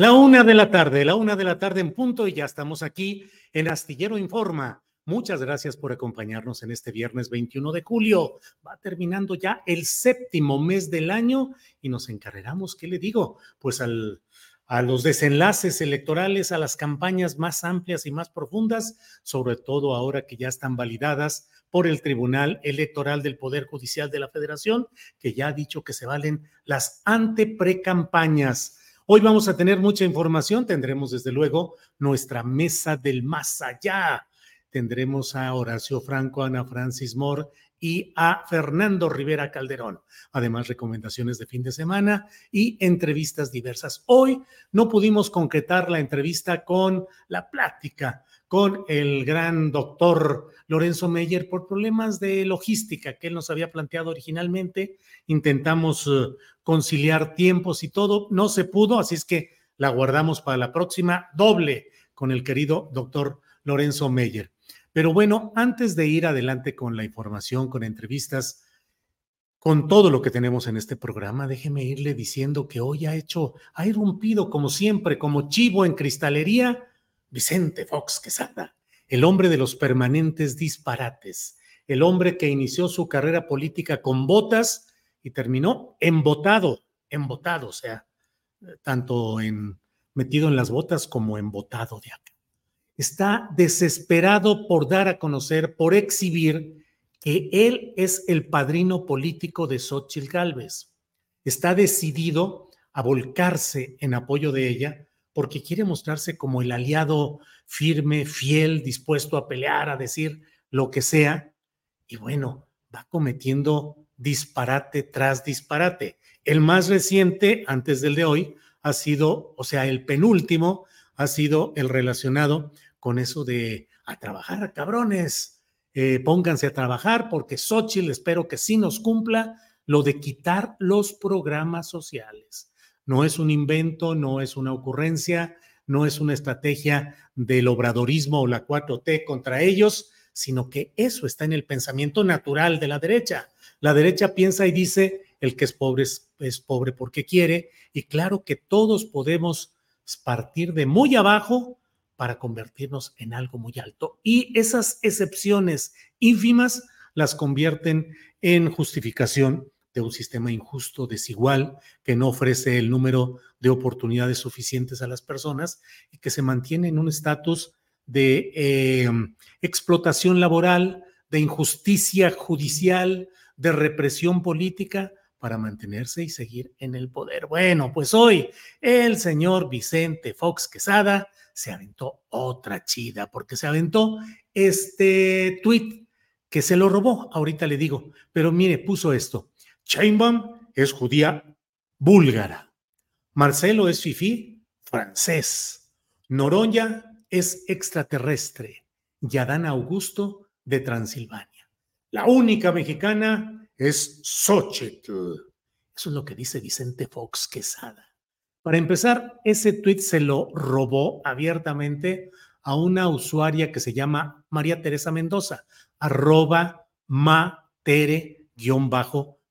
La una de la tarde, la una de la tarde en punto y ya estamos aquí en Astillero Informa. Muchas gracias por acompañarnos en este viernes 21 de julio. Va terminando ya el séptimo mes del año y nos encarregamos, ¿qué le digo? Pues al, a los desenlaces electorales, a las campañas más amplias y más profundas, sobre todo ahora que ya están validadas por el Tribunal Electoral del Poder Judicial de la Federación, que ya ha dicho que se valen las anteprecampañas. Hoy vamos a tener mucha información, tendremos desde luego nuestra mesa del más allá. Tendremos a Horacio Franco, Ana Francis Moore y a Fernando Rivera Calderón. Además, recomendaciones de fin de semana y entrevistas diversas. Hoy no pudimos concretar la entrevista con la plática con el gran doctor Lorenzo Meyer por problemas de logística que él nos había planteado originalmente. Intentamos uh, conciliar tiempos y todo, no se pudo, así es que la guardamos para la próxima doble con el querido doctor Lorenzo Meyer. Pero bueno, antes de ir adelante con la información, con entrevistas, con todo lo que tenemos en este programa, déjeme irle diciendo que hoy ha hecho, ha irrumpido como siempre, como chivo en cristalería, Vicente Fox Quesada, el hombre de los permanentes disparates, el hombre que inició su carrera política con botas y terminó embotado, embotado, o sea, tanto en metido en las botas como embotado de acá. Está desesperado por dar a conocer, por exhibir que él es el padrino político de Xochitl Gálvez. Está decidido a volcarse en apoyo de ella porque quiere mostrarse como el aliado firme, fiel, dispuesto a pelear, a decir lo que sea. Y bueno, va cometiendo disparate tras disparate. El más reciente, antes del de hoy, ha sido, o sea, el penúltimo, ha sido el relacionado con eso de a trabajar, cabrones, eh, pónganse a trabajar porque Xochitl espero que sí nos cumpla lo de quitar los programas sociales. No es un invento, no es una ocurrencia, no es una estrategia del obradorismo o la 4T contra ellos, sino que eso está en el pensamiento natural de la derecha. La derecha piensa y dice, el que es pobre es, pobre porque quiere, y claro que todos podemos partir de muy abajo para convertirnos en algo muy alto. Y esas excepciones ínfimas las convierten en justificación de un sistema injusto, desigual, que no ofrece el número de oportunidades suficientes a las personas y que se mantiene en un estatus de eh, explotación laboral, de injusticia judicial, de represión política para mantenerse y seguir en el poder. Bueno, pues hoy el señor Vicente Fox Quesada se aventó otra chida, porque se aventó este tweet que se lo robó, ahorita le digo, pero mire, puso esto. Chainbaum es judía búlgara. Marcelo es fifí francés. Noroña es extraterrestre. Yadán Augusto de Transilvania. La única mexicana es Xochitl. Eso es lo que dice Vicente Fox Quesada. Para empezar, ese tweet se lo robó abiertamente a una usuaria que se llama María Teresa Mendoza, arroba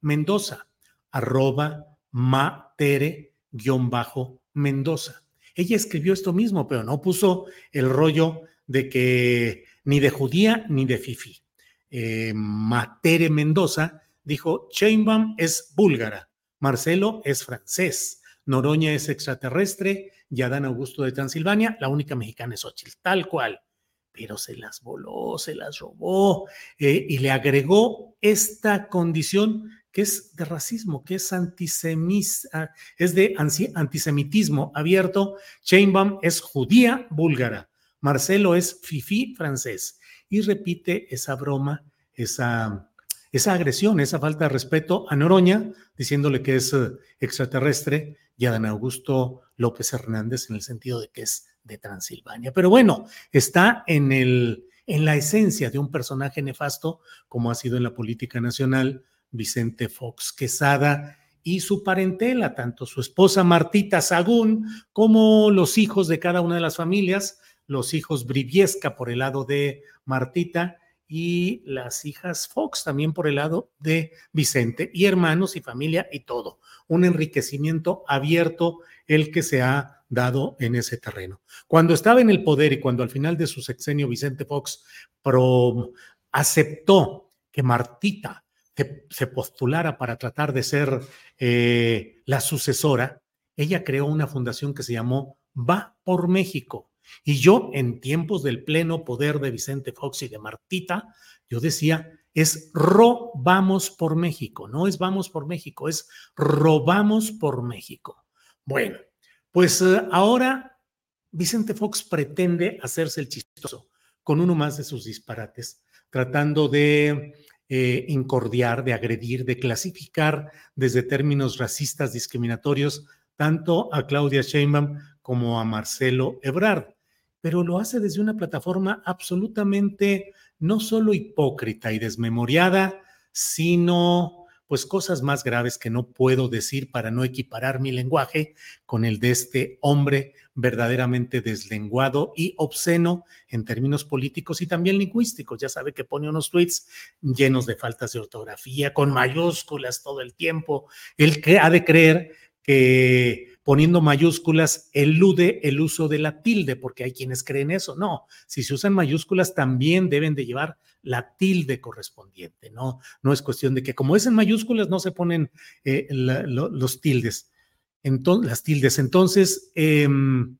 matere-mendoza, arroba matere-mendoza. Ella escribió esto mismo, pero no puso el rollo de que ni de judía ni de fifi. Eh, Matere Mendoza dijo, Chainbaum es búlgara, Marcelo es francés, Noroña es extraterrestre y Adán Augusto de Transilvania, la única mexicana es Xochitl, tal cual. Pero se las voló, se las robó eh, y le agregó esta condición que es de racismo, que es antisemita, es de antisemitismo abierto. Chainbaum es judía búlgara, Marcelo es fifí francés y repite esa broma, esa esa agresión, esa falta de respeto a Noroña, diciéndole que es eh, extraterrestre, y a Dan Augusto López Hernández en el sentido de que es de Transilvania. Pero bueno, está en, el, en la esencia de un personaje nefasto, como ha sido en la política nacional Vicente Fox Quesada y su parentela, tanto su esposa Martita Sagún como los hijos de cada una de las familias, los hijos Briviesca por el lado de Martita y las hijas Fox también por el lado de Vicente y hermanos y familia y todo. Un enriquecimiento abierto el que se ha dado en ese terreno. Cuando estaba en el poder y cuando al final de su sexenio Vicente Fox aceptó que Martita se, postulara para tratar de ser eh, la sucesora, ella creó una fundación que se llamó Va por México y yo, en tiempos del pleno poder de Vicente Fox y de Martita, yo decía, es robamos por México, no es vamos por México, es robamos por México. Bueno, pues eh, ahora Vicente Fox pretende hacerse el chistoso con uno más de sus disparates, tratando de eh, incordiar, de agredir, de clasificar desde términos racistas discriminatorios tanto a Claudia Sheinbaum como a Marcelo Ebrard. Pero lo hace desde una plataforma absolutamente no solo hipócrita y desmemoriada, sino pues cosas más graves que no puedo decir para no equiparar mi lenguaje con el de este hombre verdaderamente deslenguado y obsceno en términos políticos y también lingüísticos. Ya sabe que pone unos tweets llenos de faltas de ortografía, con mayúsculas todo el tiempo. Él ha de creer que poniendo mayúsculas elude el uso de la tilde, porque hay quienes creen eso. No, si se usan mayúsculas también deben de llevar la tilde correspondiente, ¿no? No es cuestión de que como es en mayúsculas no se ponen eh, los tildes, entonces, las tildes. Entonces, em,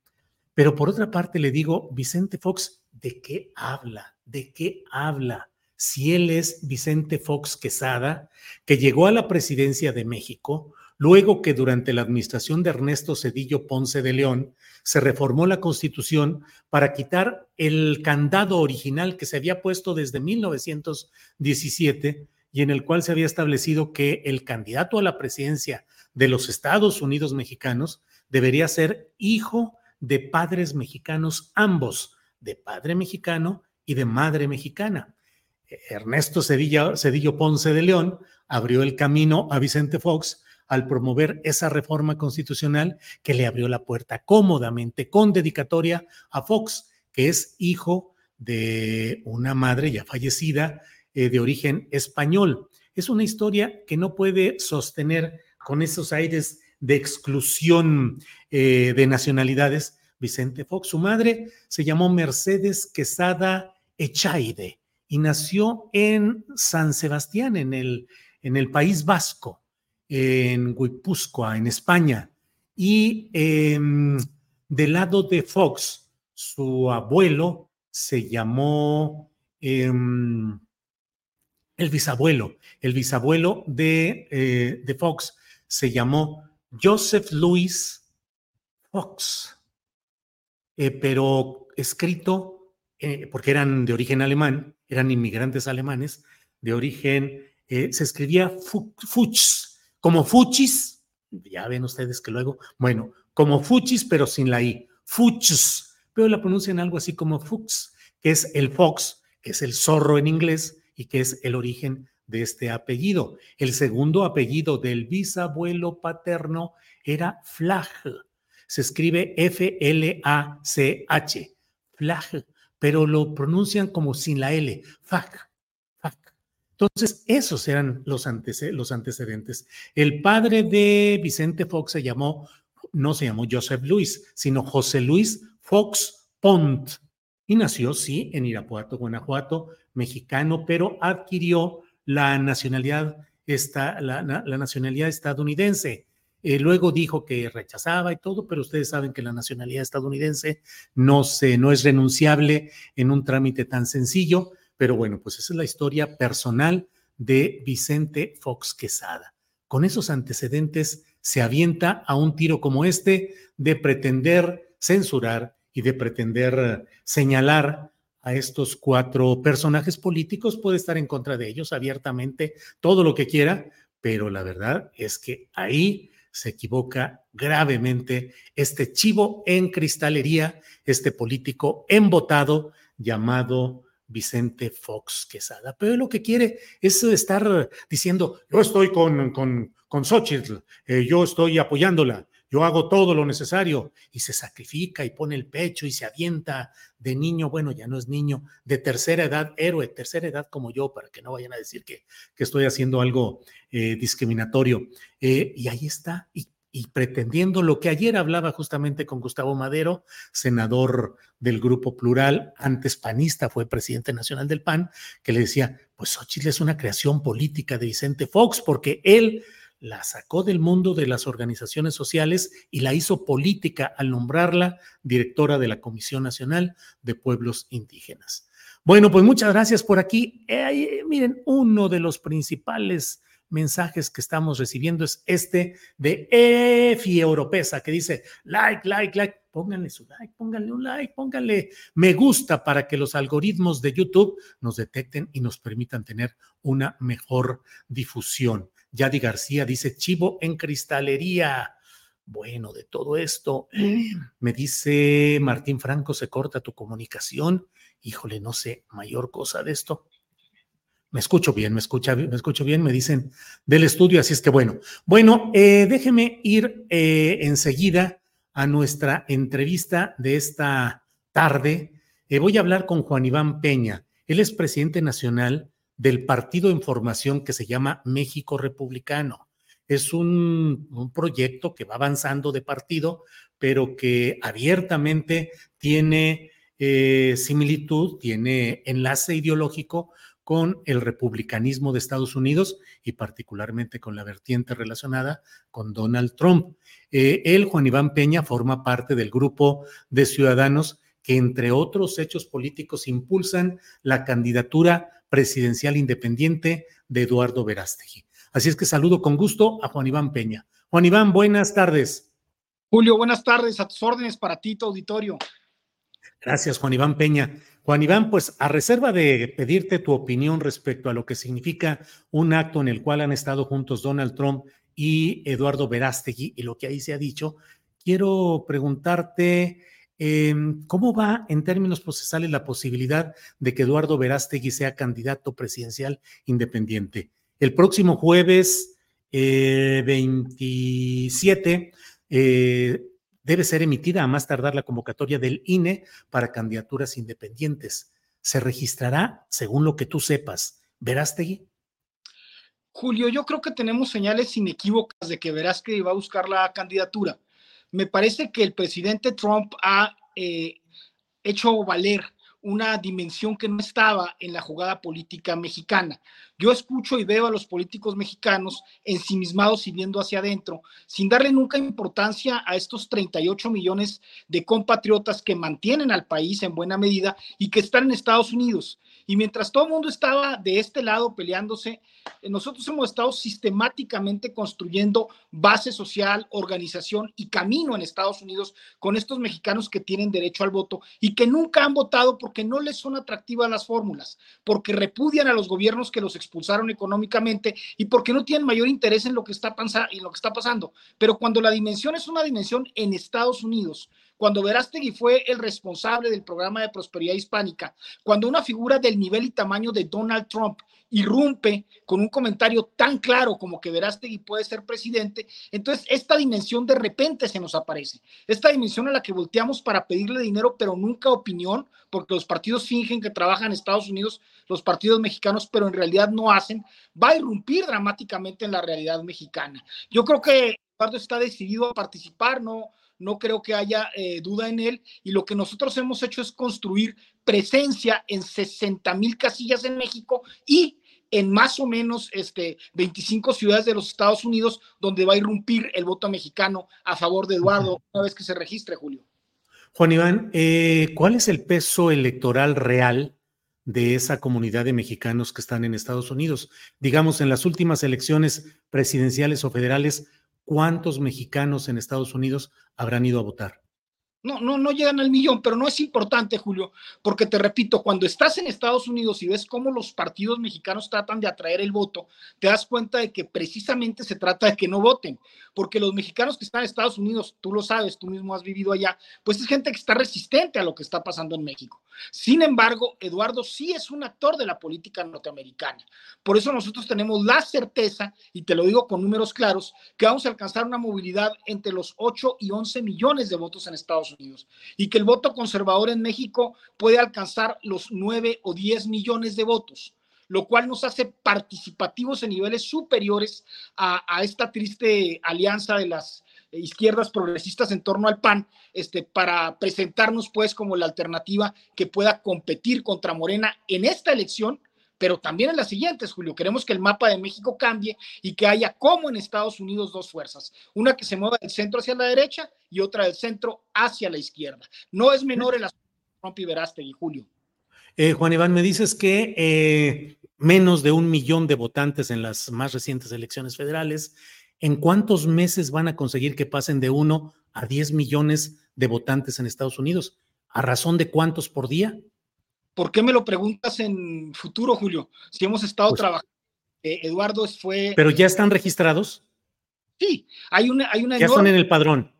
pero por otra parte le digo, Vicente Fox, ¿de qué habla? ¿De qué habla? Si él es Vicente Fox Quesada, que llegó a la presidencia de México, luego que durante la administración de Ernesto Cedillo Ponce de León se reformó la constitución para quitar el candado original que se había puesto desde 1917 y en el cual se había establecido que el candidato a la presidencia de los Estados Unidos mexicanos debería ser hijo de padres mexicanos ambos, de padre mexicano y de madre mexicana. Ernesto Cedillo, Cedillo Ponce de León abrió el camino a Vicente Fox al promover esa reforma constitucional que le abrió la puerta cómodamente, con dedicatoria a Fox, que es hijo de una madre ya fallecida eh, de origen español. Es una historia que no puede sostener con esos aires de exclusión eh, de nacionalidades Vicente Fox. Su madre se llamó Mercedes Quesada Echaide y nació en San Sebastián, en el, en el País Vasco en Guipúzcoa, en España. Y em, del lado de Fox, su abuelo se llamó em, el bisabuelo. El bisabuelo de, eh, de Fox se llamó Joseph Louis Fox, eh, pero escrito, eh, porque eran de origen alemán, eran inmigrantes alemanes, de origen, se escribía Fuchs, como Fuchis, ya ven ustedes que luego, bueno, como Fuchis, pero sin la I, Fuchs, pero la pronuncian algo así como Fuchs, que es el Fox, que es el zorro en inglés y que es el origen de este apellido. El segundo apellido del bisabuelo paterno era Flach. Se escribe F-L-A-C-H, Flach, pero lo pronuncian como sin la L, Fach, Entonces, esos eran los, antecedentes. El padre de Vicente Fox se llamó, no se llamó Joseph Luis, sino José Luis Fox Pont. Y nació, sí, en Irapuato, Guanajuato, mexicano, pero adquirió la nacionalidad, esta, la, nacionalidad estadounidense. Eh, luego dijo que rechazaba y todo, pero ustedes saben que la nacionalidad estadounidense no, se, no es renunciable en un trámite tan sencillo. Pero bueno, pues esa es la historia personal de Vicente Fox Quesada. Con esos antecedentes se avienta a un tiro como este de pretender censurar y de pretender señalar a estos cuatro personajes políticos, puede estar en contra de ellos abiertamente, todo lo que quiera, pero la verdad es que ahí se equivoca gravemente este chivo en cristalería, este político embotado llamado Vicente Fox Quesada. Pero lo que quiere es estar diciendo, yo estoy con, con, con Xochitl, eh, yo estoy apoyándola, yo hago todo lo necesario y se sacrifica y pone el pecho y se avienta de niño, bueno, ya no es niño, de tercera edad, héroe, tercera edad como yo, para que no vayan a decir que, que estoy haciendo algo eh, discriminatorio. Eh, y ahí está, y, y pretendiendo lo que ayer hablaba justamente con Gustavo Madero, senador del Grupo Plural, antes panista, fue presidente nacional del PAN, que le decía, pues Xochitl es una creación política de Vicente Fox, porque él la sacó del mundo de las organizaciones sociales y la hizo política al nombrarla directora de la Comisión Nacional de Pueblos Indígenas. Bueno, pues muchas gracias por aquí. Eh, miren, uno de los principales mensajes que estamos recibiendo es este de Efi Europeza que dice like, like, like. Pónganle su like, pónganle un like, pónganle me gusta para que los algoritmos de YouTube nos detecten y nos permitan tener una mejor difusión. Yadi García dice, chivo en cristalería. Bueno, de todo esto, me dice Martín Franco, se corta tu comunicación. Híjole, no sé, mayor cosa de esto. Me escucho bien, me, escucha, me escucho bien, me dicen del estudio, así es que bueno. Bueno, eh, déjeme ir eh, enseguida a nuestra entrevista de esta tarde. Eh, voy a hablar con Juan Iván Peña. Él es presidente nacional del partido en formación que se llama México Republicano. Es un, proyecto que va avanzando de partido, pero que abiertamente tiene similitud, tiene enlace ideológico con el republicanismo de Estados Unidos y particularmente con la vertiente relacionada con Donald Trump. Eh, él, Juan Iván Peña, forma parte del grupo de ciudadanos que, entre otros hechos políticos, impulsan la candidatura presidencial independiente de Eduardo Verástegui. Así es que saludo con gusto a Juan Iván Peña. Juan Iván, buenas tardes. Julio, buenas tardes. A tus órdenes para ti, tu auditorio. Gracias, Juan Iván Peña. Juan Iván, pues a reserva de pedirte tu opinión respecto a lo que significa un acto en el cual han estado juntos Donald Trump y Eduardo Verástegui y lo que ahí se ha dicho, quiero preguntarte Em, ¿Cómo va en términos procesales la posibilidad de que Eduardo Verástegui sea candidato presidencial independiente? El próximo jueves 27 eh, eh, debe ser emitida a más tardar la convocatoria del INE para candidaturas independientes. ¿Se registrará, según lo que tú sepas, Verástegui? Julio, yo creo que tenemos señales inequívocas de que Verástegui va a buscar la candidatura me parece que el presidente Trump ha eh, hecho valer una dimensión que no estaba en la jugada política mexicana. Yo escucho y veo a los políticos mexicanos ensimismados y viendo hacia adentro, sin darle nunca importancia a estos 38 millones de compatriotas que mantienen al país en buena medida y que están en Estados Unidos. Y mientras todo el mundo estaba de este lado peleándose, eh, nosotros hemos estado sistemáticamente construyendo base social, organización y camino en Estados Unidos con estos mexicanos que tienen derecho al voto y que nunca han votado porque no les son atractivas las fórmulas, porque repudian a los gobiernos que los expulsaron económicamente y porque no tienen mayor interés en lo que está, en lo que está pasando. Pero cuando la dimensión es una dimensión en Estados Unidos, cuando Verástegui fue el responsable del programa de prosperidad hispánica, cuando una figura del nivel y tamaño de Donald Trump irrumpe con un comentario tan claro como que Verástegui puede ser presidente, entonces esta dimensión de repente se nos aparece. Esta dimensión a la que volteamos para pedirle dinero, pero nunca opinión, porque los partidos fingen que trabajan en Estados Unidos, los partidos mexicanos, pero en realidad no hacen, va a irrumpir dramáticamente en la realidad mexicana. Yo creo que Eduardo está decidido a participar, no, no creo que haya eh, duda en él. Y lo que nosotros hemos hecho es construir presencia en 60 mil casillas en México y en más o menos este, 25 ciudades de los Estados Unidos donde va a irrumpir el voto mexicano a favor de Eduardo una vez que se registre, Julio. Juan Iván, eh, ¿cuál es el peso electoral real de esa comunidad de mexicanos que están en Estados Unidos? Digamos, en las últimas elecciones presidenciales o federales, ¿cuántos mexicanos en Estados Unidos habrán ido a votar? No, no, no llegan al millón, pero no es importante, Julio, porque te repito, cuando estás en Estados Unidos y ves cómo los partidos mexicanos tratan de atraer el voto, te das cuenta de que precisamente se trata de que no voten, porque los mexicanos que están en Estados Unidos, tú lo sabes, tú mismo has vivido allá, pues es gente que está resistente a lo que está pasando en México. Sin embargo, Eduardo sí es un actor de la política norteamericana. Por eso nosotros tenemos la certeza, y te lo digo con números claros, que vamos a alcanzar una movilidad entre los 8 y 11 millones de votos en Estados Unidos y que el voto conservador en México puede alcanzar los 9 o 10 millones de votos lo cual nos hace participativos en niveles superiores a, a esta triste alianza de las izquierdas progresistas en torno al PAN, este, para presentarnos pues como la alternativa que pueda competir contra Morena en esta elección, pero también en las siguientes, Julio. Queremos que el mapa de México cambie y que haya como en Estados Unidos dos fuerzas, una que se mueva del centro hacia la derecha y otra del centro hacia la izquierda. No es menor el asunto de Trump y Verástegui, Julio. Eh, Juan Iván, me dices que eh, menos de un millón de votantes en las más recientes elecciones federales ¿en cuántos meses van a conseguir que pasen de 1 a 10 millones de votantes en Estados Unidos? ¿A razón de cuántos por día? ¿Por qué me lo preguntas en futuro, Julio? Si hemos estado pues trabajando. Eh, Eduardo fue. ¿Pero ya están registrados? Sí, hay una, hay una ya están en el padrón.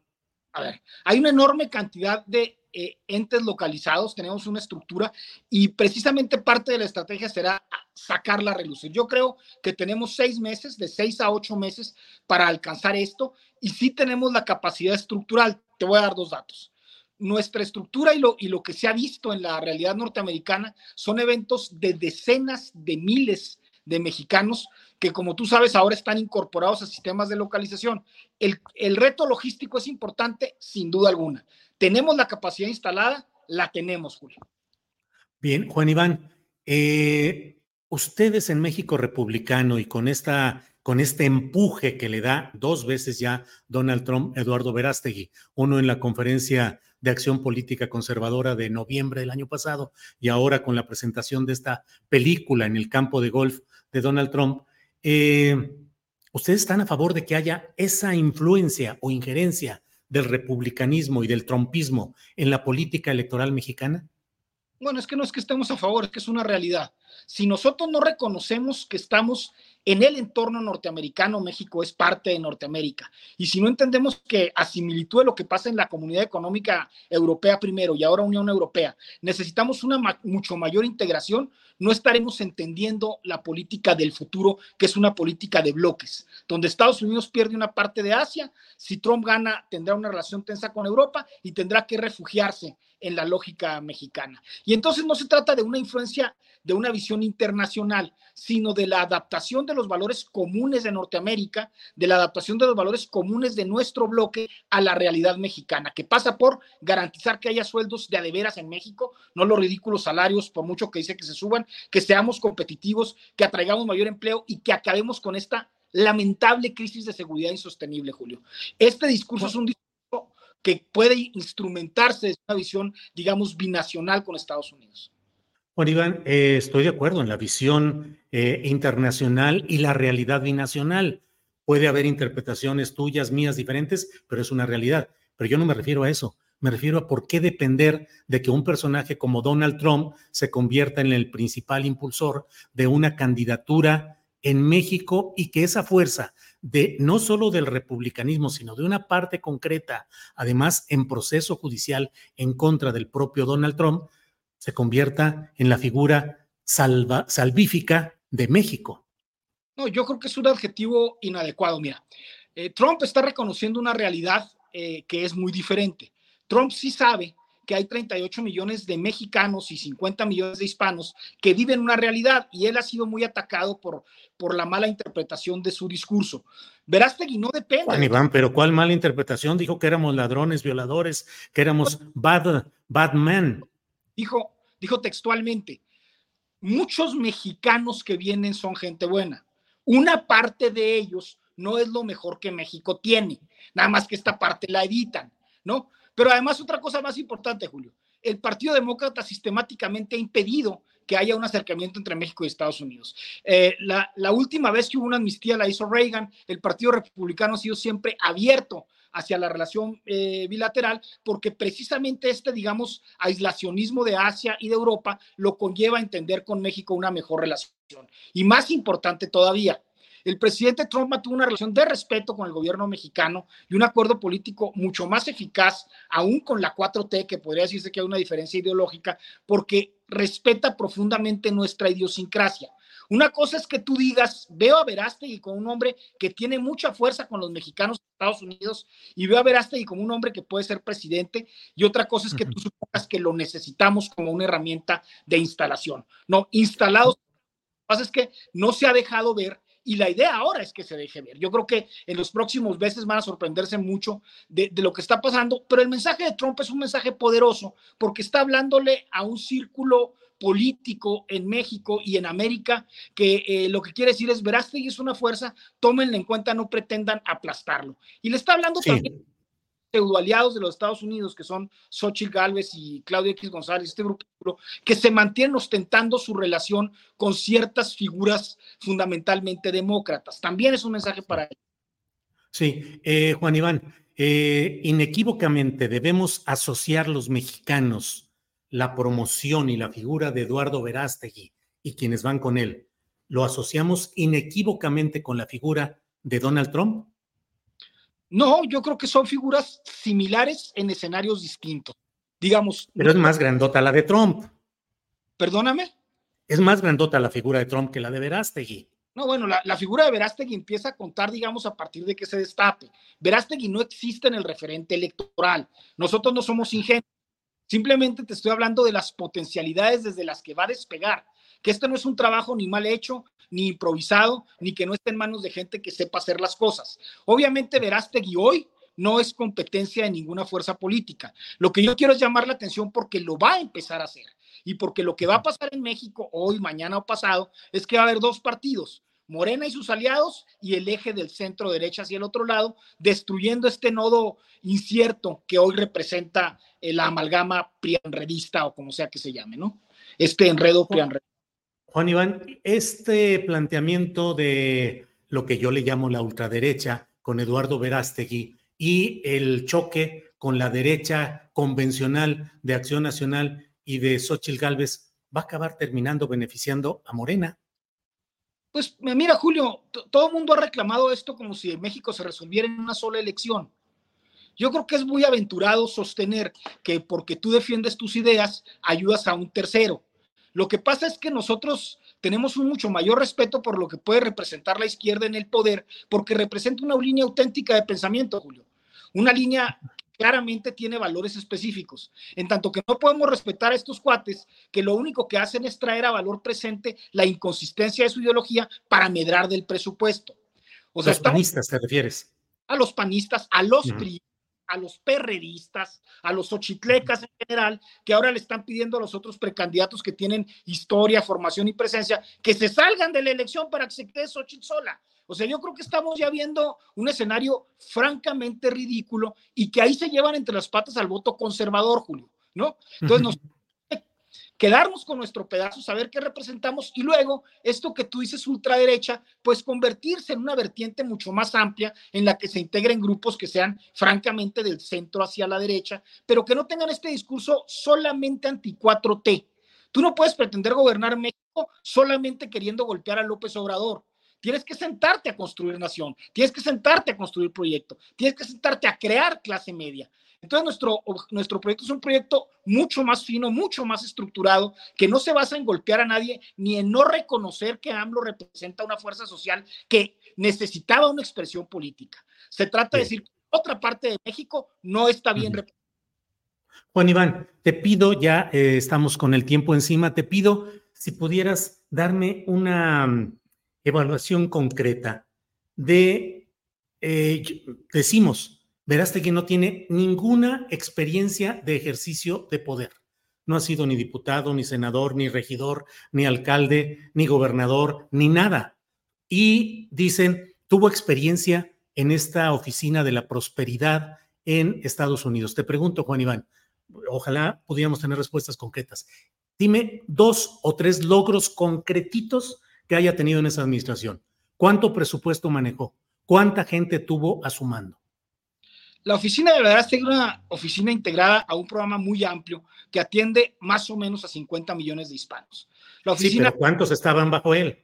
A ver, hay una enorme cantidad de eh, entes localizados, tenemos una estructura y precisamente parte de la estrategia será sacarla a relucir. Yo creo que tenemos seis meses, de seis a ocho meses para alcanzar esto y sí tenemos la capacidad estructural. Te voy a dar dos datos. Nuestra estructura y lo, y lo que se ha visto en la realidad norteamericana son eventos de decenas de miles de mexicanos que como tú sabes ahora están incorporados a sistemas de localización. El, el reto logístico es importante, sin duda alguna. ¿Tenemos la capacidad instalada? La tenemos, Julio. Bien, Juan Iván, eh, ustedes en México republicano y con esta con este empuje que le da dos veces ya Donald Trump, Eduardo Verástegui, uno en la conferencia de acción política conservadora de noviembre del año pasado y ahora con la presentación de esta película en el campo de golf de Donald Trump, eh, ¿ustedes están a favor de que haya esa influencia o injerencia del republicanismo y del trompismo en la política electoral mexicana? Bueno, es que no es que estemos a favor, es que es una realidad. Si nosotros no reconocemos que estamos en el entorno norteamericano, México es parte de Norteamérica. Y si no entendemos que a similitud de lo que pasa en la comunidad económica europea primero y ahora Unión Europea, necesitamos una mucho mayor integración, no estaremos entendiendo la política del futuro, que es una política de bloques, donde Estados Unidos pierde una parte de Asia, si Trump gana tendrá una relación tensa con Europa y tendrá que refugiarse en la lógica mexicana. Y entonces no se trata de una influencia, de una visión internacional, sino de la adaptación de los valores comunes de Norteamérica, de la adaptación de los valores comunes de nuestro bloque a la realidad mexicana, que pasa por garantizar que haya sueldos de adeveras en México, no los ridículos salarios, por mucho que dice que se suban, que seamos competitivos, que atraigamos mayor empleo y que acabemos con esta lamentable crisis de seguridad insostenible, Julio. Este discurso es un discurso que puede instrumentarse desde una visión, digamos, binacional con Estados Unidos. Bueno, Iván, eh, estoy de acuerdo en la visión eh, internacional y la realidad binacional. Puede haber interpretaciones tuyas, mías, diferentes, pero es una realidad. Pero yo no me refiero a eso. Me refiero a por qué depender de que un personaje como Donald Trump se convierta en el principal impulsor de una candidatura en México y que esa fuerza de no solo del republicanismo, sino de una parte concreta, además en proceso judicial en contra del propio Donald Trump, se convierta en la figura salvífica de México. No, yo creo que es un adjetivo inadecuado. Mira, eh, Trump está reconociendo una realidad eh, que es muy diferente. Trump sí sabe que hay 38 millones de mexicanos y 50 millones de hispanos que viven una realidad y él ha sido muy atacado por, por la mala interpretación de su discurso. Verástegui no depende. Juan Iván, pero ¿cuál mala interpretación? Dijo que éramos ladrones, violadores, que éramos bad, bad men. Dijo, dijo textualmente, muchos mexicanos que vienen son gente buena. Una parte de ellos no es lo mejor que México tiene, nada más que esta parte la editan, ¿no? Pero además otra cosa más importante, Julio, el Partido Demócrata sistemáticamente ha impedido que haya un acercamiento entre México y Estados Unidos. Eh, la, última vez que hubo una amnistía la hizo Reagan, el Partido Republicano ha sido siempre abierto hacia la relación eh, bilateral, porque precisamente este, digamos, aislacionismo de Asia y de Europa lo conlleva a entender con México una mejor relación. Y más importante todavía, el presidente Trump mantuvo una relación de respeto con el gobierno mexicano y un acuerdo político mucho más eficaz, aún con la 4T, que podría decirse que hay una diferencia ideológica, porque respeta profundamente nuestra idiosincrasia. Una cosa es que tú digas, veo a Verástegui como un hombre que tiene mucha fuerza con los mexicanos de Estados Unidos y veo a Verástegui como un hombre que puede ser presidente y otra cosa es que tú supongas que lo necesitamos como una herramienta de instalación. No, instalados. Lo que pasa es que no se ha dejado ver y la idea ahora es que se deje ver. Yo creo que en los próximos meses van a sorprenderse mucho de, lo que está pasando, pero el mensaje de Trump es un mensaje poderoso porque está hablándole a un círculo político en México y en América que eh, lo que quiere decir es, y es una fuerza, tómenla en cuenta, no pretendan aplastarlo. Y le está hablando también pseudoaliados de los Estados Unidos, que son Xochitl Gálvez y Claudio X González, este grupo, que se mantienen ostentando su relación con ciertas figuras fundamentalmente demócratas. También es un mensaje para ellos. Sí, eh, Juan Iván, eh, inequívocamente debemos asociar los mexicanos la promoción y la figura de Eduardo Verástegui y quienes van con él. ¿Lo asociamos inequívocamente con la figura de Donald Trump? No, yo creo que son figuras similares en escenarios distintos. Digamos. Pero es más grandota la de Trump. Perdóname. Es más grandota la figura de Trump que la de Verástegui. No, bueno, la, figura de Verástegui empieza a contar, digamos, a partir de que se destape. Verástegui no existe en el referente electoral. Nosotros no somos ingenuos. Simplemente te estoy hablando de las potencialidades desde las que va a despegar. Que este no es un trabajo ni mal hecho, ni improvisado, ni que no esté en manos de gente que sepa hacer las cosas. Obviamente Verástegui hoy no es competencia de ninguna fuerza política. Lo que yo quiero es llamar la atención porque lo va a empezar a hacer y porque lo que va a pasar en México hoy, mañana o pasado es que va a haber dos partidos, Morena y sus aliados y el eje del centro derecha hacia el otro lado, destruyendo este nodo incierto que hoy representa la amalgama prianredista o como sea que se llame, ¿no? Este enredo prianredista. Juan Iván, este planteamiento de lo que yo le llamo la ultraderecha con Eduardo Verástegui y el choque con la derecha convencional de Acción Nacional y de Xochitl Gálvez va a acabar terminando beneficiando a Morena. Pues mira, Julio, todo el mundo ha reclamado esto como si México se resolviera en una sola elección. Yo creo que es muy aventurado sostener que porque tú defiendes tus ideas, ayudas a un tercero. Lo que pasa es que nosotros tenemos un mucho mayor respeto por lo que puede representar la izquierda en el poder, porque representa una línea auténtica de pensamiento, Julio. Una línea claramente tiene valores específicos. En tanto que no podemos respetar a estos cuates que lo único que hacen es traer a valor presente la inconsistencia de su ideología para medrar del presupuesto. O sea, los panistas, ¿te refieres? A los panistas, a los a los perredistas, a los ochitlecas en general, que ahora le están pidiendo a los otros precandidatos que tienen historia, formación y presencia, que se salgan de la elección para que se quede Xochitl sola. O sea, yo creo que estamos ya viendo un escenario francamente ridículo y que ahí se llevan entre las patas al voto conservador, Julio, ¿no? Entonces nos quedarnos con nuestro pedazo, saber qué representamos y luego esto que tú dices ultraderecha, pues convertirse en una vertiente mucho más amplia en la que se integren grupos que sean francamente del centro hacia la derecha, pero que no tengan este discurso solamente anti 4T. Tú no puedes pretender gobernar México solamente queriendo golpear a López Obrador. tienes que sentarte a construir nación, tienes que sentarte a construir proyecto, tienes que sentarte a crear clase media. Entonces, nuestro, nuestro proyecto es un proyecto mucho más fino, mucho más estructurado, que no se basa en golpear a nadie ni en no reconocer que AMLO representa una fuerza social que necesitaba una expresión política. Se trata de decir que otra parte de México no está bien representada. Juan Iván, te pido, ya eh, estamos con el tiempo encima, te pido si pudieras darme una mm, evaluación concreta de, eh, decimos, que no tiene ninguna experiencia de ejercicio de poder. No ha sido ni diputado, ni senador, ni regidor, ni alcalde, ni gobernador, ni nada. Y dicen, tuvo experiencia en esta oficina de la prosperidad en Estados Unidos. Te pregunto, Juan Iván, ojalá pudiéramos tener respuestas concretas. Dime dos o tres logros concretitos que haya tenido en esa administración. ¿Cuánto presupuesto manejó? ¿Cuánta gente tuvo a su mando? La oficina de verdad es una oficina integrada a un programa muy amplio que atiende más o menos a 50 millones de hispanos. La oficina, sí, ¿cuántos estaban bajo él?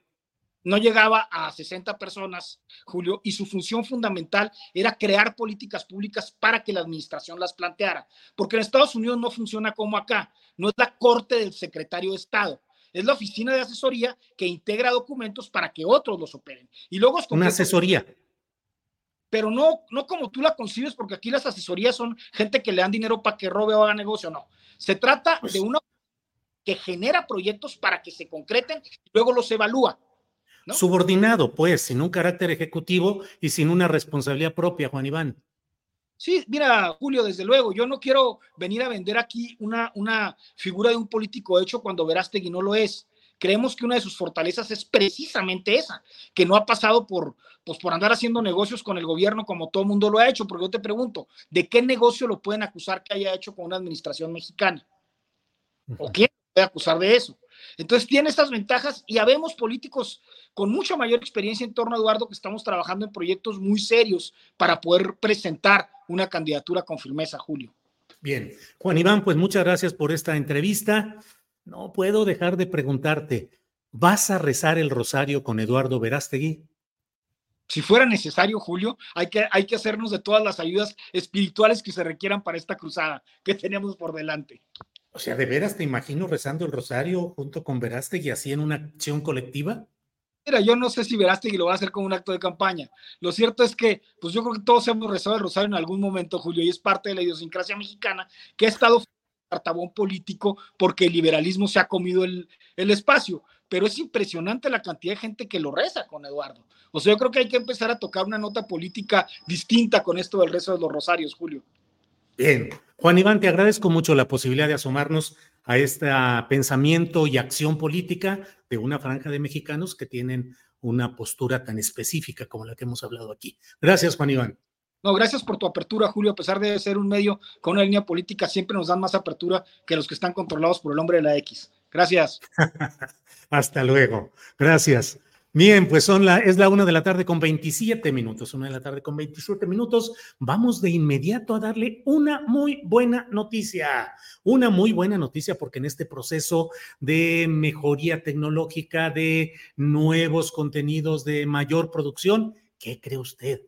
No llegaba a 60 personas, Julio, y su función fundamental era crear políticas públicas para que la administración las planteara. Porque en Estados Unidos no funciona como acá, no es la corte del secretario de Estado, es la oficina de asesoría que integra documentos para que otros los operen. Y luego es una asesoría pero no, no como tú la concibes, porque aquí las asesorías son gente que le dan dinero para que robe o haga negocio, no. Se trata pues de una que genera proyectos para que se concreten y luego los evalúa. Subordinado, pues, sin un carácter ejecutivo y sin una responsabilidad propia, Juan Iván. Sí, mira, Julio, desde luego, yo no quiero venir a vender aquí una, una figura de un político hecho cuando Verástegui no lo es creemos que una de sus fortalezas es precisamente esa, que no ha pasado por, pues, por andar haciendo negocios con el gobierno como todo el mundo lo ha hecho, porque yo te pregunto, ¿de qué negocio lo pueden acusar que haya hecho con una administración mexicana? ¿O quién puede acusar de eso? Entonces tiene estas ventajas y habemos políticos con mucha mayor experiencia en torno a Eduardo que estamos trabajando en proyectos muy serios para poder presentar una candidatura con firmeza, Julio. Bien, Juan Iván, pues muchas gracias por esta entrevista. No puedo dejar de preguntarte, ¿vas a rezar el rosario con Eduardo Verástegui? Si fuera necesario, Julio, hay que, hay que hacernos de todas las ayudas espirituales que se requieran para esta cruzada que tenemos por delante. O sea, ¿de veras te imagino rezando el rosario junto con Verástegui así en una acción colectiva? Mira, yo no sé si Verástegui lo va a hacer como un acto de campaña. Lo cierto es que, pues yo creo que todos hemos rezado el rosario en algún momento, Julio, y es parte de la idiosincrasia mexicana que ha estado cartabón político porque el liberalismo se ha comido el, espacio. Pero es impresionante la cantidad de gente que lo reza con Eduardo. O sea, yo creo que hay que empezar a tocar una nota política distinta con esto del rezo de los rosarios, Julio. Bien. Juan Iván, te agradezco mucho la posibilidad de asomarnos a este pensamiento y acción política de una franja de mexicanos que tienen una postura tan específica como la que hemos hablado aquí. Gracias, Juan Iván. No, gracias por tu apertura, Julio. A pesar de ser un medio con una línea política, siempre nos dan más apertura que los que están controlados por el hombre de la X. Gracias. Hasta luego. Gracias. Bien, pues son la, es la una de la tarde con 27 minutos, una de la tarde con 27 minutos. Vamos de inmediato a darle una muy buena noticia, una muy buena noticia porque en este proceso de mejoría tecnológica, de nuevos contenidos, de mayor producción, ¿qué cree usted?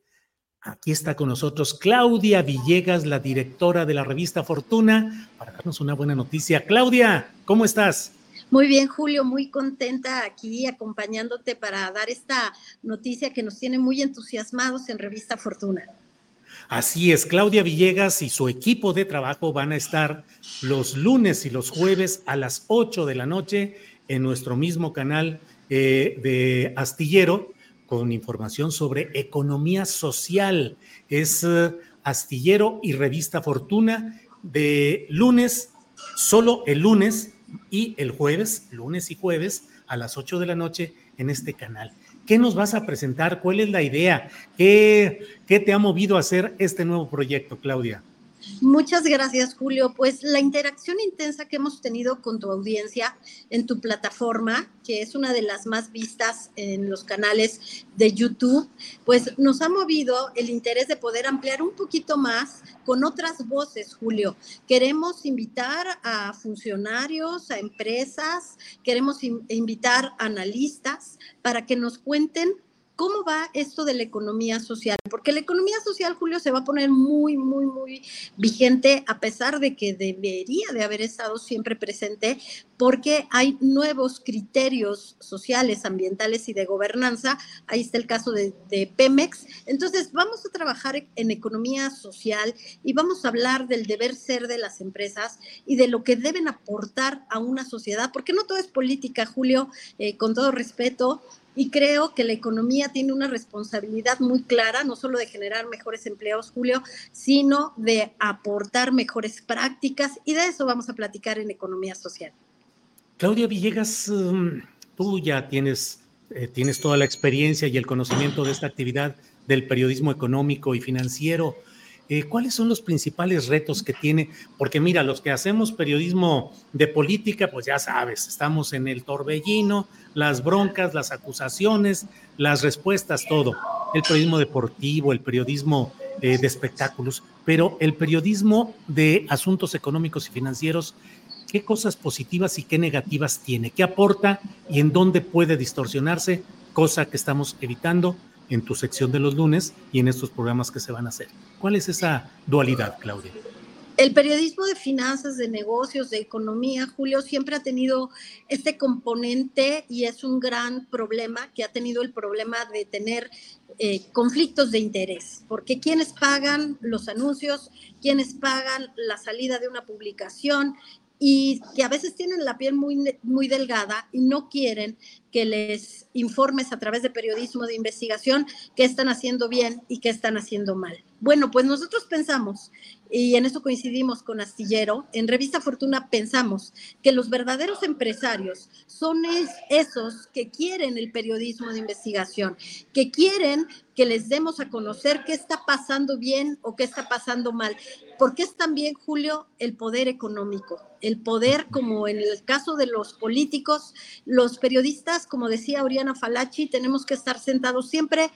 Aquí está con nosotros Claudia Villegas, la directora de la revista Fortuna, para darnos una buena noticia. Claudia, ¿cómo estás? Muy bien, Julio, muy contenta aquí acompañándote para dar esta noticia que nos tiene muy entusiasmados en Revista Fortuna. Así es, Claudia Villegas y su equipo de trabajo van a estar los lunes y los jueves a las 8 de la noche en nuestro mismo canal eh, de Astillero con información sobre economía social. Es eh, Astillero y Revista Fortuna de lunes, solo el lunes y el jueves, lunes y jueves a las 8 de la noche en este canal. ¿Qué nos vas a presentar? ¿Cuál es la idea? ¿Qué, qué te ha movido a hacer este nuevo proyecto, Claudia? Muchas gracias, Julio. Pues la interacción intensa que hemos tenido con tu audiencia en tu plataforma, que es una de las más vistas en los canales de YouTube, pues nos ha movido el interés de poder ampliar un poquito más con otras voces, Julio. Queremos invitar a funcionarios, a empresas, queremos invitar a analistas para que nos cuenten ¿Cómo va esto de la economía social? Porque la economía social, Julio, se va a poner muy, muy, muy vigente a pesar de que debería de haber estado siempre presente porque hay nuevos criterios sociales, ambientales y de gobernanza. Ahí está el caso de, Pemex. Entonces, vamos a trabajar en economía social y vamos a hablar del deber ser de las empresas y de lo que deben aportar a una sociedad, porque no todo es política, Julio, eh, con todo respeto. Y creo que la economía tiene una responsabilidad muy clara, no solo de generar mejores empleos, Julio, sino de aportar mejores prácticas. Y de eso vamos a platicar en economía social. Claudia Villegas, um, tú ya tienes, eh, tienes toda la experiencia y el conocimiento de esta actividad del periodismo económico y financiero. Eh, ¿Cuáles son los principales retos que tiene? Porque mira, los que hacemos periodismo de política, pues ya sabes, estamos en el torbellino, las broncas, las acusaciones, las respuestas, todo. El periodismo deportivo, el periodismo eh, de espectáculos, pero el periodismo de asuntos económicos y financieros, ¿qué cosas positivas y qué negativas tiene? ¿Qué aporta y en dónde puede distorsionarse? Cosa que estamos evitando en tu sección de los lunes y en estos programas que se van a hacer. ¿Cuál es esa dualidad, Claudia? El periodismo de finanzas, de negocios, de economía, Julio, siempre ha tenido este componente y es un gran problema que ha tenido el problema de tener eh, conflictos de interés, porque quienes pagan los anuncios, quienes pagan la salida de una publicación y que a veces tienen la piel muy, muy delgada y no quieren que les informes a través de periodismo de investigación qué están haciendo bien y qué están haciendo mal. Bueno, pues nosotros pensamos, y en eso coincidimos con Astillero, en Revista Fortuna pensamos que los verdaderos empresarios son esos que quieren el periodismo de investigación, que quieren que les demos a conocer qué está pasando bien o qué está pasando mal, porque es también, Julio, el poder económico, el poder como en el caso de los políticos, los periodistas, como decía Oriana Falachi, tenemos que estar sentados siempre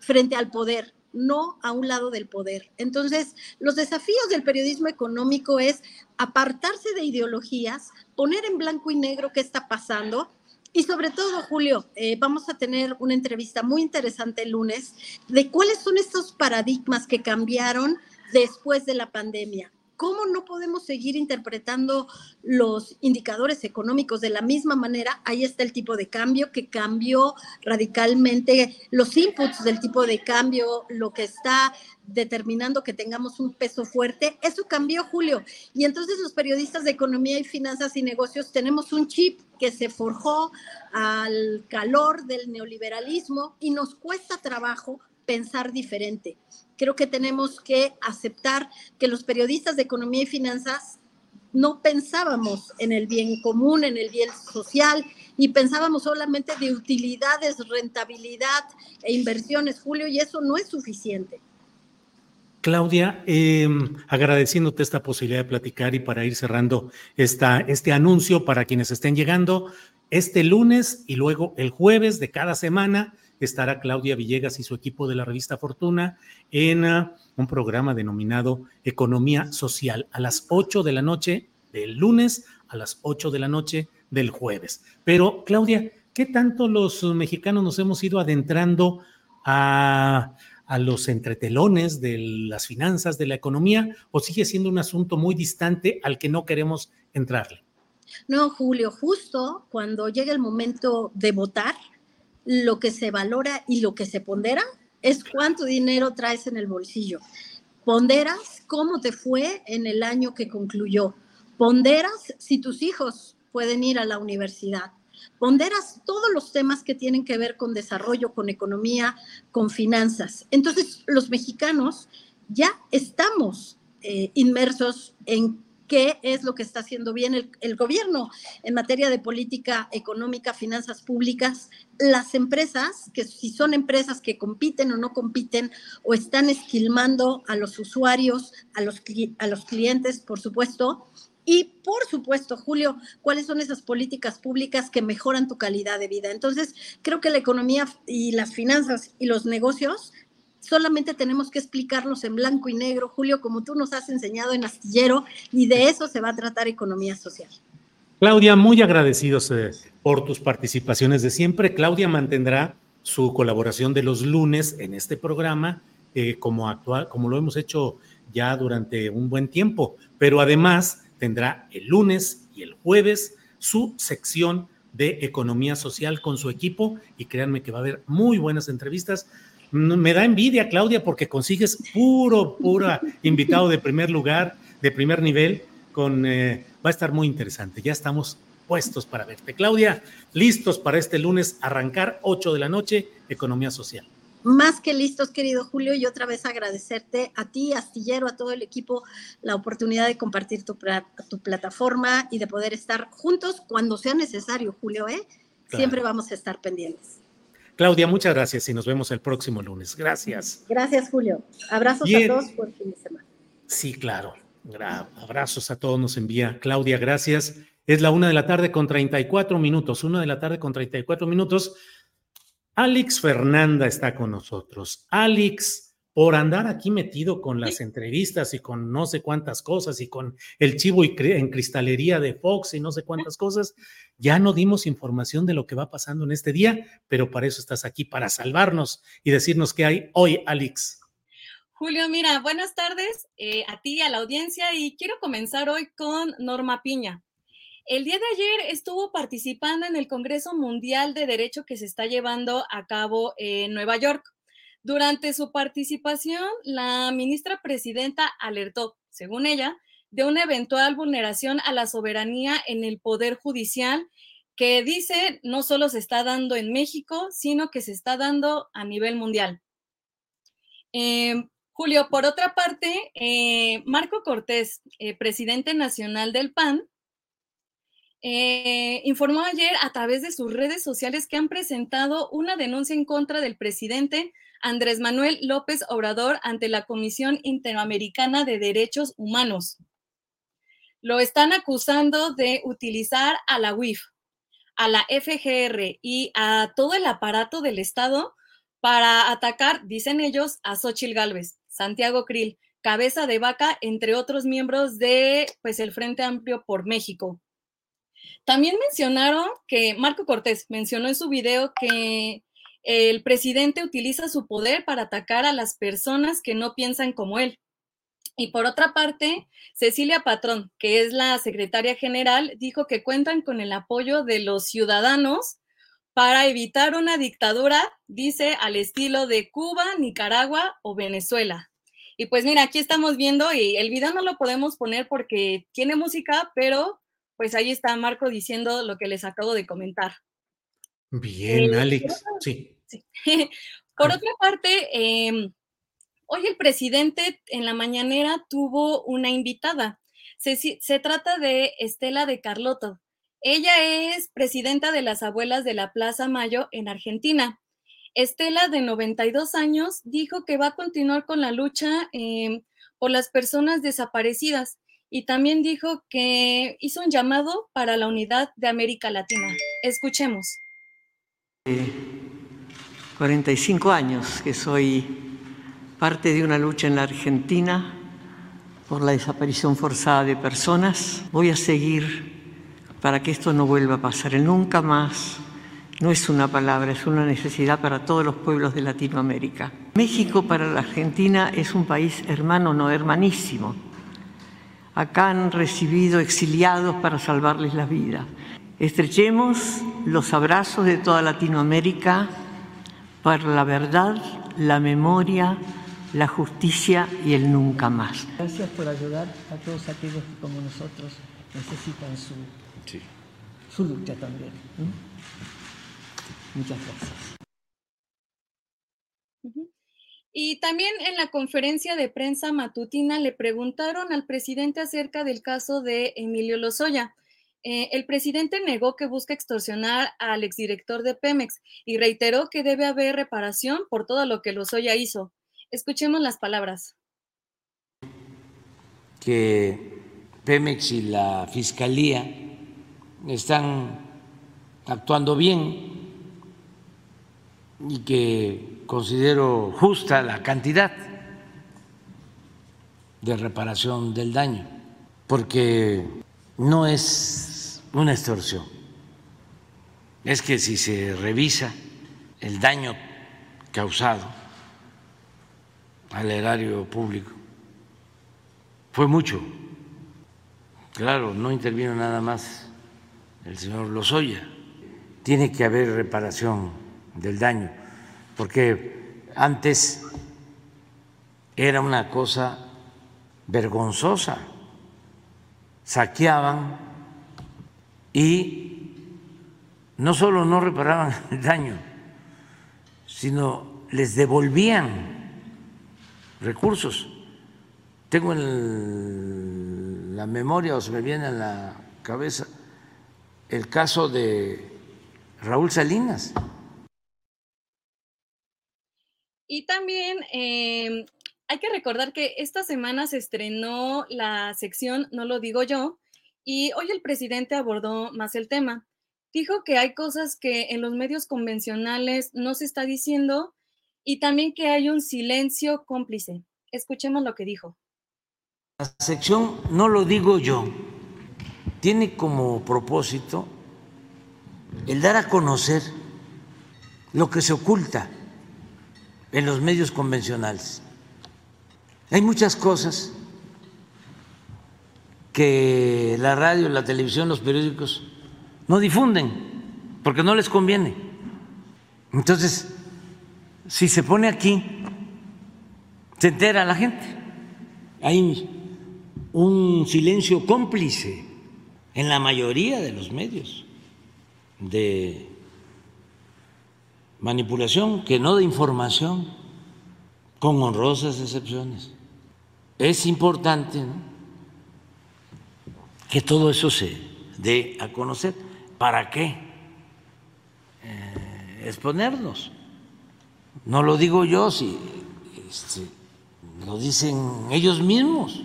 frente al poder, no a un lado del poder. Entonces, los desafíos del periodismo económico es apartarse de ideologías, poner en blanco y negro qué está pasando. Y sobre todo, Julio, eh, vamos a tener una entrevista muy interesante el lunes de cuáles son estos paradigmas que cambiaron después de la pandemia. ¿Cómo no podemos seguir interpretando los indicadores económicos de la misma manera? Ahí está el tipo de cambio que cambió radicalmente los inputs del tipo de cambio, lo que está determinando que tengamos un peso fuerte. Eso cambió, Julio. Y entonces los periodistas de economía y finanzas y negocios tenemos un chip que se forjó al calor del neoliberalismo y nos cuesta trabajo pensar diferente. Creo que tenemos que aceptar que los periodistas de economía y finanzas no pensábamos en el bien común, en el bien social y pensábamos solamente de utilidades, rentabilidad e inversiones, Julio, y eso no es suficiente. Claudia, em, agradeciéndote esta posibilidad de platicar y para ir cerrando esta, este anuncio para quienes estén llegando, este lunes y luego el jueves de cada semana estará Claudia Villegas y su equipo de la revista Fortuna en ah, un programa denominado Economía Social a las 8 de la noche del lunes a las 8 de la noche del jueves. Pero, Claudia, ¿qué tanto los mexicanos nos hemos ido adentrando a, a los entretelones de las finanzas, de la economía, o sigue siendo un asunto muy distante al que no queremos entrarle? No, Julio, justo cuando llega el momento de votar, lo que se valora y lo que se pondera es cuánto dinero traes en el bolsillo. Ponderas cómo te fue en el año que concluyó. Ponderas si tus hijos pueden ir a la universidad. Ponderas todos los temas que tienen que ver con desarrollo, con economía, con finanzas. Entonces, los mexicanos ya estamos eh, inmersos en qué es lo que está haciendo bien el, gobierno en materia de política económica, finanzas públicas, las empresas, que si son empresas que compiten o no compiten o están esquilmando a los usuarios, a los, a los clientes, por supuesto, y por supuesto, Julio, cuáles son esas políticas públicas que mejoran tu calidad de vida. Entonces, creo que la economía y las finanzas y los negocios solamente tenemos que explicarlos en blanco y negro, Julio, como tú nos has enseñado en Astillero, y de eso se va a tratar economía social. Claudia, muy agradecidos por tus participaciones de siempre. Claudia mantendrá su colaboración de los lunes en este programa, eh, como, actual, como lo hemos hecho ya durante un buen tiempo, pero además tendrá el lunes y el jueves su sección de economía social con su equipo y créanme que va a haber muy buenas entrevistas. Me da envidia, Claudia, porque consigues puro, puro invitado de primer lugar, de primer nivel, con, eh, va a estar muy interesante. Ya estamos puestos para verte. Claudia, listos para este lunes arrancar 8 de la noche, Economía Social. Más que listos, querido Julio, y otra vez agradecerte a ti, Astillero, a todo el equipo, la oportunidad de compartir tu, tu plataforma y de poder estar juntos cuando sea necesario, Julio, ¿eh? Siempre vamos a estar pendientes. Claudia, muchas gracias y nos vemos el próximo lunes. Gracias. Gracias, Julio. Abrazos a todos por fin de semana. Sí, claro. Abrazos a todos nos envía Claudia, gracias. Es la una de la tarde con 34 minutos, una de la tarde con 34 minutos. Alex Fernanda está con nosotros. Alex, por andar aquí metido con las entrevistas y con no sé cuántas cosas y con el chivo y en cristalería de Fox y no sé cuántas cosas, ya no dimos información de lo que va pasando en este día, pero para eso estás aquí, para salvarnos y decirnos qué hay hoy, Alex. Julio, mira, buenas tardes eh, a ti, a la audiencia, y quiero comenzar hoy con Norma Piña. El día de ayer estuvo participando en el Congreso Mundial de Derecho que se está llevando a cabo en Nueva York. Durante su participación, la ministra presidenta alertó, según ella, de una eventual vulneración a la soberanía en el Poder Judicial que dice no solo se está dando en México, sino que se está dando a nivel mundial. Em, Julio, por otra parte, eh, Marco Cortés, eh, presidente nacional del PAN, eh, informó ayer a través de sus redes sociales que han presentado una denuncia en contra del presidente Andrés Manuel López Obrador ante la Comisión Interamericana de Derechos Humanos. Lo están acusando de utilizar a la UIF, a la FGR y a todo el aparato del Estado para atacar, dicen ellos, a Xochil Gálvez, Santiago Krill, Cabeza de Vaca, entre otros miembros de pues, el Frente Amplio por México. También mencionaron que Marco Cortés mencionó en su video que el presidente utiliza su poder para atacar a las personas que no piensan como él. Y por otra parte, Cecilia Patrón, que es la secretaria general, dijo que cuentan con el apoyo de los ciudadanos para evitar una dictadura, dice, al estilo de Cuba, Nicaragua o Venezuela. Y pues mira, aquí estamos viendo y el video no lo podemos poner porque tiene música, pero pues ahí está Marco diciendo lo que les acabo de comentar. Bien, eh, Alex. Sí. Por otra parte, em, hoy el presidente en la mañanera tuvo una invitada. Se, se, trata de Estela de Carlotto. Ella es presidenta de las abuelas de la Plaza Mayo en Argentina. Estela, de 92 años, dijo que va a continuar con la lucha em, por las personas desaparecidas y también dijo que hizo un llamado para la unidad de América Latina. Escuchemos. 45 años que soy parte de una lucha en la Argentina por la desaparición forzada de personas. Voy a seguir para que esto no vuelva a pasar. nunca más no es una palabra, es una necesidad para todos los pueblos de Latinoamérica. México para la Argentina es un país hermano, no hermanísimo Acá han recibido exiliados para salvarles la vida. Estrechemos los abrazos de toda Latinoamérica para la verdad, la memoria, la justicia y el nunca más. Gracias por ayudar a todos aquellos que como nosotros necesitan su, su lucha también. Muchas gracias. Y también en la conferencia de prensa matutina le preguntaron al presidente acerca del caso de Emilio Lozoya. Eh, el presidente negó que busca extorsionar al exdirector de Pemex y reiteró que debe haber reparación por todo lo que Lozoya hizo. Escuchemos las palabras. Que Pemex y la Fiscalía están actuando bien y que considero justa la cantidad de reparación del daño, porque no es una extorsión. Es que si se revisa el daño causado al erario público fue mucho. Claro, no intervino nada más el señor Lozoya. Tiene que haber reparación del daño, porque antes era una cosa vergonzosa. Saqueaban y no solo no reparaban el daño, sino les devolvían recursos. Tengo en la memoria o se me viene a la cabeza el caso de Raúl Salinas. Y también eh, hay que recordar que esta semana se estrenó la sección No lo digo yo y hoy el presidente abordó más el tema. Dijo que hay cosas que en los medios convencionales no se está diciendo y también que hay un silencio cómplice. Escuchemos lo que dijo. La sección No lo digo yo tiene como propósito el dar a conocer lo que se oculta en los medios convencionales. Hay muchas cosas que la radio, la televisión, los periódicos no difunden porque no les conviene. Entonces, si se pone aquí, se entera la gente. Hay un silencio cómplice en la mayoría de los medios de manipulación, que no de información, con honrosas excepciones. Es importante que todo eso se dé a conocer. ¿Para qué eh, exponernos? No lo digo yo, si este, lo dicen ellos mismos.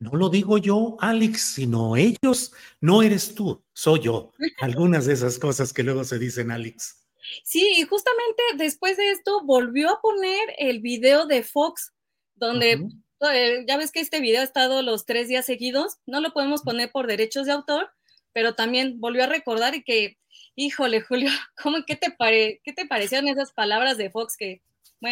No lo digo yo, Alex, sino ellos. No eres tú, soy yo. Algunas de esas cosas que luego se dicen, Alex. Sí, y justamente después de esto volvió a poner el video de Fox, donde ya ves que este video ha estado los tres días seguidos, no lo podemos poner por derechos de autor, pero también volvió a recordar y que, híjole, Julio, ¿cómo, qué, te pare, ¿qué te parecieron esas palabras de Fox que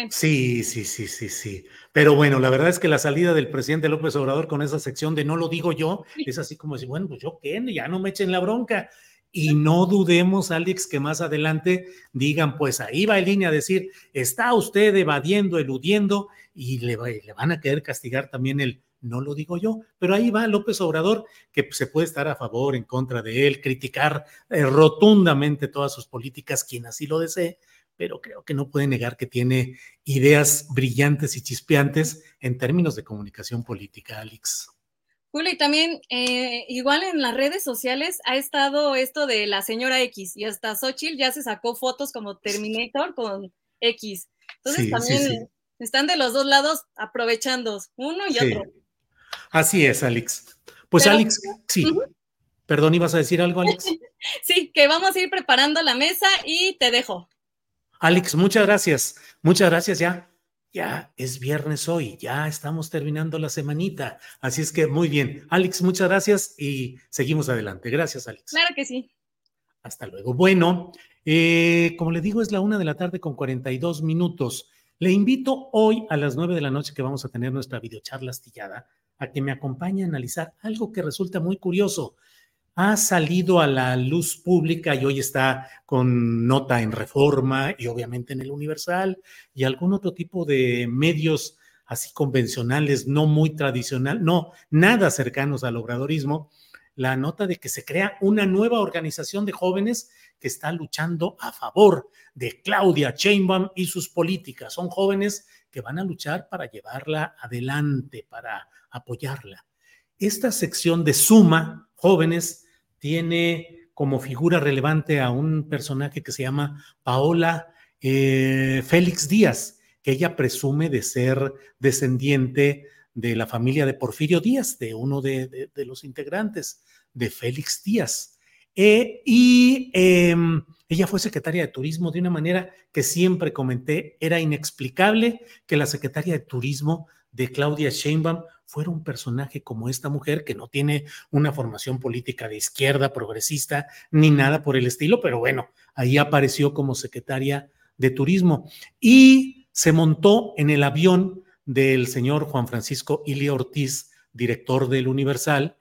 Sí, sí, sí, sí, sí. Pero bueno, la verdad es que la salida del presidente López Obrador con esa sección de no lo digo yo, es así como decir, bueno, pues yo qué, ya no me echen la bronca. Y no dudemos, Alex, que más adelante digan, pues ahí va en línea a decir, está usted evadiendo, eludiendo, y le, le van a querer castigar también el no lo digo yo, pero ahí va López Obrador, que se puede estar a favor, en contra de él, criticar eh, rotundamente todas sus políticas, quien así lo desee, pero creo que no puede negar que tiene ideas brillantes y chispeantes en términos de comunicación política, Alex. Julio, y también eh, igual en las redes sociales ha estado esto de la señora X y hasta Xochitl ya se sacó fotos como Terminator con X. Entonces también están de los dos lados aprovechando uno y otro. Así es, Alex. Pues Alex, sí. Perdón, ¿ibas a decir algo, Alex? sí, que vamos a ir preparando la mesa y te dejo. Alex, muchas gracias. Muchas gracias ya. Ya es viernes hoy, ya estamos terminando la semanita. Así es que muy bien. Alex, muchas gracias y seguimos adelante. Gracias, Alex. Claro que sí. Hasta luego. Bueno, eh, como le digo, es la una de la tarde con 42 minutos. Le invito hoy a las nueve de la noche que vamos a tener nuestra videocharla astillada a que me acompañe a analizar algo que resulta muy curioso ha salido a la luz pública y hoy está con nota en Reforma y obviamente en el Universal y algún otro tipo de medios así convencionales, no muy tradicional, no, nada cercanos al obradorismo, la nota de que se crea una nueva organización de jóvenes que está luchando a favor de Claudia Sheinbaum y sus políticas. Son jóvenes que van a luchar para llevarla adelante, para apoyarla. Esta sección de Suma, jóvenes, tiene como figura relevante a un personaje que se llama Paola eh, Félix Díaz, que ella presume de ser descendiente de la familia de Porfirio Díaz, de uno de, los integrantes de Félix Díaz. Eh, y em, ella fue secretaria de Turismo de una manera que siempre comenté, era inexplicable que la secretaria de Turismo de Claudia Sheinbaum fuera un personaje como esta mujer que no tiene una formación política de izquierda, progresista, ni nada por el estilo, pero bueno, ahí apareció como secretaria de turismo. Y se montó en el avión del señor Juan Francisco Ili Ortiz, director del Universal,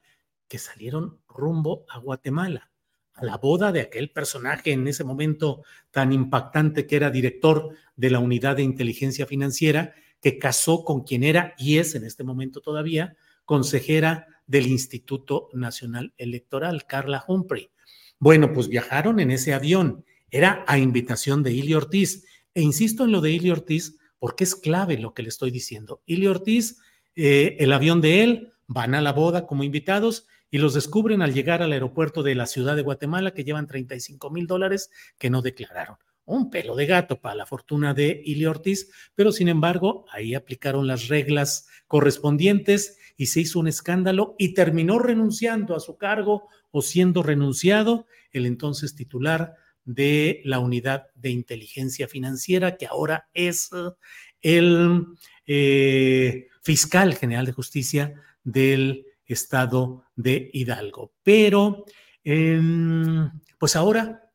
que salieron rumbo a Guatemala, a la boda de aquel personaje en ese momento tan impactante que era director de la unidad de inteligencia financiera, que casó con quien era y es en este momento todavía consejera del Instituto Nacional Electoral, Carla Humphrey. Bueno, pues viajaron en ese avión, era a invitación de Ili Ortiz. E insisto en lo de Ili Ortiz porque es clave lo que le estoy diciendo. Ili Ortiz, eh, el avión de él, van a la boda como invitados y los descubren al llegar al aeropuerto de la ciudad de Guatemala que llevan 35 mil dólares que no declararon. Un pelo de gato para la fortuna de Ili Ortiz, pero sin embargo ahí aplicaron las reglas correspondientes y se hizo un escándalo y terminó renunciando a su cargo o siendo renunciado el entonces titular de la unidad de inteligencia financiera, que ahora es el eh, fiscal general de justicia del estado de Hidalgo. Pero, em, pues ahora,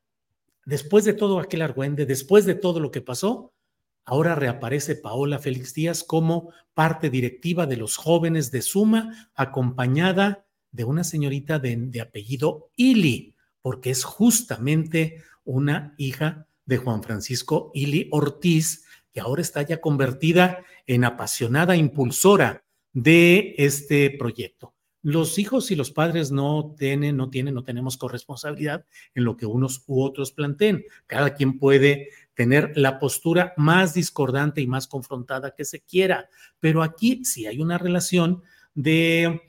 después de todo aquel argüende, después de todo lo que pasó, ahora reaparece Paola Félix Díaz como parte directiva de los jóvenes de Suma, acompañada de una señorita de, apellido Ili, porque es justamente una hija de Juan Francisco Ili Ortiz, que ahora está ya convertida en apasionada impulsora de este proyecto. Los hijos y los padres no tienen, no tienen, no tenemos corresponsabilidad en lo que unos u otros planteen. Cada quien puede tener la postura más discordante y más confrontada que se quiera, pero aquí sí hay una relación de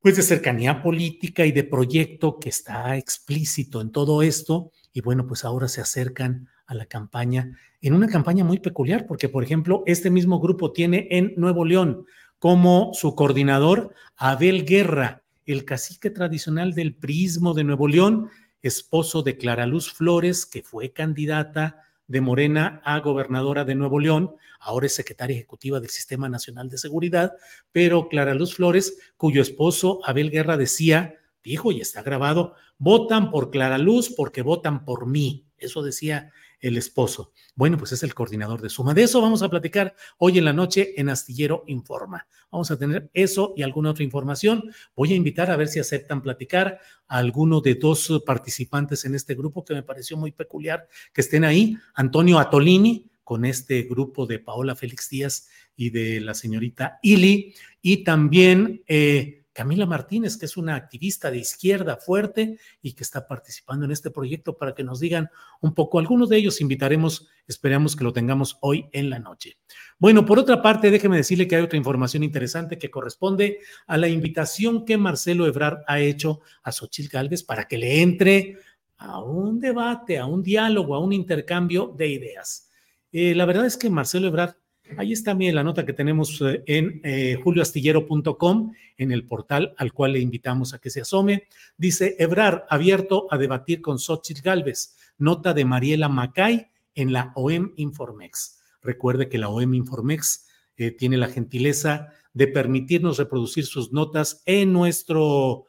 pues de cercanía política y de proyecto que está explícito en todo esto y bueno, pues ahora se acercan a la campaña en una campaña muy peculiar porque por ejemplo, este mismo grupo tiene en Nuevo León como su coordinador Abel Guerra, el cacique tradicional del Prismo de Nuevo León, esposo de Clara Luz Flores, que fue candidata de Morena a gobernadora de Nuevo León, ahora es secretaria ejecutiva del Sistema Nacional de Seguridad, pero Clara Luz Flores, cuyo esposo Abel Guerra decía, dijo y está grabado, votan por Clara Luz porque votan por mí. Eso decía el esposo. Bueno, pues es el coordinador de Suma. De eso vamos a platicar hoy en la noche en Astillero Informa. Vamos a tener eso y alguna otra información. Voy a invitar a ver si aceptan platicar a alguno de dos participantes en este grupo que me pareció muy peculiar que estén ahí. Antonio Atolini con este grupo de Paola Félix Díaz y de la señorita Ili y también... Eh, Camila Martínez, que es una activista de izquierda fuerte y que está participando en este proyecto para que nos digan un poco. Algunos de ellos invitaremos, esperamos que lo tengamos hoy en la noche. Bueno, por otra parte, déjeme decirle que hay otra información interesante que corresponde a la invitación que Marcelo Ebrard ha hecho a Xochitl Gálvez para que le entre a un debate, a un diálogo, a un intercambio de ideas. Eh, la verdad es que Marcelo Ebrard Ahí está bien la nota que tenemos eh, en eh, julioastillero.com, en el portal al cual le invitamos a que se asome. Dice, Ebrar abierto a debatir con Xochitl Galvez. Nota de Mariela Macay en la OEM Informex. Recuerde que la OEM Informex eh, tiene la gentileza de permitirnos reproducir sus notas en nuestro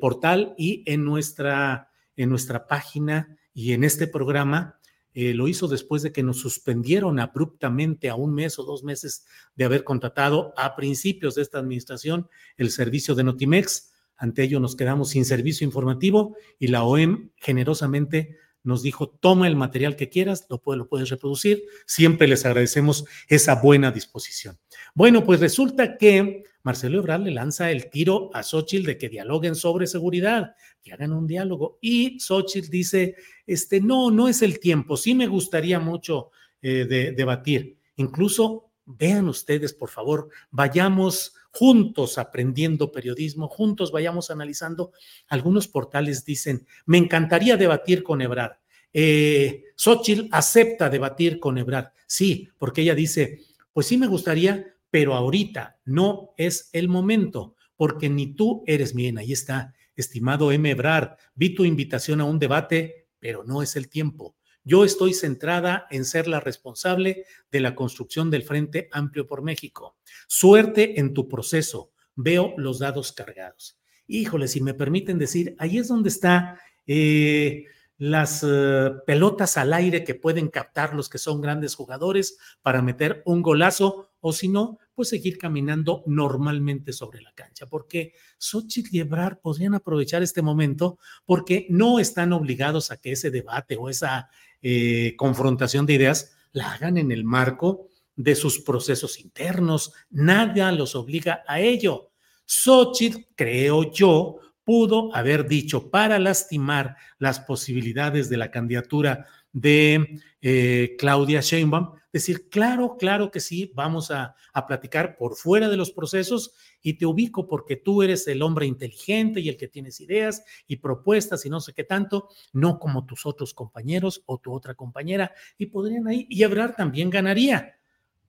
portal y en nuestra, en nuestra página y en este programa eh, lo hizo después de que nos suspendieron abruptamente a un mes o dos meses de haber contratado a principios de esta administración el servicio de Notimex. Ante ello nos quedamos sin servicio informativo y la OEM generosamente nos dijo, toma el material que quieras, lo, lo puedes reproducir. Siempre les agradecemos esa buena disposición. Bueno, pues resulta que Marcelo Ebrard le lanza el tiro a Xochitl de que dialoguen sobre seguridad, que hagan un diálogo. Y Xochitl dice, este, no, no es el tiempo, sí me gustaría mucho eh, de, debatir. Incluso, vean ustedes, por favor, vayamos juntos aprendiendo periodismo, juntos vayamos analizando. Algunos portales dicen, me encantaría debatir con Ebrard. Eh, Xochitl acepta debatir con Ebrard. Sí, porque ella dice, pues sí me gustaría, pero ahorita no es el momento, porque ni tú eres bien. Ahí está, estimado M. Ebrard, vi tu invitación a un debate, pero no es el tiempo. Yo estoy centrada en ser la responsable de la construcción del Frente Amplio por México. Suerte en tu proceso. Veo los dados cargados. Híjole, si me permiten decir, ahí es donde está eh, las eh, pelotas al aire que pueden captar los que son grandes jugadores para meter un golazo o si no, pues seguir caminando normalmente sobre la cancha, porque Xochitl y Ebrard podrían aprovechar este momento porque no están obligados a que ese debate o esa eh, confrontación de ideas la hagan en el marco de sus procesos internos. Nada los obliga a ello. Xochitl, creo yo, pudo haber dicho para lastimar las posibilidades de la candidatura de eh, Claudia Sheinbaum, decir, claro, claro que sí, vamos a, a, platicar por fuera de los procesos y te ubico porque tú eres el hombre inteligente y el que tienes ideas y propuestas y no sé qué tanto, no como tus otros compañeros o tu otra compañera, y podrían ahí, y Ebrard también ganaría,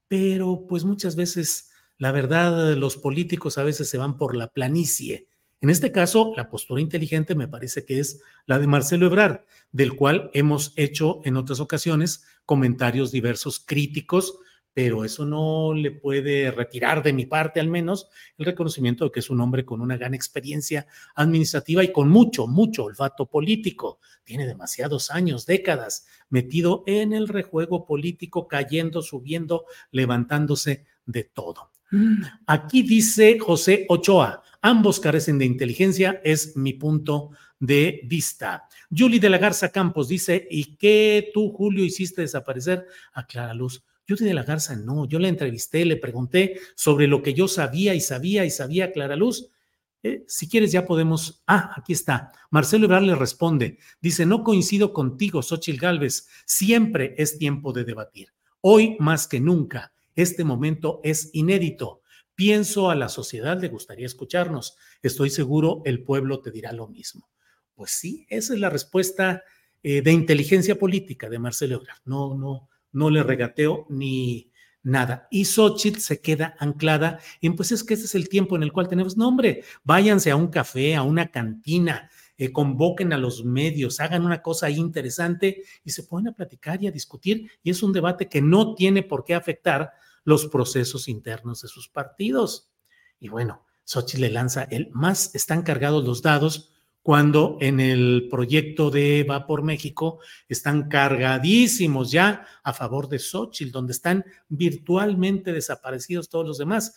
pero pues muchas veces, la verdad, los políticos a veces se van por la planicie en este caso, la postura inteligente me parece que es la de Marcelo Ebrard, del cual hemos hecho en otras ocasiones comentarios diversos críticos, pero eso no le puede retirar de mi parte al menos el reconocimiento de que es un hombre con una gran experiencia administrativa y con mucho, mucho olfato político. Tiene demasiados años, décadas metido en el rejuego político, cayendo, subiendo, levantándose de todo. Aquí dice José Ochoa, ambos carecen de inteligencia, es mi punto de vista. Julie de la Garza Campos dice, ¿y qué tú, Julio, hiciste desaparecer a Clara Luz? Julie de la Garza no, yo la entrevisté, le pregunté sobre lo que yo sabía y sabía y sabía Clara Luz. Eh, si quieres ya podemos, ah, aquí está. Marcelo Ebrard le responde, dice, no coincido contigo, Xochil Gálvez, siempre es tiempo de debatir. Hoy más que nunca, este momento es inédito. Pienso a la sociedad, le gustaría escucharnos. Estoy seguro el pueblo te dirá lo mismo. Pues sí, esa es la respuesta eh, de inteligencia política de Marcelo Ebrard. No, no, no le regateo ni nada. Y Xochitl se queda anclada en, pues es que este es el tiempo en el cual tenemos, no váyanse a un café, a una cantina, eh, convoquen a los medios, hagan una cosa interesante y se pueden a platicar y a discutir. Y es un debate que no tiene por qué afectar los procesos internos de sus partidos. Y bueno, Xochitl le lanza el más, están cargados los dados cuando en el proyecto de Va por México están cargadísimos ya a favor de Xochitl, donde están virtualmente desaparecidos todos los demás.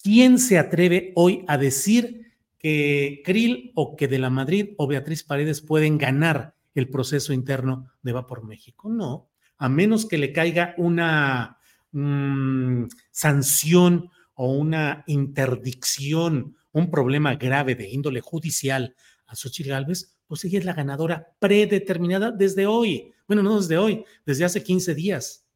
¿Quién se atreve hoy a decir que Krill o que de la Madrid o Beatriz Paredes pueden ganar el proceso interno de Va por México? No, a menos que le caiga una Mm, sanción o una interdicción, un problema grave de índole judicial a Xochitl Gálvez, pues ella es la ganadora predeterminada desde hoy. Bueno, no desde hoy, desde hace 15 días.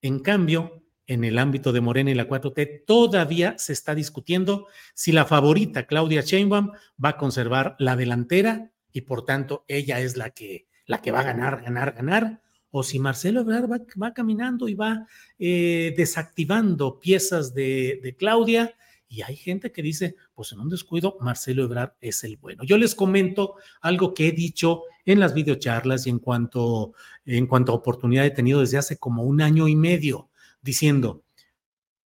En cambio, en el ámbito de Morena y la 4T, todavía se está discutiendo si la favorita Claudia Sheinbaum va a conservar la delantera y por tanto ella es la que, la que va a ganar, ganar, ganar, o si Marcelo Ebrard va, caminando y va eh, desactivando piezas de, Claudia, y hay gente que dice, pues en un descuido, Marcelo Ebrard es el bueno. Yo les comento algo que he dicho en las videocharlas y en cuanto, en cuanto a oportunidad he tenido desde hace como un año y medio, diciendo,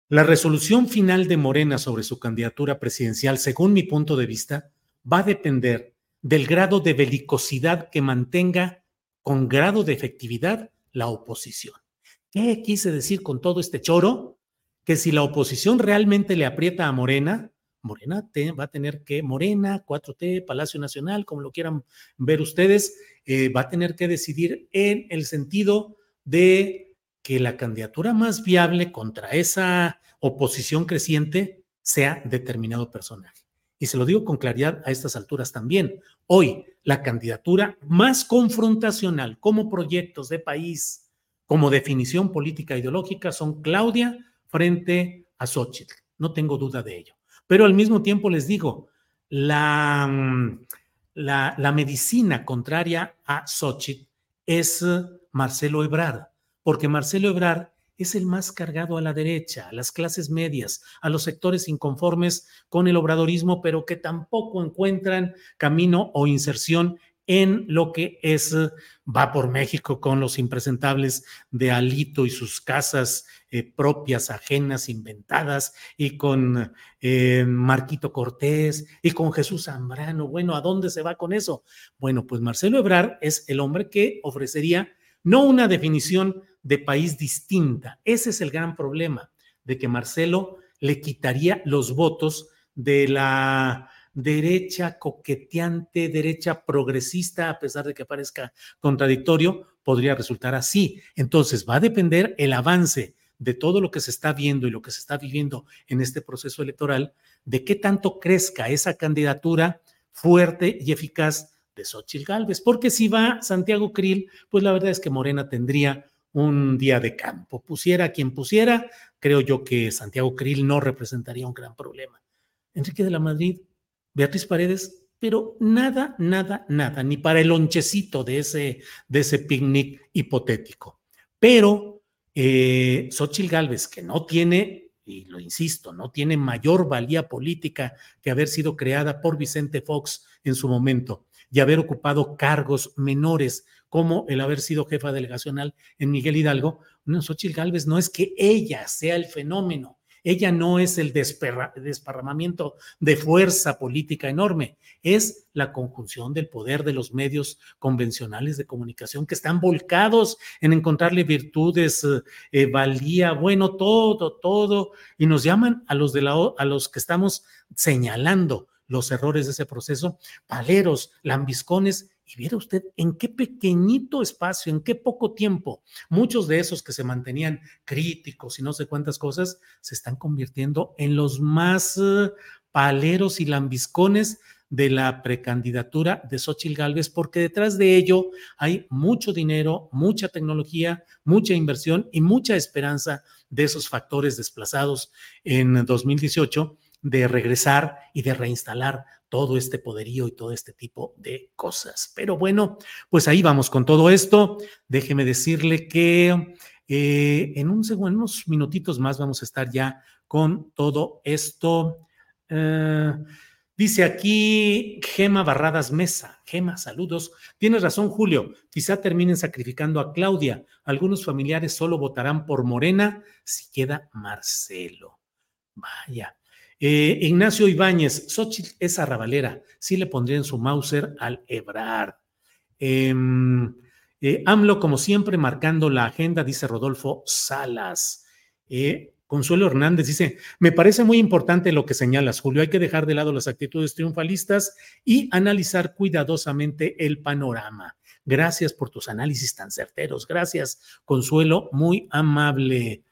la resolución final de Morena sobre su candidatura presidencial, según mi punto de vista, va a depender del grado de belicosidad que mantenga con grado de efectividad la oposición. ¿Qué quise decir con todo este choro? Que si la oposición realmente le aprieta a Morena, Morena va a tener que, Morena, 4T, Palacio Nacional, como lo quieran ver ustedes, eh, va a tener que decidir en el sentido de que la candidatura más viable contra esa oposición creciente sea determinado personaje y se lo digo con claridad a estas alturas también, hoy la candidatura más confrontacional como proyectos de país, como definición política ideológica, son Claudia frente a Xochitl. No tengo duda de ello. Pero al mismo tiempo les digo, la, la, la medicina contraria a Xochitl es Marcelo Ebrard, porque Marcelo Ebrard es el más cargado a la derecha, a las clases medias, a los sectores inconformes con el obradorismo, pero que tampoco encuentran camino o inserción en lo que es Va por México con los impresentables de Alito y sus casas eh, propias, ajenas, inventadas, y con eh, Marquito Cortés y con Jesús Zambrano. Bueno, ¿a dónde se va con eso? Bueno, pues Marcelo Ebrar es el hombre que ofrecería no una definición de país distinta. Ese es el gran problema, de que Marcelo le quitaría los votos de la derecha coqueteante, derecha progresista, a pesar de que parezca contradictorio, podría resultar así. Entonces, va a depender el avance de todo lo que se está viendo y lo que se está viviendo en este proceso electoral, de qué tanto crezca esa candidatura fuerte y eficaz de Xochitl Gálvez, porque si va Santiago Krill, pues la verdad es que Morena tendría un día de campo. Pusiera quien pusiera, creo yo que Santiago Krill no representaría un gran problema. Enrique de la Madrid Beatriz Paredes, pero nada, nada, nada, ni para el lonchecito de ese, de ese picnic hipotético. Pero eh, Xochitl Gálvez, que no tiene, y lo insisto, no tiene mayor valía política que haber sido creada por Vicente Fox en su momento y haber ocupado cargos menores como el haber sido jefa delegacional en Miguel Hidalgo, no, Xochitl Gálvez no es que ella sea el fenómeno, ella no es el desparramamiento de fuerza política enorme, es la conjunción del poder de los medios convencionales de comunicación que están volcados en encontrarle virtudes, eh, valía, bueno, todo, todo, y nos llaman a los, de la, a los que estamos señalando los errores de ese proceso, paleros, lambiscones y viera usted en qué pequeñito espacio, en qué poco tiempo, muchos de esos que se mantenían críticos y no sé cuántas cosas, se están convirtiendo en los más eh, paleros y lambiscones de la precandidatura de Xochitl Gálvez, porque detrás de ello hay mucho dinero, mucha tecnología, mucha inversión y mucha esperanza de esos factores desplazados en 2018 de regresar y de reinstalar todo este poderío y todo este tipo de cosas. Pero bueno, pues ahí vamos con todo esto. Déjeme decirle que eh, en, un segundo, unos minutitos más vamos a estar ya con todo esto. Eh, dice aquí Gema Barradas Mesa. Gema, saludos. Tienes razón, Julio. Quizá terminen sacrificando a Claudia. Algunos familiares solo votarán por Morena si queda Marcelo. Vaya. Eh, Ignacio Ibáñez, Xochitl es arrabalera, sí le pondría en su Mauser al Ebrard. Em, eh, AMLO, como siempre, marcando la agenda, dice Rodolfo Salas. Eh, Consuelo Hernández dice, me parece muy importante lo que señalas, Julio, hay que dejar de lado las actitudes triunfalistas y analizar cuidadosamente el panorama. Gracias por tus análisis tan certeros. Gracias, Consuelo, muy amable.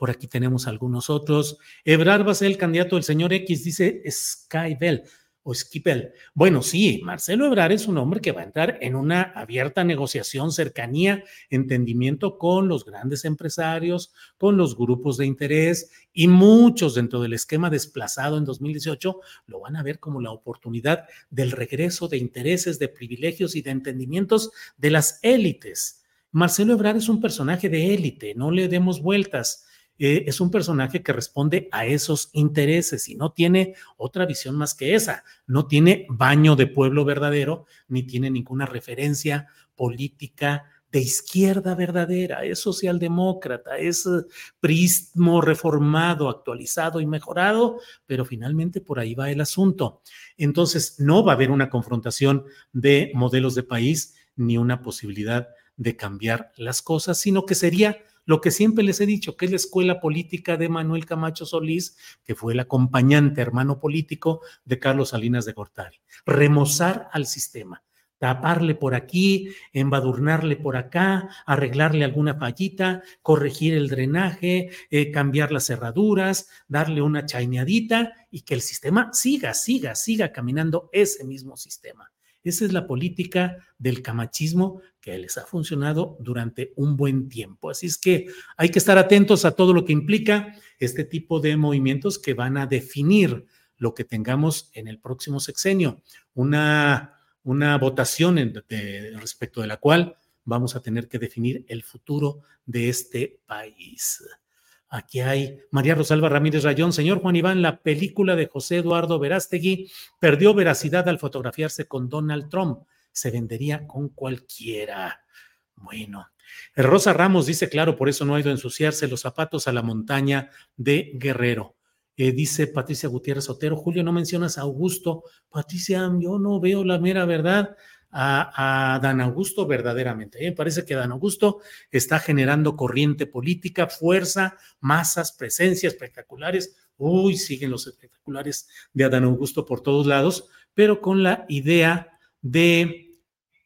Por aquí tenemos algunos otros. Ebrard va a ser el candidato del señor X, dice Skybell o Skipel. Bueno, sí, Marcelo Ebrard es un hombre que va a entrar en una abierta negociación, cercanía, entendimiento con los grandes empresarios, con los grupos de interés y muchos dentro del esquema desplazado en 2018 lo van a ver como la oportunidad del regreso de intereses, de privilegios y de entendimientos de las élites. Marcelo Ebrard es un personaje de élite, no le demos vueltas. Eh, es un personaje que responde a esos intereses y no tiene otra visión más que esa. No tiene baño de pueblo verdadero, ni tiene ninguna referencia política de izquierda verdadera, es socialdemócrata, es eh, prismo reformado, actualizado y mejorado, pero finalmente por ahí va el asunto. Entonces, no va a haber una confrontación de modelos de país ni una posibilidad de cambiar las cosas, sino que sería lo que siempre les he dicho, que es la escuela política de Manuel Camacho Solís, que fue el acompañante hermano político de Carlos Salinas de Gortari. Remozar al sistema, taparle por aquí, embadurnarle por acá, arreglarle alguna fallita, corregir el drenaje, eh, cambiar las cerraduras, darle una chaineadita y que el sistema siga, siga, siga caminando ese mismo sistema. Esa es la política del camachismo que les ha funcionado durante un buen tiempo. Así es que hay que estar atentos a todo lo que implica este tipo de movimientos que van a definir lo que tengamos en el próximo sexenio. Una, una votación respecto de la cual vamos a tener que definir el futuro de este país. Aquí hay María Rosalba Ramírez Rayón. Señor Juan Iván, la película de José Eduardo Verástegui perdió veracidad al fotografiarse con Donald Trump. Se vendería con cualquiera. Bueno, Rosa Ramos dice, claro, por eso no ha ido a ensuciarse los zapatos a la montaña de Guerrero. Eh, dice Patricia Gutiérrez Otero, Julio, no mencionas a Augusto. Patricia, yo no veo la mera verdad a, Dan Augusto verdaderamente. Me parece que Dan Augusto está generando corriente política, fuerza, masas, presencia, espectaculares. Uy, siguen los espectaculares de Adán Augusto por todos lados, pero con la idea de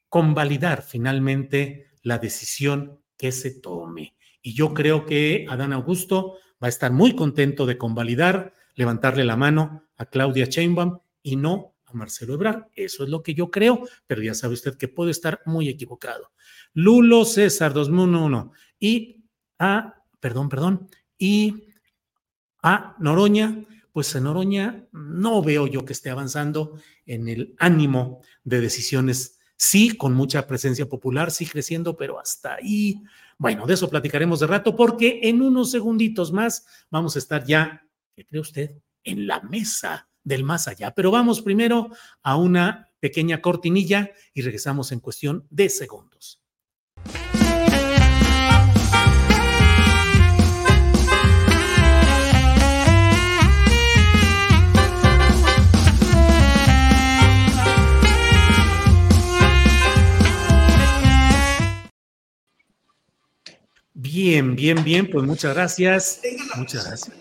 convalidar finalmente la decisión que se tome. Y yo creo que Adán Augusto va a estar muy contento de convalidar, levantarle la mano a Claudia Sheinbaum y no Marcelo Ebrard. Eso es lo que yo creo, pero ya sabe usted que puede estar muy equivocado. Lulo César 2001 y a, perdón, perdón, y a Noroña, pues en Noroña no veo yo que esté avanzando en el ánimo de decisiones. Sí, con mucha presencia popular, sí creciendo, pero hasta ahí. Bueno, de eso platicaremos de rato porque en unos segunditos más vamos a estar ya, ¿qué cree usted? En la mesa del más allá. Pero vamos primero a una pequeña cortinilla y regresamos en cuestión de segundos. Bien, bien, bien, pues muchas gracias. Muchas gracias.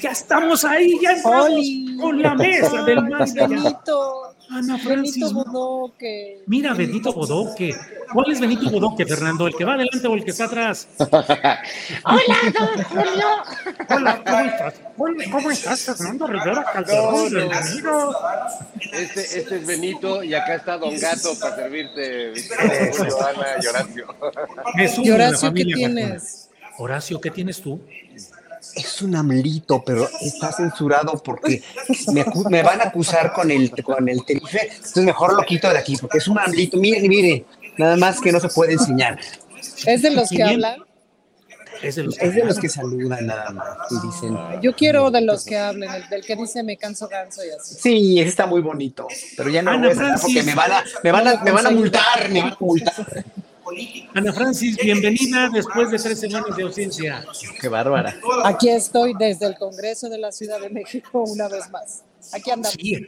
Ya estamos ahí, ya estamos con la mesa del más Benito, Ana Francis. Benito Bodoque. Mira, Benito Bodoque. ¿Cuál es Benito Bodoque, Fernando? ¿El que va adelante o el que está atrás? Hola, don Julio. Hola, ¿cómo estás? ¿Cómo estás, Fernando Rivera Calderón? Bienvenido. Este, este es Benito y acá está Don Gato para servirte, Julio, Ana y Horacio. ¿Y Horacio qué tienes? Horacio, ¿qué tienes tú? Es un amlito, pero está censurado porque me, van a acusar con el, con el telife, entonces mejor lo quito de aquí, porque es un amlito, mire, mire, nada más que no se puede enseñar. ¿Es de los que hablan? Es de los que, es de los que saludan nada más y dicen. Yo quiero de los que hablen, el del que dice me canso ganso y así. Sí, ese está muy bonito, pero ya no Ana porque me van a, me van a, me van a multar, me van a multar. Ana Francis, bienvenida después de tres semanas de ausencia. Qué bárbara. Aquí estoy desde el Congreso de la Ciudad de México una vez más. Aquí andamos. Sí,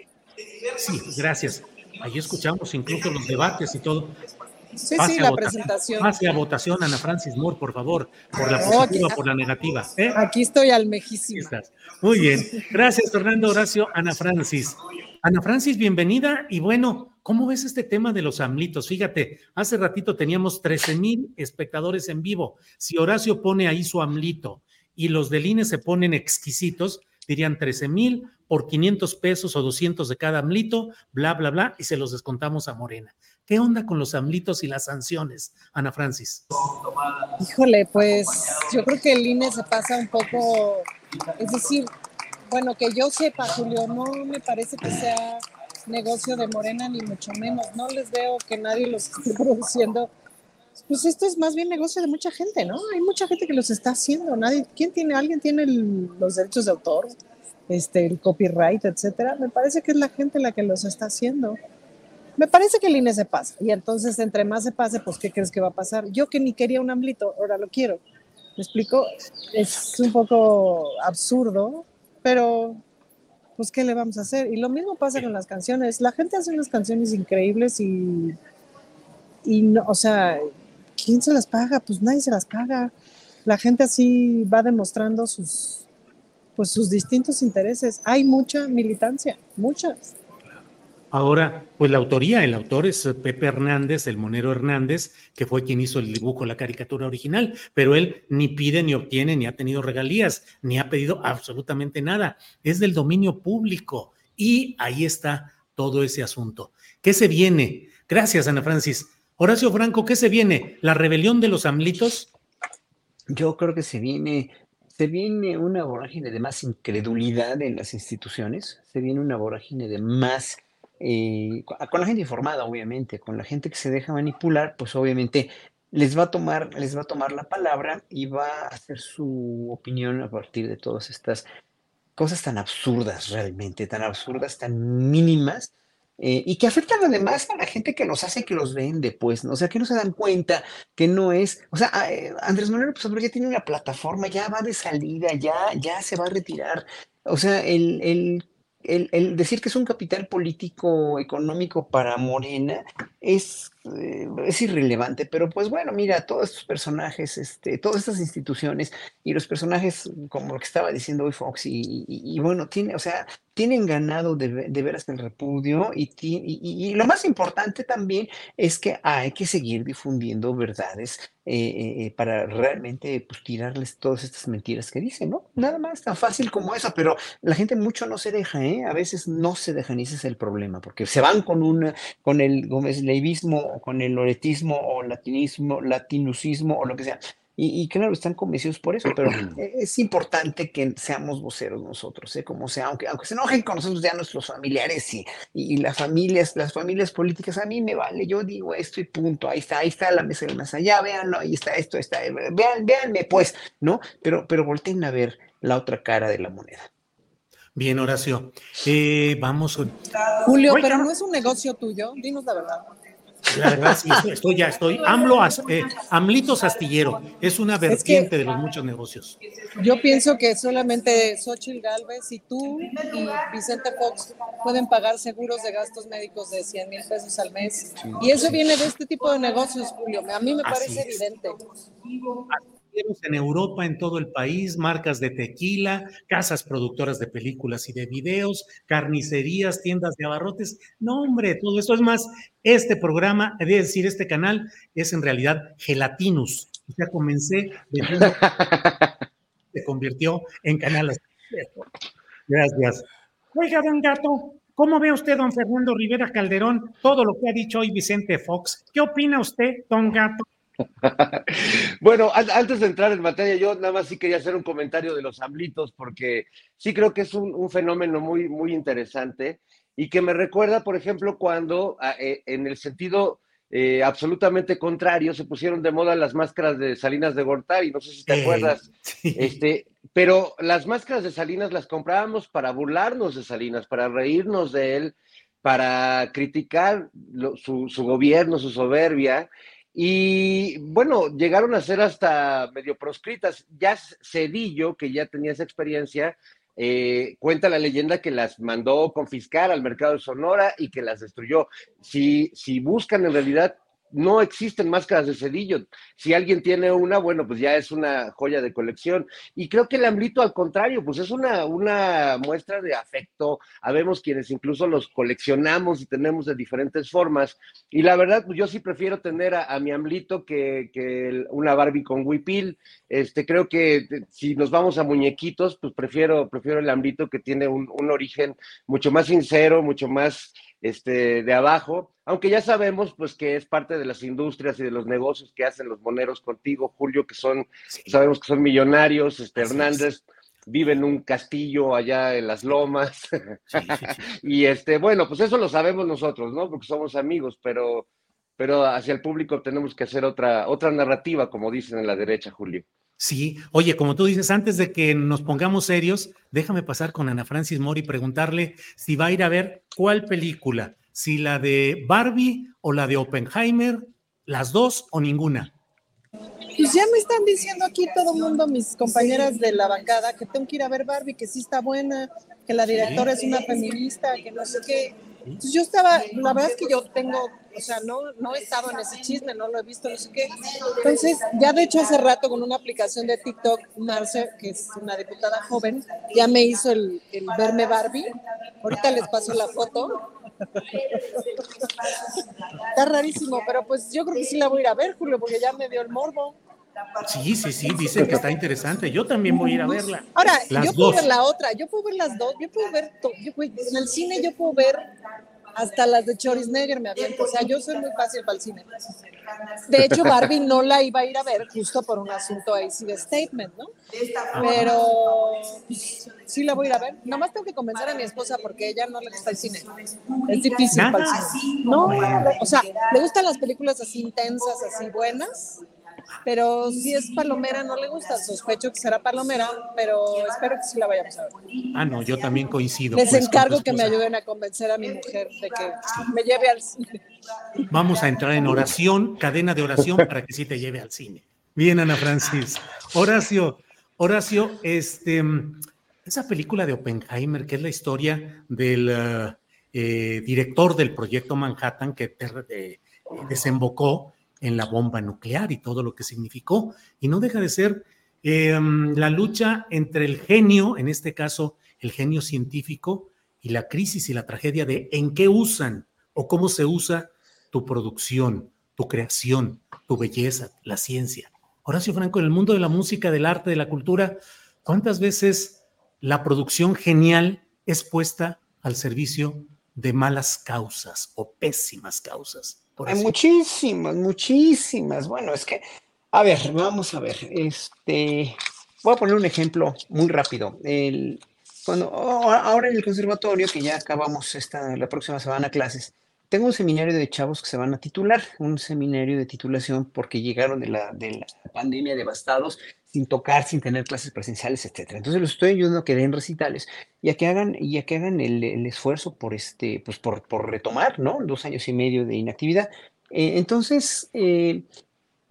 sí gracias. Ahí escuchamos incluso los debates y todo. Sí, sí, la presentación. Pase a votación, Ana Francis Moore, por favor, por la positiva o por la negativa. ¿eh? Aquí estoy al mejísimo. Muy bien. Gracias, Fernando Horacio. Ana Francis. Ana Francis, bienvenida. Y bueno, ¿cómo ves este tema de los amlitos? Fíjate, hace ratito teníamos 13 mil espectadores en vivo. Si Horacio pone ahí su amlito y los del INE se ponen exquisitos, dirían 13 mil por 500 pesos o 200 de cada amlito, bla, bla, bla, y se los descontamos a Morena. ¿Qué onda con los amlitos y las sanciones, Ana Francis? Híjole, pues yo creo que el INE se pasa un poco, es decir, bueno, que yo sepa, Julio, no me parece que sea negocio de Morena, ni mucho menos. No les veo que nadie los esté produciendo. Pues esto es más bien negocio de mucha gente, ¿no? Hay mucha gente que los está haciendo. Nadie, ¿quién tiene? ¿Alguien tiene los derechos de autor? Este, el copyright, etcétera. Me parece que es la gente la que los está haciendo. Me parece que el INE se pasa. Y entonces, entre más se pase, pues, ¿qué crees que va a pasar? Yo que ni quería un amblito, ahora lo quiero. ¿Me explico? Es un poco absurdo pero pues ¿qué le vamos a hacer? Y lo mismo pasa con las canciones. La gente hace unas canciones increíbles y, y no, o sea, ¿quién se las paga? Pues nadie se las paga. La gente así va demostrando sus, pues sus distintos intereses. Hay mucha militancia, muchas. Ahora, pues la autoría, el autor es Pepe Hernández, el monero Hernández, que fue quien hizo el dibujo, la caricatura original, pero él ni pide, ni obtiene, ni ha tenido regalías, ni ha pedido absolutamente nada. Es del dominio público y ahí está todo ese asunto. ¿Qué se viene? Gracias, Ana Francis. Horacio Franco, ¿qué se viene? ¿La rebelión de los amlitos? Yo creo que se viene se viene una vorágine de más incredulidad en las instituciones, se viene una vorágine de más eh, con la gente informada, obviamente, con la gente que se deja manipular, pues obviamente les va a tomar, les va a tomar la palabra y va a hacer su opinión a partir de todas estas cosas tan absurdas realmente, tan absurdas, tan mínimas, eh, y que afectan además a la gente que nos hace que los vende, pues, ¿no? O sea, que no se dan cuenta que no es, o sea, eh, Andrés Manuel López Obrador ya tiene una plataforma, ya va de salida, ya, ya se va a retirar. O sea, el, el el, decir que es un capital político económico para Morena es, eh, es irrelevante, pero pues bueno, mira, todos estos personajes, este, todas estas instituciones y los personajes, como lo que estaba diciendo hoy Fox, y, bueno, tiene, o sea, tienen ganado de, veras el repudio y, y, lo más importante también es que hay que seguir difundiendo verdades eh, eh, para realmente pues, tirarles todas estas mentiras que dicen, ¿no? Nada más tan fácil como eso, pero la gente mucho no se deja, ¿eh? A veces no se dejan y ese es el problema, porque se van con, un, con el Gómez Leivismo o con el loretismo o latinismo, latinucismo o lo que sea y, claro, están convencidos por eso, pero es importante que seamos voceros nosotros, ¿eh? como sea, aunque, aunque se enojen con nosotros ya nuestros familiares y, y, las familias, las familias políticas, a mí me vale, yo digo esto y punto, ahí está, ahí está la mesa del más allá, véanlo, ahí está esto, está, vean, véanme pues, ¿no? Pero, pero volteen a ver la otra cara de la moneda. Bien, Horacio. Eh, vamos. Julio, pero no es un negocio tuyo, dinos la verdad. La verdad, sí, estoy, ya estoy. AMLO, eh, Amlitos Astillero es una vertiente de los muchos negocios. Yo pienso que solamente Xochitl Galvez y tú y Vicente Fox pueden pagar seguros de gastos médicos de 100 mil pesos al mes. y eso viene de este tipo de negocios, Julio. A mí me parece evidente en Europa, en todo el país, marcas de tequila, casas productoras de películas y de videos, carnicerías, tiendas de abarrotes. No, hombre, todo eso es más. Este programa, es decir, este canal es en realidad Gelatinus. Sea, comencé se convirtió en canal. Gracias. Oiga, don Gato, ¿cómo ve usted, don Fernando Rivera Calderón, todo lo que ha dicho hoy Vicente Fox? ¿Qué opina usted, don Gato? bueno, antes de entrar en materia, yo nada más sí quería hacer un comentario de los amblitos, porque sí creo que es un, fenómeno muy, muy interesante y que me recuerda, por ejemplo, cuando ah, eh, en el sentido eh, absolutamente contrario se pusieron de moda las máscaras de Salinas de Gortari, no sé si te acuerdas, este, pero las máscaras de Salinas las comprábamos para burlarnos de Salinas, para reírnos de él, para criticar su, su gobierno, su soberbia, y bueno, llegaron a ser hasta medio proscritas. Ya Cedillo, que ya tenía esa experiencia, eh, cuenta la leyenda que las mandó confiscar al mercado de Sonora y que las destruyó. Si, si buscan en realidad no existen máscaras de cedillo. Si alguien tiene una, bueno, pues ya es una joya de colección. Y creo que el amblito, al contrario, pues es una, una muestra de afecto. Habemos quienes incluso los coleccionamos y tenemos de diferentes formas. Y la verdad, pues yo sí prefiero tener a, mi amblito que, que, una Barbie con huipil. Este, creo que si nos vamos a muñequitos, pues prefiero, prefiero el amblito que tiene un, un origen mucho más sincero, mucho más este, de abajo, aunque ya sabemos pues que es parte de las industrias y de los negocios que hacen los moneros contigo, Julio, que son, sabemos que son millonarios, este, Hernández vive en un castillo allá en las lomas, y este, bueno, pues eso lo sabemos nosotros, ¿no? Porque somos amigos, pero, pero hacia el público tenemos que hacer otra, otra narrativa, como dicen en la derecha, Julio. Sí, oye, como tú dices, antes de que nos pongamos serios, déjame pasar con Ana Francis Mori y preguntarle si va a ir a ver cuál película, si la de Barbie o la de Oppenheimer, las dos o ninguna. Pues ya me están diciendo aquí todo el mundo, mis compañeras de la bancada, que tengo que ir a ver Barbie, que sí está buena, que la directora es una feminista, que no sé qué. Entonces yo estaba, la verdad es que yo tengo o sea, no, no he estado en ese chisme, no lo he visto, no sé qué. Entonces, ya de hecho hace rato con una aplicación de TikTok, Marce, que es una diputada joven, ya me hizo el, el verme Barbie. Ahorita les paso la foto. Está rarísimo, pero pues yo creo que sí la voy a ir a ver, Julio, porque ya me dio el morbo. Sí, sí, sí, dicen que está interesante. Yo también voy a ir a verla. Ahora, yo puedo ver la otra, yo puedo ver las dos, yo puedo ver, yo en el cine yo puedo ver hasta las de Chorisnegger me aviento. O sea, yo soy muy fácil para el cine. De hecho, Barbie no la iba a ir a ver justo por un asunto ahí sí de statement, ¿no? Pero pues, sí la voy a ir a ver. Nomás tengo que convencer a mi esposa porque ella no le gusta el cine. Es difícil para el cine. No, o sea, le gustan las películas así intensas, así buenas pero si es palomera no le gusta, sospecho que será palomera, pero espero que sí la vayamos a ver. Ah, no, yo también coincido. Les pues, encargo que me ayuden a convencer a mi mujer de que me lleve al cine. Vamos a entrar en oración, cadena de oración para que sí te lleve al cine. Bien, Ana Francis. Horacio, Horacio, este, esa película de Oppenheimer, que es la historia del eh, director del proyecto Manhattan que eh, desembocó en la bomba nuclear y todo lo que significó. Y no deja de ser em, la lucha entre el genio, en este caso el genio científico, y la crisis y la tragedia de en qué usan o cómo se usa tu producción, tu creación, tu belleza, la ciencia. Horacio Franco, en el mundo de la música, del arte, de la cultura, ¿cuántas veces la producción genial es puesta al servicio de malas causas o pésimas causas? Hay muchísimas, muchísimas. Bueno, es que, a ver, vamos a ver. Este, voy a poner un ejemplo muy rápido. El, cuando, ahora en el conservatorio, que ya acabamos esta, la próxima semana clases, tengo un seminario de chavos que se van a titular, un seminario de titulación porque llegaron de la, de la pandemia devastados, sin tocar, sin tener clases presenciales, etc. Entonces los estoy ayudando a que den recitales y a que hagan, y a que hagan el, el esfuerzo por, este, pues por, por, retomar, ¿no? Dos años y medio de inactividad. Eh, entonces, eh,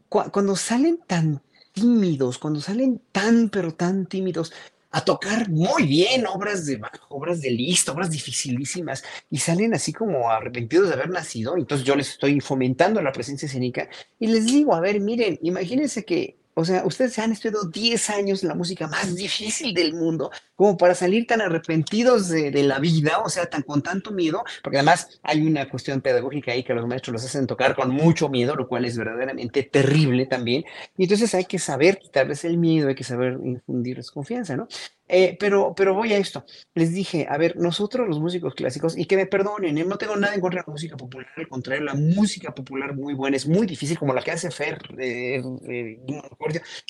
cuando salen tan tímidos, cuando salen tan, pero tan tímidos, a tocar muy bien obras de obras de lista, obras dificilísimas, y salen así como arrepentidos de haber nacido. Entonces yo les estoy fomentando la presencia escénica y les digo, a ver, miren, imagínense que o sea, ustedes han estudiado 10 años la música más difícil del mundo, como para salir tan arrepentidos de, la vida, o sea, tan con tanto miedo, porque además hay una cuestión pedagógica ahí que los maestros los hacen tocar con mucho miedo, lo cual es verdaderamente terrible también. Y entonces hay que saber quitarles el miedo, hay que saber infundirles confianza, ¿no? Eh, pero, pero voy a esto. Les dije, a ver, nosotros los músicos clásicos, y que me perdonen, ¿eh? no tengo nada en contra de la música popular, al contrario, la música popular muy buena, es muy difícil, como la que hace Fer, eh,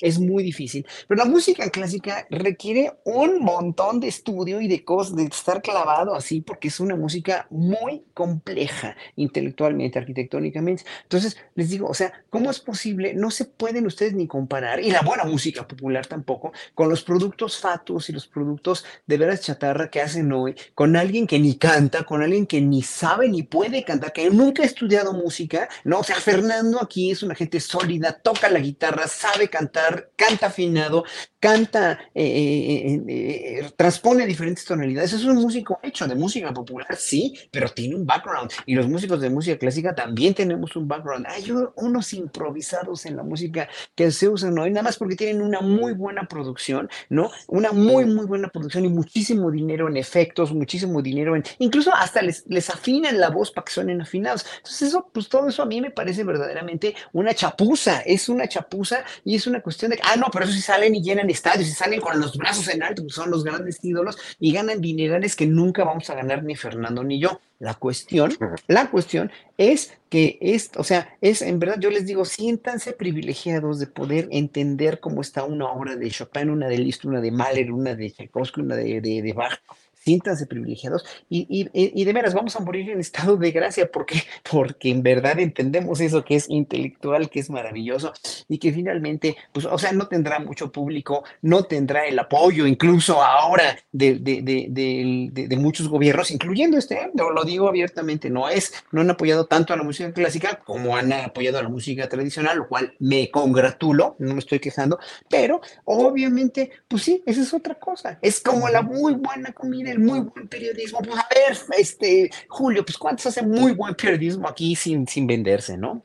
es muy difícil, pero la música clásica requiere un montón de estudio y de cosas, de estar clavado así, porque es una música muy compleja intelectualmente, arquitectónicamente. Entonces, les digo, o sea, ¿cómo es posible? No se pueden ustedes ni comparar, y la buena música popular tampoco, con los productos fatos y los productos de veras chatarra que hacen hoy con alguien que ni canta, con alguien que ni sabe ni puede cantar, que nunca ha estudiado música, ¿no? O sea, Fernando aquí es una gente sólida, toca la guitarra, sabe cantar, canta afinado, canta, eh, eh, transpone diferentes tonalidades. Es un músico hecho de música popular, sí, pero tiene un background. Y los músicos de música clásica también tenemos un background. Hay unos improvisados en la música que se usan hoy, nada más porque tienen una muy buena producción, ¿no? Una muy, muy buena producción y muchísimo dinero en efectos, muchísimo dinero en, incluso hasta les, les afinan la voz para que suenen afinados. Entonces eso, pues todo eso a mí me parece verdaderamente una chapuza, es una chapuza y es una cuestión de, ah, no, pero eso sí salen y llenan estadios y salen con los brazos en alto, pues son los grandes ídolos y ganan dinerales que nunca vamos a ganar ni Fernando ni yo. La cuestión, la cuestión es que es, o sea, es en verdad, yo les digo, siéntanse privilegiados de poder entender cómo está una obra de Chopin, una de Liszt, una de Mahler, una de Tchaikovsky, una de, de, de Bach, siéntanse privilegiados y, y, y, de veras vamos a morir en estado de gracia porque, porque en verdad entendemos eso que es intelectual, que es maravilloso y que finalmente, pues, o sea, no tendrá mucho público, no tendrá el apoyo incluso ahora de, de, de, de muchos gobiernos, incluyendo este, lo, lo digo abiertamente, no es, no han apoyado tanto a la música clásica como han apoyado a la música tradicional, lo cual me congratulo, no me estoy quejando, pero obviamente, pues sí, esa es otra cosa, es como la muy buena comida muy buen periodismo. Pues a ver, este, Julio, pues cuántos hace muy buen periodismo aquí sin, sin venderse, ¿no?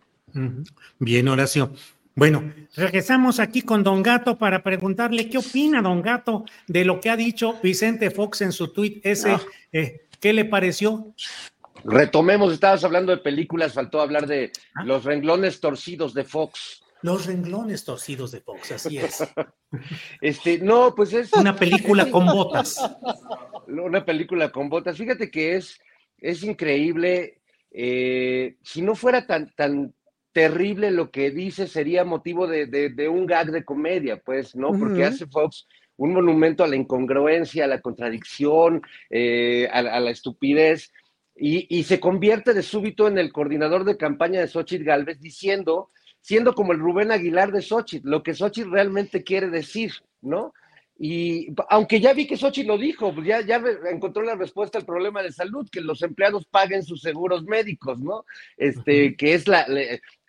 Bien, Horacio. Bueno, regresamos aquí con Don Gato para preguntarle qué opina Don Gato de lo que ha dicho Vicente Fox en su tuit ese. Ah. Eh, ¿Qué le pareció? Retomemos, estabas hablando de películas, faltó hablar de ah. los renglones torcidos de Fox. Los renglones torcidos de Fox, así es. Este, no, pues es. Una película con botas. Una película con botas. Fíjate que es es increíble. Eh, si no fuera tan, tan terrible lo que dice, sería motivo de, un gag de comedia, pues, ¿no? Porque hace Fox un monumento a la incongruencia, a la contradicción, eh, a, la estupidez, y, se convierte de súbito en el coordinador de campaña de Xochitl Galvez, diciendo, siendo como el Rubén Aguilar de Xochitl, lo que Xochitl realmente quiere decir, ¿no? Y aunque ya vi que Xochitl lo dijo, pues ya, ya encontró la respuesta al problema de salud, que los empleados paguen sus seguros médicos, ¿no? Este, que es la,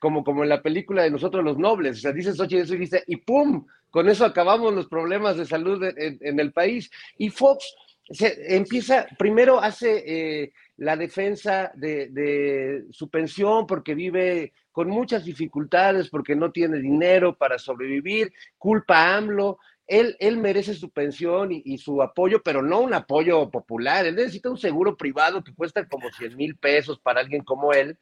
como, como en la película de nosotros los nobles, o sea, dice Xochitl eso y dice, y ¡pum! Con eso acabamos los problemas de salud en, el país. Y Fox se, empieza, primero hace eh, la defensa de, de su pensión porque vive con muchas dificultades, porque no tiene dinero para sobrevivir, culpa AMLO, él, él merece su pensión y, su apoyo, pero no un apoyo popular. Él necesita un seguro privado que cuesta como 100 mil pesos para alguien como él,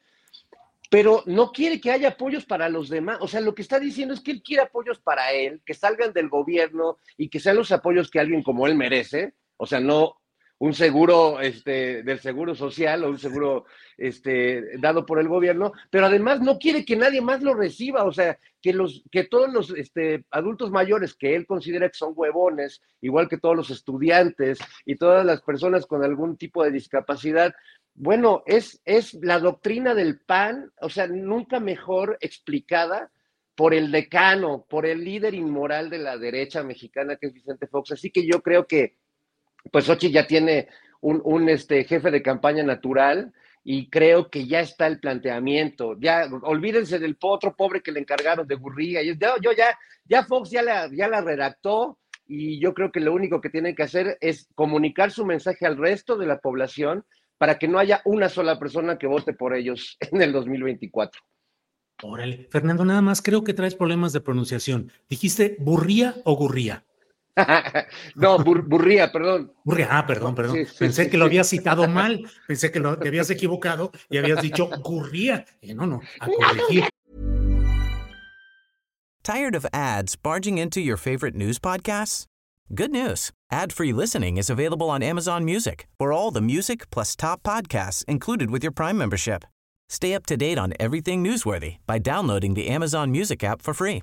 pero no quiere que haya apoyos para los demás. O sea, lo que está diciendo es que él quiere apoyos para él, que salgan del gobierno y que sean los apoyos que alguien como él merece. O sea, no un seguro este, del seguro social o un seguro este, dado por el gobierno, pero además no quiere que nadie más lo reciba, o sea, que, los, que todos los este, adultos mayores que él considera que son huevones, igual que todos los estudiantes y todas las personas con algún tipo de discapacidad, bueno, es, es la doctrina del PAN, o sea, nunca mejor explicada por el decano, por el líder inmoral de la derecha mexicana que es Vicente Fox. Así que yo creo que pues Xochitl ya tiene un, este, jefe de campaña natural y creo que ya está el planteamiento. Ya, olvídense del otro pobre que le encargaron de Gurría. Yo, yo ya, ya Fox ya la, ya la redactó y yo creo que lo único que tienen que hacer es comunicar su mensaje al resto de la población para que no haya una sola persona que vote por ellos en el 2024. Órale, Fernando, nada más creo que traes problemas de pronunciación. ¿Dijiste burría o gurría? No, burría, perdón. Burría, ah, perdón, perdón. Pensé que lo habías citado mal, pensé que lo, te habías equivocado y habías dicho gurría. no, no, a corregir. ¿Tired of ads barging into your favorite news podcasts? Good news. Ad-free listening is available on Amazon Music for all the music plus top podcasts included with your Prime membership. Stay up to date on everything newsworthy by downloading the Amazon Music app for free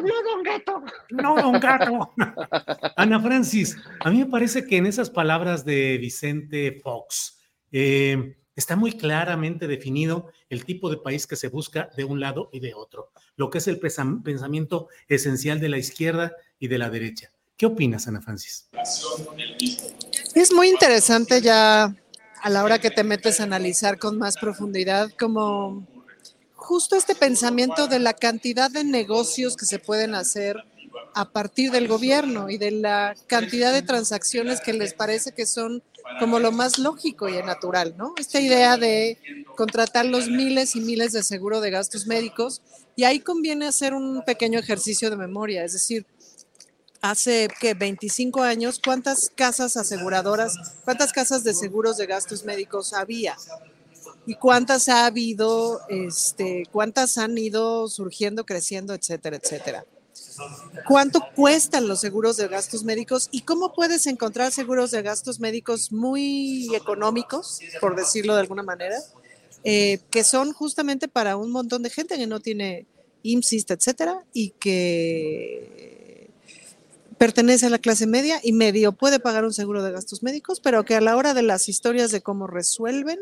No, don gato. No, don gato. Ana Francis, a mí me parece que en esas palabras de Vicente Fox eh, está muy claramente definido el tipo de país que se busca de un lado y de otro, lo que es el pensamiento esencial de la izquierda y de la derecha. ¿Qué opinas, Ana Francis? Es muy interesante ya a la hora que te metes a analizar con más profundidad como justo este pensamiento de la cantidad de negocios que se pueden hacer a partir del gobierno y de la cantidad de transacciones que les parece que son como lo más lógico y natural, ¿no? Esta idea de contratar los miles y miles de seguro de gastos médicos y ahí conviene hacer un pequeño ejercicio de memoria, es decir, hace que 25 años, ¿cuántas casas aseguradoras, cuántas casas de seguros de gastos médicos había? Y cuántas ha habido, este, cuántas han ido surgiendo, creciendo, etcétera, etcétera. ¿Cuánto cuestan los seguros de gastos médicos y cómo puedes encontrar seguros de gastos médicos muy económicos, por decirlo de alguna manera, eh, que son justamente para un montón de gente que no tiene IMSS, etcétera, y que pertenece a la clase media y medio puede pagar un seguro de gastos médicos, pero que a la hora de las historias de cómo resuelven,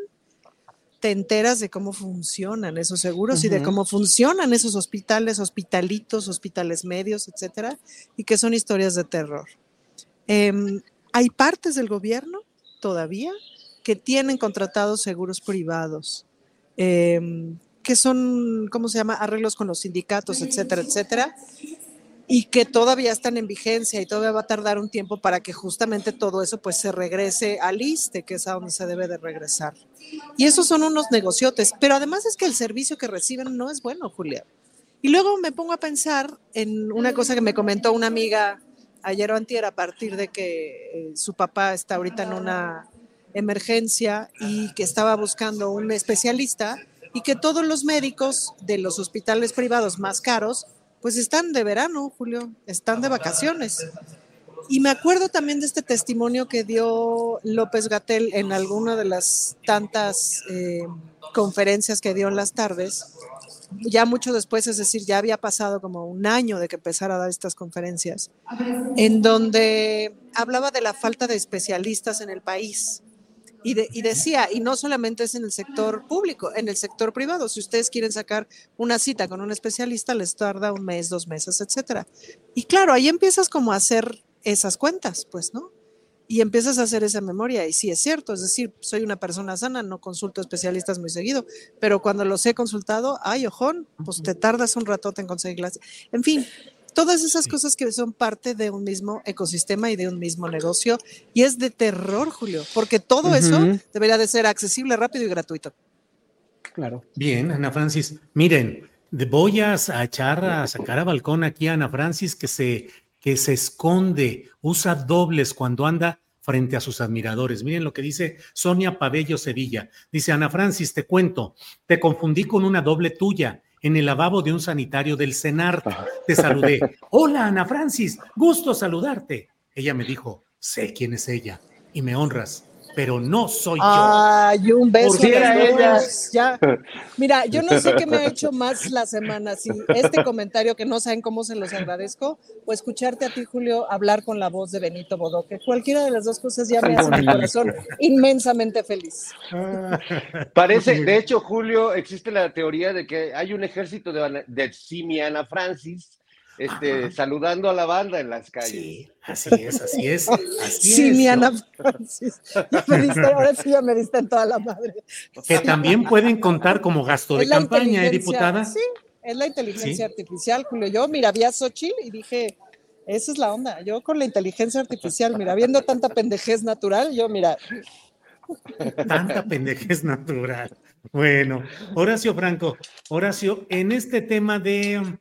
te enteras de cómo funcionan esos seguros y de cómo funcionan esos hospitales, hospitalitos, hospitales medios, etcétera, y que son historias de terror. Em, hay partes del gobierno todavía que tienen contratados seguros privados. Em, que son, ¿cómo se llama? Arreglos con los sindicatos, etcétera, etcétera y que todavía están en vigencia y todavía va a tardar un tiempo para que justamente todo eso pues se regrese al ISTE, que es a donde se debe de regresar. Y esos son unos negociotes, pero además es que el servicio que reciben no es bueno, Julia. Y luego me pongo a pensar en una cosa que me comentó una amiga ayer o antier a partir de que eh, su papá está ahorita en una emergencia y que estaba buscando un especialista y que todos los médicos de los hospitales privados más caros pues están de verano, Julio, están de vacaciones. Y me acuerdo también de este testimonio que dio López Gatel en alguna de las tantas eh, conferencias que dio en las tardes, ya mucho después, es decir, ya había pasado como un año de que empezara a dar estas conferencias, en donde hablaba de la falta de especialistas en el país y, decía, y no solamente es en el sector público, en el sector privado. Si ustedes quieren sacar una cita con un especialista, les tarda un mes, dos meses, etcétera. Y claro, ahí empiezas como a hacer esas cuentas, pues, ¿no? Y empiezas a hacer esa memoria. Y sí, es cierto, es decir, soy una persona sana, no consulto especialistas muy seguido, pero cuando los he consultado, ay, ojón, pues te tardas un ratote en conseguirlas. En fin, todas esas cosas que son parte de un mismo ecosistema y de un mismo negocio. Y es de terror, Julio, porque todo eso debería de ser accesible, rápido y gratuito. Claro. Bien, Ana Francis. Miren, voy a, echar a sacar a balcón aquí a Ana Francis que se, que se esconde, usa dobles cuando anda frente a sus admiradores. Miren lo que dice Sonia Pabello Sevilla. Dice, Ana Francis, te cuento, te confundí con una doble tuya en el lavabo de un sanitario del CENAR. Te saludé. Hola, Ana Francis, gusto saludarte. Ella me dijo, sé quién es ella y me honras pero no soy yo. Ay, un beso. Por ella. Ya. Mira, yo no sé qué me ha hecho más la semana, si este comentario que no saben cómo se los agradezco, o escucharte a ti, Julio, hablar con la voz de Benito Bodoque. Cualquiera de las dos cosas ya me hace mi corazón inmensamente feliz. Parece, de hecho, Julio, existe la teoría de que hay un ejército de, de Simiana Francis este, saludando a la banda en las calles. Sí, así es, así es. Así sí, mi Ana Francis. ahora sí ya me diste en toda la madre. Que también pueden contar como gasto de campaña, ¿eh, diputada? Sí, es la inteligencia artificial, Julio. Yo, mira, vi a Xochitl y dije, esa es la onda. Yo con la inteligencia artificial, mira, viendo tanta pendejez natural, yo, mira. Tanta pendejez natural. Bueno, Horacio Franco, Horacio, en este tema de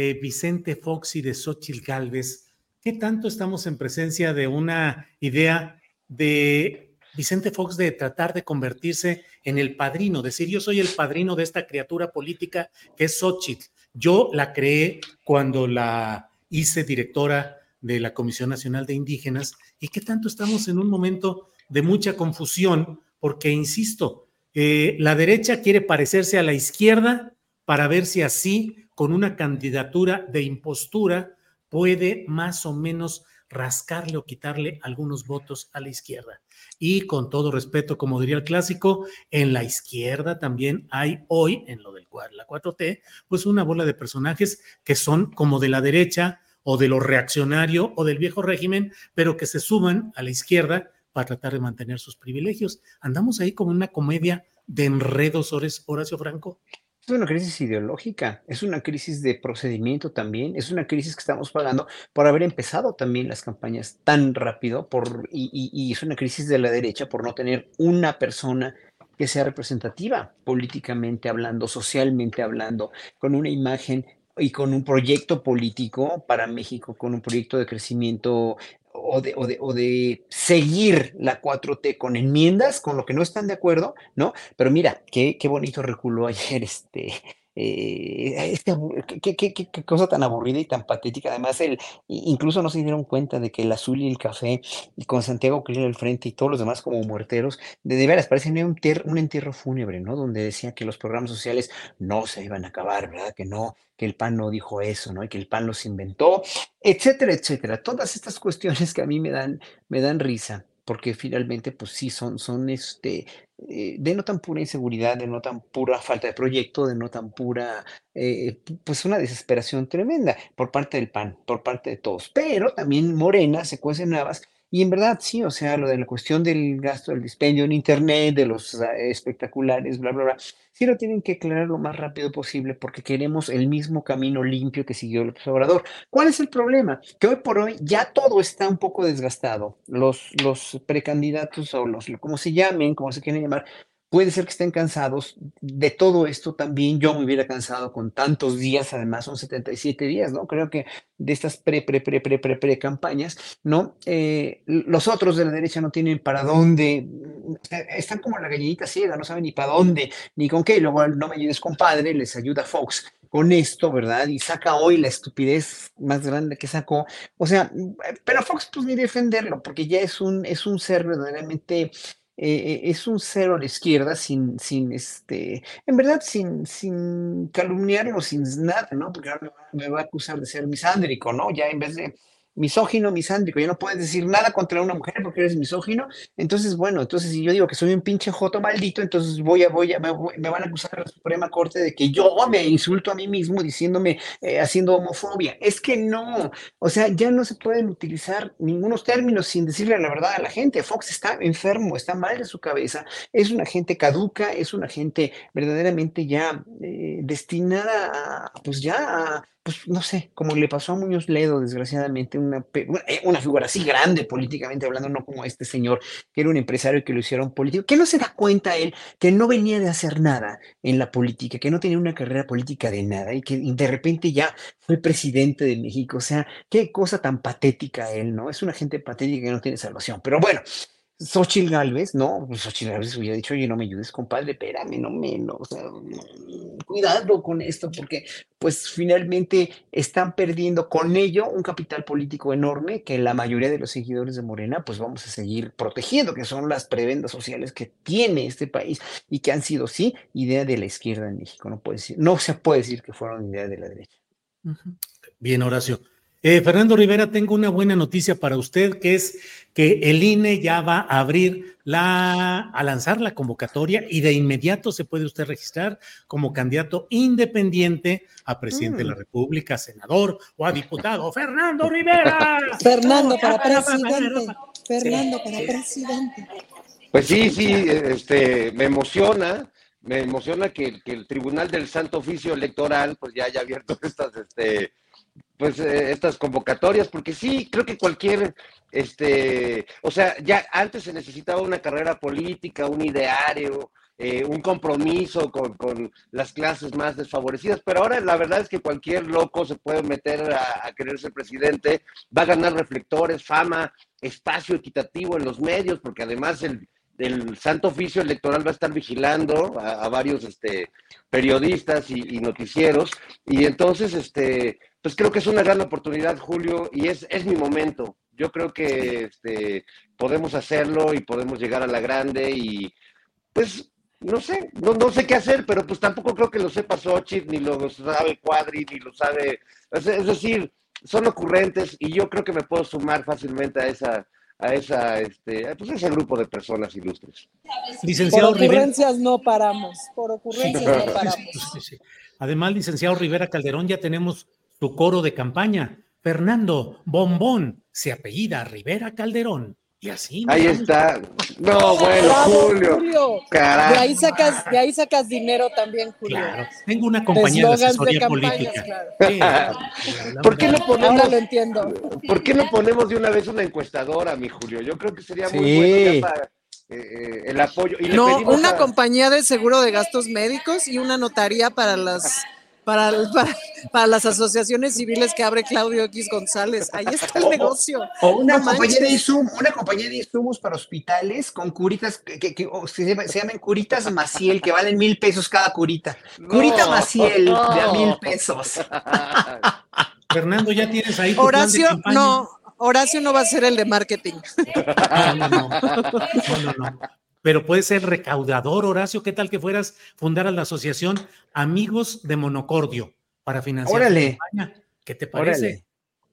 eh, Vicente Fox y de Xochitl Galvez, ¿qué tanto estamos en presencia de una idea de Vicente Fox de tratar de convertirse en el padrino, decir yo soy el padrino de esta criatura política que es Xochitl? Yo la creé cuando la hice directora de la Comisión Nacional de Indígenas. Y qué tanto estamos en un momento de mucha confusión porque, insisto, eh, la derecha quiere parecerse a la izquierda para ver si así con una candidatura de impostura puede más o menos rascarle o quitarle algunos votos a la izquierda. Y con todo respeto, como diría el clásico, en la izquierda también hay hoy, en lo del la 4T, pues una bola de personajes que son como de la derecha o de lo reaccionario o del viejo régimen, pero que se suman a la izquierda para tratar de mantener sus privilegios. Andamos ahí como una comedia de enredos, Horacio Franco. Es una crisis ideológica, es una crisis de procedimiento también, es una crisis que estamos pagando por haber empezado también las campañas tan rápido por, y, es una crisis de la derecha por no tener una persona que sea representativa políticamente hablando, socialmente hablando, con una imagen y con un proyecto político para México, con un proyecto de crecimiento o de, o, de, o de, seguir la 4T con enmiendas, con lo que no están de acuerdo, ¿no? Pero mira, qué, qué bonito reculó ayer este, eh, este qué, cosa tan aburrida y tan patética. Además, el, incluso no se dieron cuenta de que el azul y el café, y con Santiago Krill al frente y todos los demás como muerteros, de, veras parecen un, un entierro fúnebre, ¿no? Donde decían que los programas sociales no se iban a acabar, ¿verdad? Que no, que el PAN no dijo eso, ¿no? Y que el PAN los inventó, etcétera, etcétera. Todas estas cuestiones que a mí me dan, me dan risa porque finalmente, pues sí, son, son este, eh, denotan pura inseguridad, denotan pura falta de proyecto, denotan pura, eh, pues una desesperación tremenda por parte del PAN, por parte de todos. Pero también Morena se cuece en Y en verdad, sí, o sea, lo de la cuestión del gasto, del dispendio en Internet, de los ah, espectaculares, bla, bla, bla, sí lo tienen que aclarar lo más rápido posible porque queremos el mismo camino limpio que siguió el observador. ¿Cuál es el problema? Que hoy por hoy ya todo está un poco desgastado. Los, los precandidatos o los, como se llamen, como se quieren llamar, Puede ser que estén cansados de todo esto también. Yo me hubiera cansado con tantos días, además son 77 días, ¿no? Creo que de estas pre, pre, pre, pre, pre, pre campañas, ¿no? Eh, los otros de la derecha no tienen para dónde, están como la gallinita ciega, no saben ni para dónde, ni con qué. Luego, no me ayudes, compadre, les ayuda Fox con esto, ¿verdad? Y saca hoy la estupidez más grande que sacó. O sea, pero Fox, pues ni defenderlo, porque ya es un, es un ser verdaderamente eh, es un cero a la izquierda sin, sin este, en verdad, sin, sin calumniarlo, sin nada, ¿no? Porque ahora me va, a acusar de ser misándrico, ¿no? Ya en vez de misógino, misándrico, ya no puedes decir nada contra una mujer porque eres misógino, entonces, bueno, entonces si yo digo que soy un pinche joto maldito, entonces voy a, voy a, me, van a acusar a la Suprema Corte de que yo me insulto a mí mismo diciéndome, eh, haciendo homofobia. Es que no, o sea, ya no se pueden utilizar ningunos términos sin decirle la verdad a la gente. Fox está enfermo, está mal de su cabeza, es una gente caduca, es una gente verdaderamente ya eh, destinada a, pues ya a pues no sé, como le pasó a Muñoz Ledo, desgraciadamente, una, eh, una figura así grande políticamente hablando, no como este señor, que era un empresario que lo hicieron político, que no se da cuenta él que no venía de hacer nada en la política, que no tenía una carrera política de nada y que de repente ya fue presidente de México. O sea, qué cosa tan patética él, ¿no? Es una gente patética que no tiene salvación. Pero bueno, Xochitl Galvez, no, pues Xochitl Galvez hubiera dicho, oye, no me ayudes, compadre, espérame, no me, no, o sea, cuidado con esto, porque pues finalmente están perdiendo con ello un capital político enorme que la mayoría de los seguidores de Morena, pues vamos a seguir protegiendo, que son las prebendas sociales que tiene este país y que han sido, sí, idea de la izquierda en México, no puede decir, no se puede decir que fueron idea de la derecha. Bien, Horacio. Eh, Fernando Rivera, tengo una buena noticia para usted, que es que el INE ya va a abrir la, a lanzar la convocatoria y de inmediato se puede usted registrar como candidato independiente a presidente de la mm. República, senador o a diputado. Fernando Rivera. Fernando para presidente. Fernando para presidente. Pues sí, sí, este, me emociona me emociona que, que, el Tribunal del Santo Oficio Electoral pues ya haya abierto estas este, pues eh, estas convocatorias, porque sí, creo que cualquier, este, o sea, ya antes se necesitaba una carrera política, un ideario, eh, un compromiso con, con, las clases más desfavorecidas, pero ahora la verdad es que cualquier loco se puede meter a, a querer ser presidente, va a ganar reflectores, fama, espacio equitativo en los medios, porque además el, el Santo Oficio Electoral va a estar vigilando a, varios este, periodistas y, y, noticieros, y entonces, este, pues creo que es una gran oportunidad, Julio, y es, es mi momento. Yo creo que este, podemos hacerlo y podemos llegar a la grande y pues no sé, no, no sé qué hacer, pero pues tampoco creo que lo sepa Xochitl, ni lo sabe Cuadri, ni lo sabe, es, decir, son ocurrentes y yo creo que me puedo sumar fácilmente a esa, a esa, este, pues ese grupo de personas ilustres. Licenciado por ocurrencias no paramos, por ocurrencias no paramos. Además, licenciado Rivera Calderón, ya tenemos tu coro de campaña. Fernando Bombón se apellida Rivera Calderón. Y así. Ahí está. No, bueno, Julio. De ahí, sacas, de ahí sacas dinero también, Julio. Claro. Tengo una compañía de, asesoría política. ¿Por qué no ponemos? lo entiendo. ¿Por qué no ponemos de una vez una encuestadora, mi Julio? Yo creo que sería muy bueno para eh, eh, el apoyo. Y no, una compañía de seguro de gastos médicos y una notaría para las para, para, las asociaciones civiles que abre Claudio X González. Ahí está el negocio. O una, compañía de insumos, una compañía de insumos para hospitales con curitas que, se, llaman curitas Maciel, que valen mil pesos cada curita. Curita Maciel de a mil pesos. Fernando, ya tienes ahí. Tu Horacio, no. Horacio no va a ser el de marketing. no, no, no, no pero puede ser recaudador, Horacio. ¿Qué tal que fueras fundar la asociación Amigos de Monocordio para financiar Órale. la campaña? ¿Qué te parece?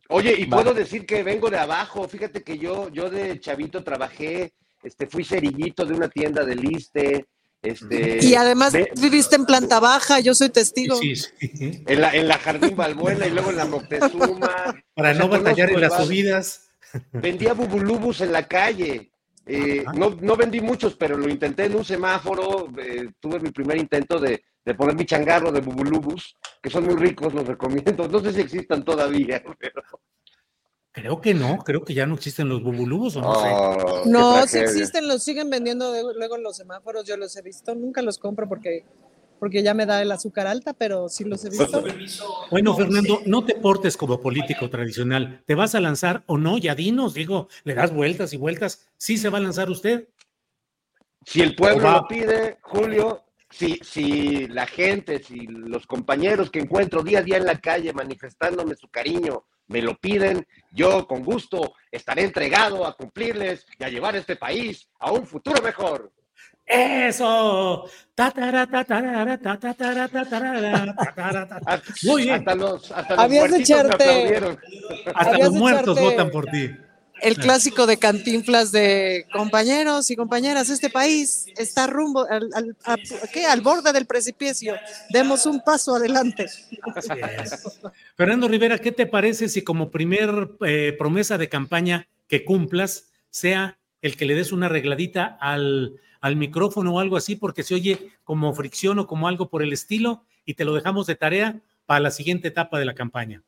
Oye, y puedo decir que vengo de abajo. Fíjate que yo, yo de chavito trabajé, este, fui cerillito de una tienda de liste. Este, y además viviste en planta baja, yo soy testigo. Sí, En, la, en la Jardín Balbuena y luego en la Moctezuma. Para no batallar en las subidas. vendía bubulubus en la calle. Eh, no, no, vendí muchos, pero lo intenté en un semáforo. Eh, tuve mi primer intento de, de, poner mi changarro de bubulubus, que son muy ricos, los recomiendo. No sé si existan todavía, pero. Creo que no, creo que ya no existen los bubulubus o no oh, sé. No, sí existen, los siguen vendiendo luego en los semáforos, yo los he visto, nunca los compro porque porque ya me da el azúcar alta, pero sí los he visto. Bueno, Fernando, no te portes como político tradicional. ¿Te vas a lanzar o no? Ya dinos, digo, le das vueltas y vueltas. ¿Sí se va a lanzar usted? Si el pueblo lo pide, Julio, si, si la gente, si los compañeros que encuentro día a día en la calle manifestándome su cariño, me lo piden, yo con gusto estaré entregado a cumplirles y a llevar este país a un futuro mejor. Eso. Muy bien. Hasta los, hasta los muertos Hasta los muertos votan por ti. El clásico de cantinflas de compañeros y compañeras, este país está rumbo al, al, al borde del precipicio. Demos un paso adelante. Fernando Rivera, ¿qué te parece si como primer eh, promesa de campaña que cumplas sea el que le des una arregladita al al micrófono o algo así porque se oye como fricción o como algo por el estilo y te lo dejamos de tarea para la siguiente etapa de la campaña.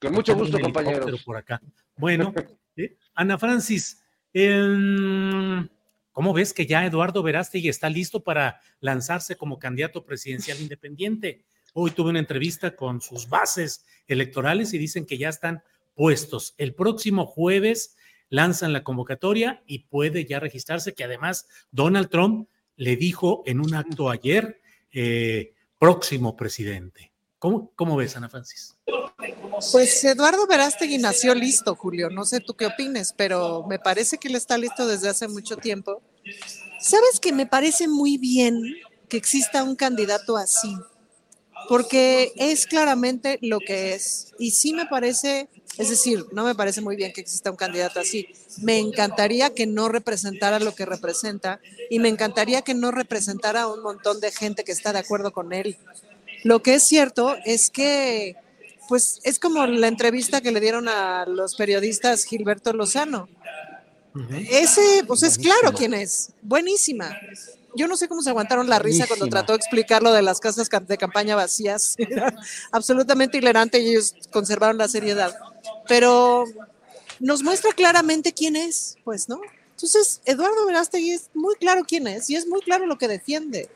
Con mucho gusto, compañero. Por acá. Bueno, eh, Ana Francis, ¿cómo ves que ya Eduardo Verástegui está listo para lanzarse como candidato presidencial independiente? Hoy tuve una entrevista con sus bases electorales y dicen que ya están puestos. El próximo jueves lanzan la convocatoria y puede ya registrarse, que además Donald Trump le dijo en un acto ayer, eh, próximo presidente. ¿Cómo, ¿Cómo ves, Ana Francis? Pues Eduardo Verástegui nació listo, Julio. No sé tú qué opines, pero me parece que él está listo desde hace mucho tiempo. ¿Sabes que me parece muy bien que exista un candidato así? Porque es claramente lo que es. Y sí me parece es decir, no me parece muy bien que exista un candidato así. Me encantaría que no representara lo que representa y me encantaría que no representara a un montón de gente que está de acuerdo con él. Lo que es cierto es que, pues, es como la entrevista que le dieron a los periodistas Gilberto Lozano. Ese, pues es claro quién es. Buenísima. Yo no sé cómo se aguantaron la risa cuando trató de explicar lo de las casas de campaña vacías. absolutamente hilarante y ellos conservaron la seriedad pero nos muestra claramente quién es, pues, ¿no? Entonces, Eduardo Verástegui es muy claro quién es y es muy claro lo que defiende.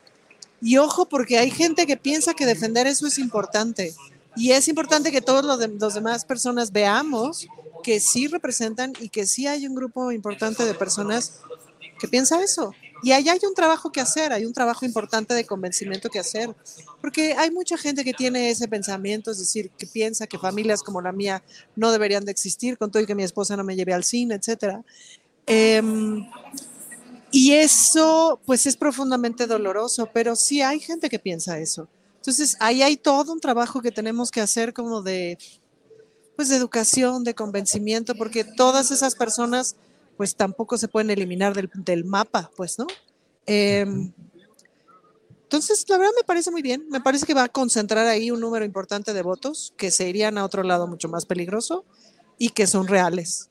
Y ojo, porque hay gente que piensa que defender eso es importante. Y es importante que todos los, los demás personas veamos que sí representan y que sí hay un grupo importante de personas que piensa eso. Y ahí hay un trabajo que hacer, hay un trabajo importante de convencimiento que hacer, porque hay mucha gente que tiene ese pensamiento, es decir, que piensa que familias como la mía no deberían de existir, con todo y que mi esposa no me lleve al cine, etcétera. Em, y eso, pues, es profundamente doloroso, pero sí hay gente que piensa eso. Entonces, ahí hay todo un trabajo que tenemos que hacer como de, pues, de educación, de convencimiento, porque todas esas personas pues tampoco se pueden eliminar del, mapa, pues, ¿no? Em, entonces, la verdad me parece muy bien. Me parece que va a concentrar ahí un número importante de votos que se irían a otro lado mucho más peligroso y que son reales.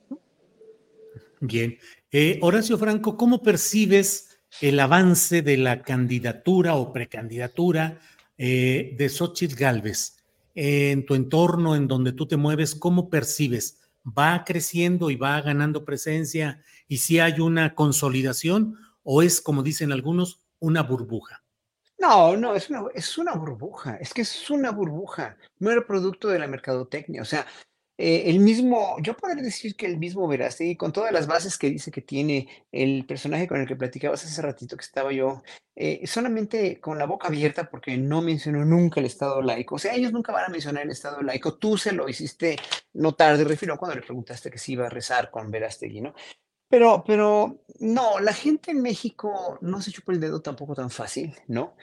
Bien. Eh, Horacio Franco, ¿cómo percibes el avance de la candidatura o precandidatura eh, de Xochitl Galvez? en tu entorno, en donde tú te mueves, ¿cómo percibes? Va creciendo y va ganando presencia y si hay una consolidación o es, como dicen algunos, una burbuja? No, no, es una, es una burbuja, es que es una burbuja, no era producto de la mercadotecnia, o sea, eh, el mismo, yo podría decir que el mismo Verástegui, con todas las bases que dice que tiene el personaje con el que platicabas hace ratito que estaba yo, eh, solamente con la boca abierta porque no mencionó nunca el Estado laico. O sea, ellos nunca van a mencionar el Estado laico. Tú se lo hiciste notar de refiro cuando le preguntaste que si iba a rezar con Verástegui, ¿no? Pero, pero no, la gente en México no se chupa el dedo tampoco tan fácil, ¿no?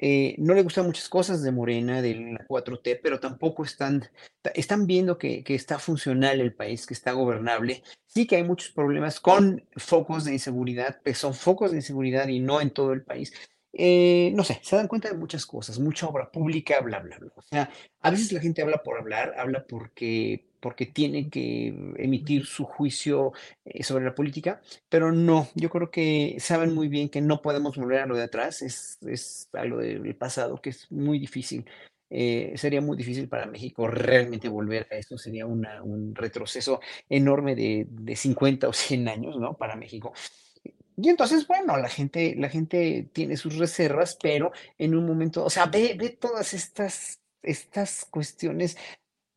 Eh, no le gustan muchas cosas de Morena, del 4T, pero tampoco están, están viendo que, que, está funcional el país, que está gobernable. Sí que hay muchos problemas con focos de inseguridad, pero son focos de inseguridad y no en todo el país. Eh, no sé, se dan cuenta de muchas cosas, mucha obra pública, bla, bla, bla. O sea, a veces la gente habla por hablar, habla porque porque tiene que emitir su juicio eh, sobre la política, pero no, yo creo que saben muy bien que no podemos volver a lo de atrás, es, es algo del pasado que es muy difícil. Eh, sería muy difícil para México realmente volver a esto, sería una, un retroceso enorme de, de 50 o 100 años, ¿no? Para México. Y entonces, bueno, la gente, la gente tiene sus reservas, pero en un momento, o sea, ve, ve todas estas, estas cuestiones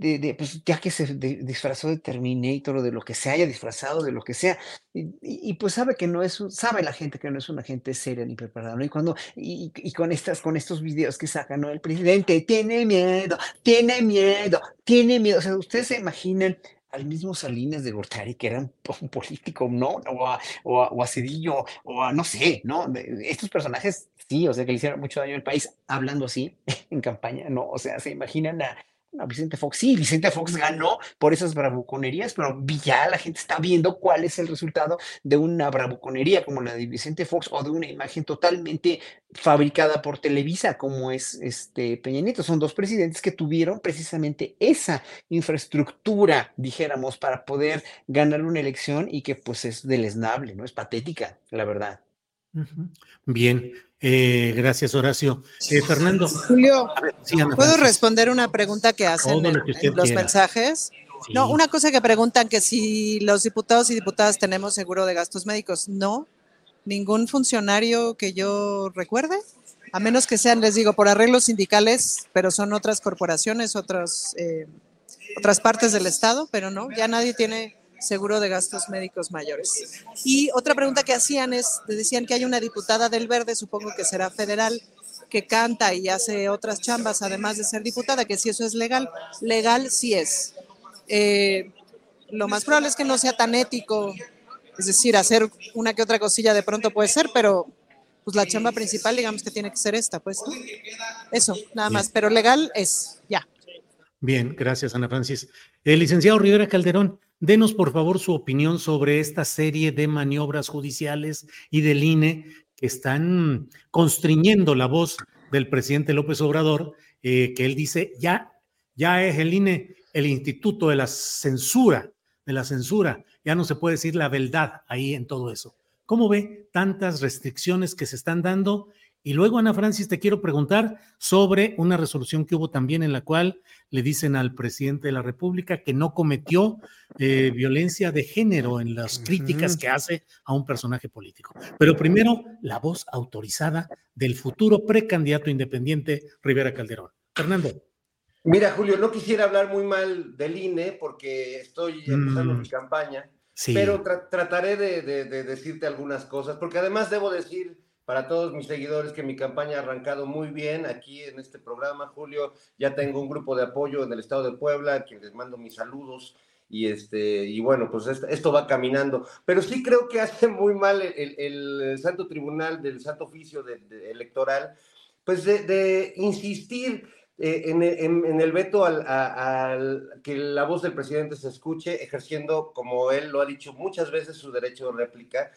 de, de, pues ya que se de- disfrazó de Terminator o de lo que se haya disfrazado, de lo que sea, y, y- pues sabe que no es, sabe la gente que no es una gente seria ni preparada, ¿no? Y cuando, y, y con estas, con estos videos que sacan, ¿no? El presidente tiene miedo, tiene miedo, tiene miedo, o sea, ustedes se imaginan al mismo Salinas de Gortari, que era un, po- un político, ¿no? O a, o a, o a Cedillo, o a, no sé, ¿no? Estos personajes, sí, o sea, que le hicieron mucho daño al país hablando así en campaña, ¿no? O sea, se imaginan a, a Vicente Fox. Sí, Vicente Fox ganó por esas bravuconerías, pero ya la gente está viendo cuál es el resultado de una bravuconería como la de Vicente Fox o de una imagen totalmente fabricada por Televisa, como es este Peña Nieto. Son dos presidentes que tuvieron precisamente esa infraestructura, dijéramos, para poder ganar una elección y que pues es deleznable, ¿no? Es patética, la verdad. Bien, eh, gracias Horacio. Eh, Fernando. Julio, ¿puedo Francis. responder una pregunta que hacen en, que los quiera. mensajes? No, una cosa que preguntan que si los diputados y diputadas tenemos seguro de gastos médicos. No, ningún funcionario que yo recuerde, a menos que sean, les digo, por arreglos sindicales, pero son otras corporaciones, otras, eh, otras partes del Estado, pero no, ya nadie tiene seguro de gastos médicos mayores. Y otra pregunta que hacían es, decían que hay una diputada del Verde, supongo que será federal, que canta y hace otras chambas, además de ser diputada, que si eso es legal. Legal sí es. Eh, lo más probable es que no sea tan ético, es decir, hacer una que otra cosilla de pronto puede ser, pero pues la chamba principal digamos que tiene que ser esta, pues. ¿no? Eso, nada más, pero legal es, ya. Bien, gracias Ana Francis. El licenciado Rivera Calderón, denos por favor su opinión sobre esta serie de maniobras judiciales y del INE que están constriñendo la voz del presidente López Obrador, eh, que él dice, ya, ya es el INE el instituto de la censura, de la censura, ya no se puede decir la verdad ahí en todo eso. ¿Cómo ve tantas restricciones que se están dando? Y luego, Ana Francis, te quiero preguntar sobre una resolución que hubo también en la cual le dicen al presidente de la República que no cometió eh, violencia de género en las críticas que hace a un personaje político. Pero primero, la voz autorizada del futuro precandidato independiente Rivera Calderón. Fernando. Mira, Julio, no quisiera hablar muy mal del INE porque estoy empezando Mm. mi campaña, Sí. pero tra- trataré de, de- de decirte algunas cosas, porque además debo decir para todos mis seguidores que mi campaña ha arrancado muy bien aquí en este programa, Julio. Ya tengo un grupo de apoyo en el estado de Puebla, a quien les mando mis saludos. Y, este, y bueno, pues esto, va caminando. Pero sí creo que hace muy mal el, el- el Santo Tribunal del Santo Oficio de- de- Electoral, pues de, de insistir eh, en, en- en el veto al, a- al- que la voz del presidente se escuche, ejerciendo, como él lo ha dicho muchas veces, su derecho de réplica,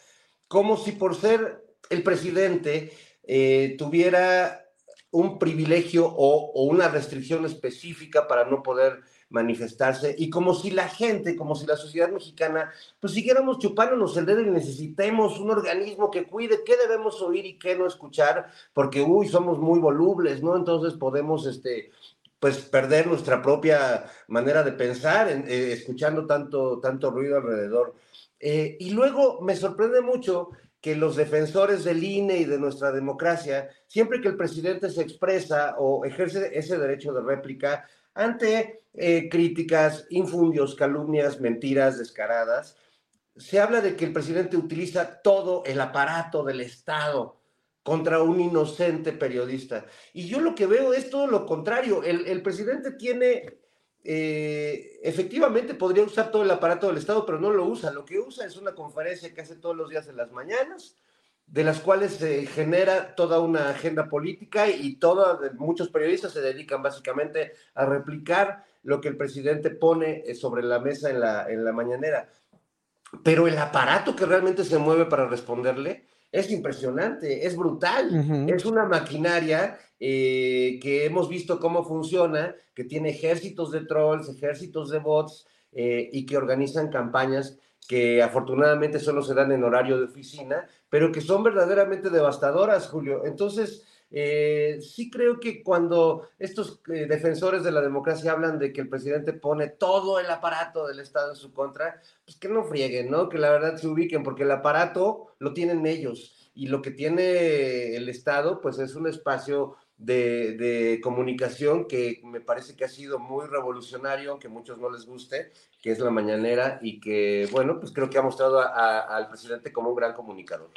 como si por ser el presidente eh, tuviera un privilegio o, una restricción específica para no poder manifestarse y como si la gente, como si la sociedad mexicana, pues siguiéramos chupándonos el dedo y necesitemos un organismo que cuide qué debemos oír y qué no escuchar, porque, uy, somos muy volubles, ¿no? Entonces podemos, este, pues perder nuestra propia manera de pensar en- eh, escuchando tanto, tanto ruido alrededor. Eh, y luego me sorprende mucho que los defensores del INE y de nuestra democracia, siempre que el presidente se expresa o ejerce ese derecho de réplica ante eh, críticas, infundios, calumnias, mentiras descaradas, se habla de que el presidente utiliza todo el aparato del Estado contra un inocente periodista. Y yo lo que veo es todo lo contrario. El, el presidente tiene, eh, efectivamente podría usar todo el aparato del Estado, pero no lo usa. Lo que usa es una conferencia que hace todos los días en las mañanas, de las cuales se genera toda una agenda política y toda, muchos periodistas se dedican básicamente a replicar lo que el presidente pone eh, sobre la mesa en la, en la mañanera. Pero el aparato que realmente se mueve para responderle es impresionante, es brutal. Es una maquinaria eh, que hemos visto cómo funciona, que tiene ejércitos de trolls, ejércitos de bots, eh, y que organizan campañas que afortunadamente solo se dan en horario de oficina, pero que son verdaderamente devastadoras, Julio. Entonces, eh, sí creo que cuando estos eh, defensores de la democracia hablan de que el presidente pone todo el aparato del Estado en su contra, pues que no frieguen, ¿no? Que la verdad se ubiquen, porque el aparato lo tienen ellos y lo que tiene el Estado, pues es un espacio de, comunicación que me parece que ha sido muy revolucionario, aunque a muchos no les guste, que es la mañanera y que, bueno, pues creo que ha mostrado al presidente como un gran comunicador.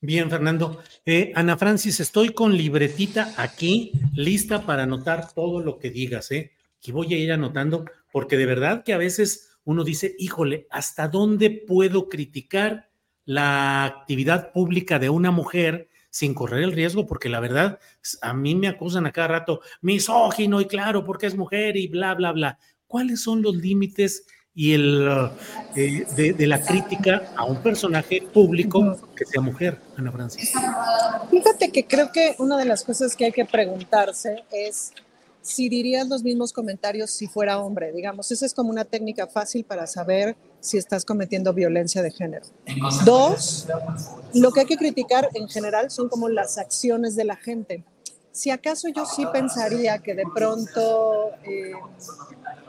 Bien, Fernando. Eh, Ana Francis, estoy con libretita aquí, lista para anotar todo lo que digas, ¿eh? Aquí voy a ir anotando, porque de verdad que a veces uno dice, híjole, ¿hasta dónde puedo criticar la actividad pública de una mujer sin correr el riesgo? Porque la verdad, a mí me acusan a cada rato, misógino y claro, porque es mujer y bla, bla, bla. ¿Cuáles son los límites y el, eh, de, la crítica a un personaje público que sea mujer, Ana Francis. Fíjate que creo que una de las cosas que hay que preguntarse es si dirías los mismos comentarios si fuera hombre, digamos, esa es como una técnica fácil para saber si estás cometiendo violencia de género. Dos, lo que hay que criticar en general son como las acciones de la gente. Si acaso yo sí pensaría que de pronto eh,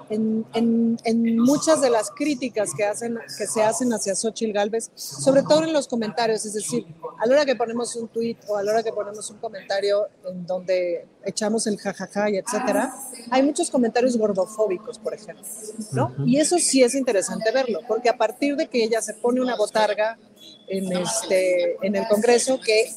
en, muchas de las críticas que, hacen, que se hacen hacia Xochitl Galvez, sobre todo en los comentarios, es decir, a la hora que ponemos un tweet o a la hora que ponemos un comentario en donde echamos el jajaja y etcétera, hay muchos comentarios gordofóbicos, por ejemplo, ¿no? Y eso sí es interesante verlo, porque a partir de que ella se pone una botarga en, este, en el Congreso, que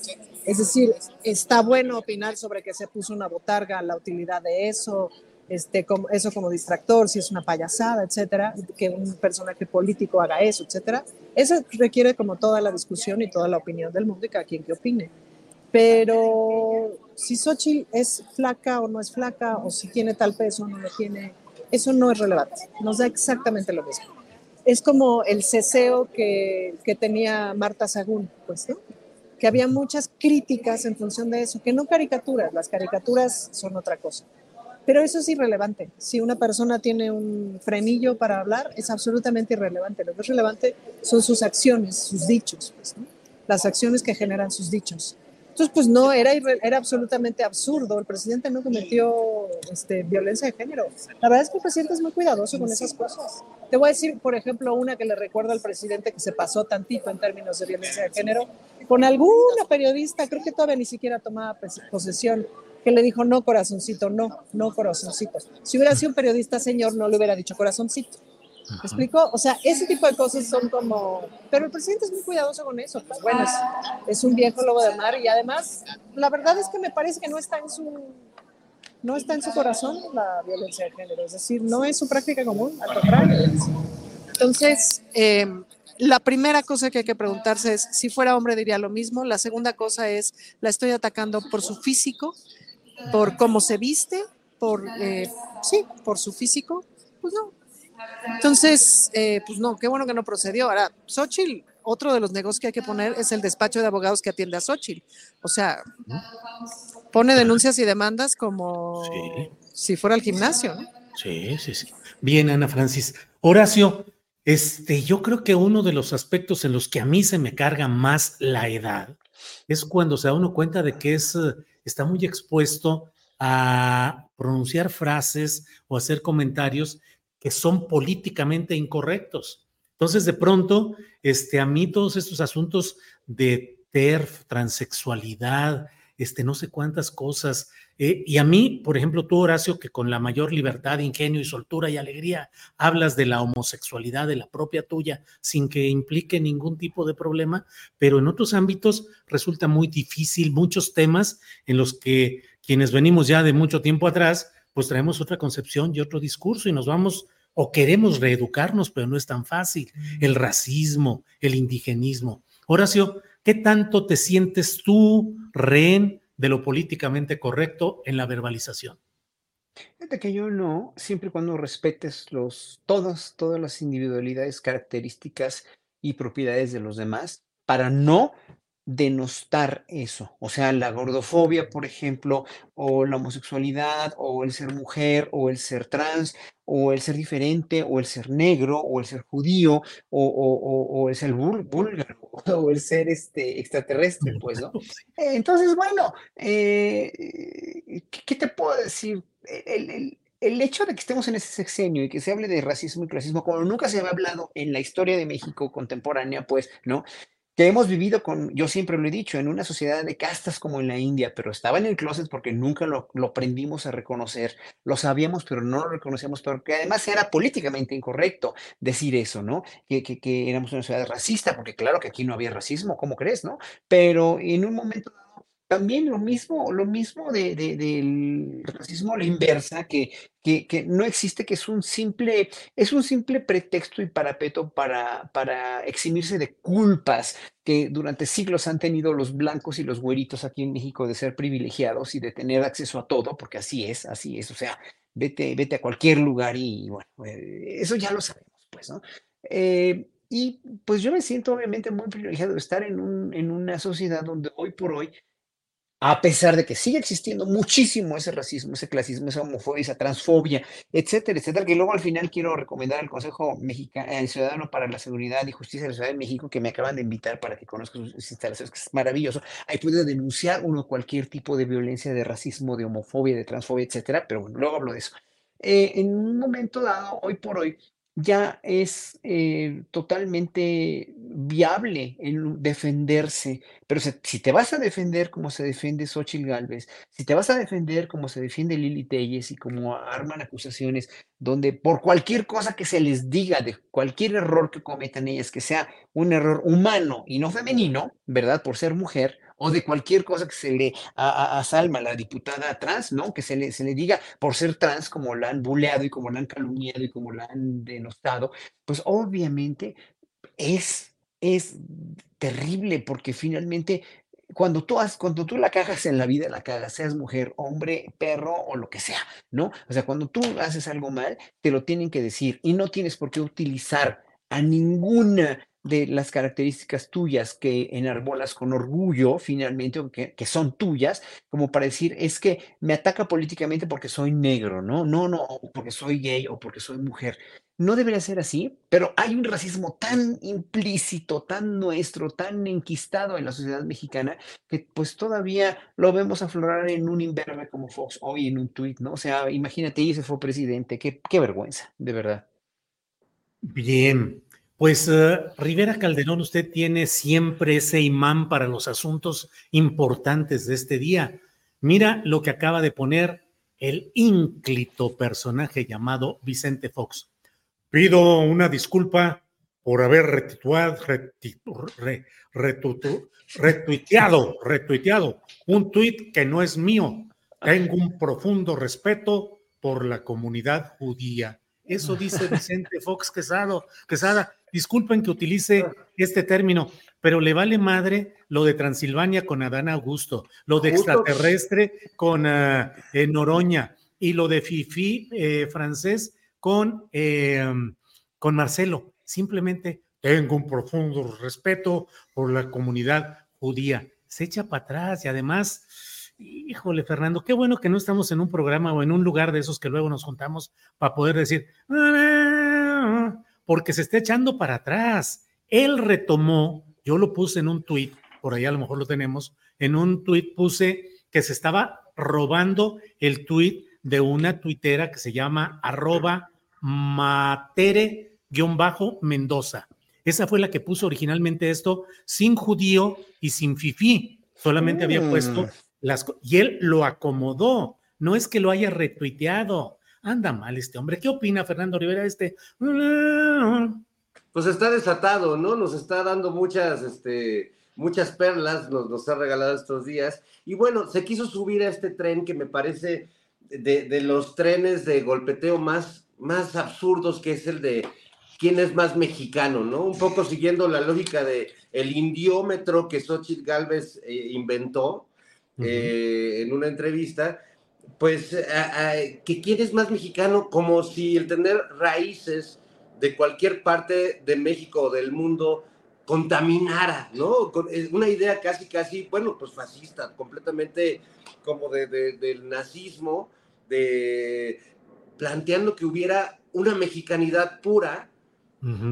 es decir, está bueno opinar sobre que se puso una botarga, la utilidad de eso, este, como, eso como distractor, si es una payasada, etcétera, que un personaje político haga eso, etcétera. Eso requiere como toda la discusión y toda la opinión del mundo y cada quien que opine. Pero si Xochitl es flaca o no es flaca, o si tiene tal peso o no lo tiene, eso no es relevante. Nos da exactamente lo mismo. Es como el ceseo que, que tenía Marta Sagún, pues, ¿no? Que había muchas críticas en función de eso, que no caricaturas, las caricaturas son otra cosa. Pero eso es irrelevante. Si una persona tiene un frenillo para hablar, es absolutamente irrelevante. Lo que es relevante son sus acciones, sus dichos, pues, las acciones que generan sus dichos. Entonces, pues no, era, era absolutamente absurdo. El presidente no cometió este, violencia de género. La verdad es que el presidente es muy cuidadoso con esas cosas. Te voy a decir, por ejemplo, una que le recuerdo al presidente que se pasó tantito en términos de violencia de género, con alguna periodista, creo que todavía ni siquiera tomaba posesión que le dijo, no, corazoncito, no, no, corazoncito. Si hubiera sido un periodista señor, no le hubiera dicho corazoncito. ¿Me explico? O sea, ese tipo de cosas son como... Pero el presidente es muy cuidadoso con eso. Pues bueno, es, un viejo lobo de mar y además, la verdad es que me parece que no está en su... No está en su corazón la violencia de género, es decir, no es su práctica común, al contrario. Entonces, eh, la primera cosa que hay que preguntarse es, si fuera hombre diría lo mismo. La segunda cosa es, la estoy atacando por su físico por cómo se viste, por, eh, sí, por su físico, pues no. Entonces, eh, pues no, qué bueno que no procedió. Ahora, Xochitl, otro de los negocios que hay que poner es el despacho de abogados que atiende a Xochitl. O sea, pone denuncias y demandas como si fuera al gimnasio, ¿no? Sí, sí, sí. Bien, Ana Francis. Horacio, este, yo creo que uno de los aspectos en los que a mí se me carga más la edad es cuando se da uno cuenta de que es está muy expuesto a pronunciar frases o hacer comentarios que son políticamente incorrectos. Entonces, de pronto, este, a mí todos estos asuntos de TERF, transexualidad, este, no sé cuántas cosas. Eh, y a mí, por ejemplo, tú, Horacio, que con la mayor libertad, ingenio y soltura y alegría hablas de la homosexualidad de la propia tuya sin que implique ningún tipo de problema, pero en otros ámbitos resulta muy difícil, muchos temas en los que quienes venimos ya de mucho tiempo atrás, pues traemos otra concepción y otro discurso y nos vamos o queremos reeducarnos, pero no es tan fácil. El racismo, el indigenismo. Horacio, ¿Qué tanto te sientes tú rehén de lo políticamente correcto en la verbalización? Fíjate que yo no, siempre y cuando respetes los, todas, todas las individualidades, características y propiedades de los demás, para no denostar eso. O sea, la gordofobia, por ejemplo, o la homosexualidad, o el ser mujer, o el ser trans, o el ser diferente, o el ser negro, o el ser judío, o, o, o, el ser búlgaro, o el ser este, extraterrestre, pues, ¿no? Entonces, bueno, eh, ¿qué te puedo decir? El, el, el hecho de que estemos en ese sexenio y que se hable de racismo y clasismo como nunca se había hablado en la historia de México contemporánea, pues, ¿no? Que hemos vivido con, yo siempre lo he dicho, en una sociedad de castas como en la India, pero estaba en el closet porque nunca lo, aprendimos a reconocer, lo sabíamos, pero no lo reconocíamos, porque además era políticamente incorrecto decir eso, ¿no? Que, que, que éramos una sociedad racista, porque claro que aquí no había racismo, ¿cómo crees, no? Pero en un momento también lo mismo, lo mismo de, de, del racismo la inversa, que, que, que, no existe, que es un simple, es un simple pretexto y parapeto para, para eximirse de culpas que durante siglos han tenido los blancos y los güeritos aquí en México de ser privilegiados y de tener acceso a todo, porque así es, así es, o sea, vete, vete a cualquier lugar y bueno, eh, eso ya lo sabemos, pues, ¿no? Eh, y pues yo me siento obviamente muy privilegiado de estar en, un, en una sociedad donde hoy por hoy a pesar de que sigue existiendo muchísimo ese racismo, ese clasismo, esa homofobia, esa transfobia, etcétera, etcétera, que luego al final quiero recomendar al Consejo Mexicano, el Ciudadano para la Seguridad y Justicia de la Ciudad de México, que me acaban de invitar para que conozca sus instalaciones, que es maravilloso. Ahí puede denunciar uno cualquier tipo de violencia, de racismo, de homofobia, de transfobia, etcétera, pero bueno, luego hablo de eso. Eh, en un momento dado, hoy por hoy, ya es eh, totalmente viable en defenderse. Pero si, te vas a defender como se defiende Xochitl Galvez, si te vas a defender como se defiende Lili Telles y como arman acusaciones donde por cualquier cosa que se les diga de cualquier error que cometan ellas, que sea un error humano y no femenino, ¿verdad? Por ser mujer, o de cualquier cosa que se le a, a, Salma, la diputada trans, ¿no? Que se le, se le diga por ser trans como la han buleado y como la han calumniado y como la han denostado, pues obviamente es, es terrible porque finalmente cuando tú, has, cuando tú la cagas en la vida, la cagas, seas mujer, hombre, perro o lo que sea, ¿no? O sea, cuando tú haces algo mal, te lo tienen que decir y no tienes por qué utilizar a ninguna de las características tuyas que enarbolas con orgullo, finalmente, que, que, son tuyas, como para decir, es que me ataca políticamente porque soy negro, ¿no? No, no, porque soy gay o porque soy mujer. No debería ser así, pero hay un racismo tan implícito, tan nuestro, tan enquistado en la sociedad mexicana, que pues todavía lo vemos aflorar en un imberbe como Fox hoy en un tuit, ¿no? O sea, imagínate, y ese fue presidente, qué, vergüenza, de verdad. Bien, pues uh, Rivera Calderón, usted tiene siempre ese imán para los asuntos importantes de este día. Mira lo que acaba de poner el ínclito personaje llamado Vicente Fox. Pido una disculpa por haber retituado, re, retuiteado, retuiteado un tuit que no es mío. Tengo un profundo respeto por la comunidad judía. Eso dice Vicente Fox Quesado, Quesada. Disculpen que utilice este término, pero le vale madre lo de Transilvania con Adán Augusto, lo de extraterrestre con uh, Noroña y lo de Fifi eh, francés con, eh, con Marcelo. Simplemente tengo un profundo respeto por la comunidad judía. Se echa para atrás y además, híjole, Fernando, qué bueno que no estamos en un programa o en un lugar de esos que luego nos juntamos para poder decir, porque se está echando para atrás. Él retomó, yo lo puse en un tuit, por ahí a lo mejor lo tenemos, en un tuit puse que se estaba robando el tuit de una tuitera que se llama arroba matere-mendoza. Esa fue la que puso originalmente esto sin judío y sin fifí. Solamente había puesto mm. las... Y él lo acomodó. No es que lo haya retuiteado anda mal este hombre. ¿Qué opina Fernando Rivera este? Pues está desatado, ¿no? Nos está dando muchas, este, muchas perlas, nos, nos ha regalado estos días. Y bueno, se quiso subir a este tren que me parece de, de los trenes de golpeteo más, más absurdos, que es el de quién es más mexicano, ¿no? Un poco siguiendo la lógica de el indiómetro que Xochitl Galvez eh, inventó eh, en una entrevista pues, que quieres más mexicano, como si el tener raíces de cualquier parte de México o del mundo contaminara, ¿no? Con eh, una idea casi, casi, bueno, pues fascista, completamente como de, de- del nazismo, de planteando que hubiera una mexicanidad pura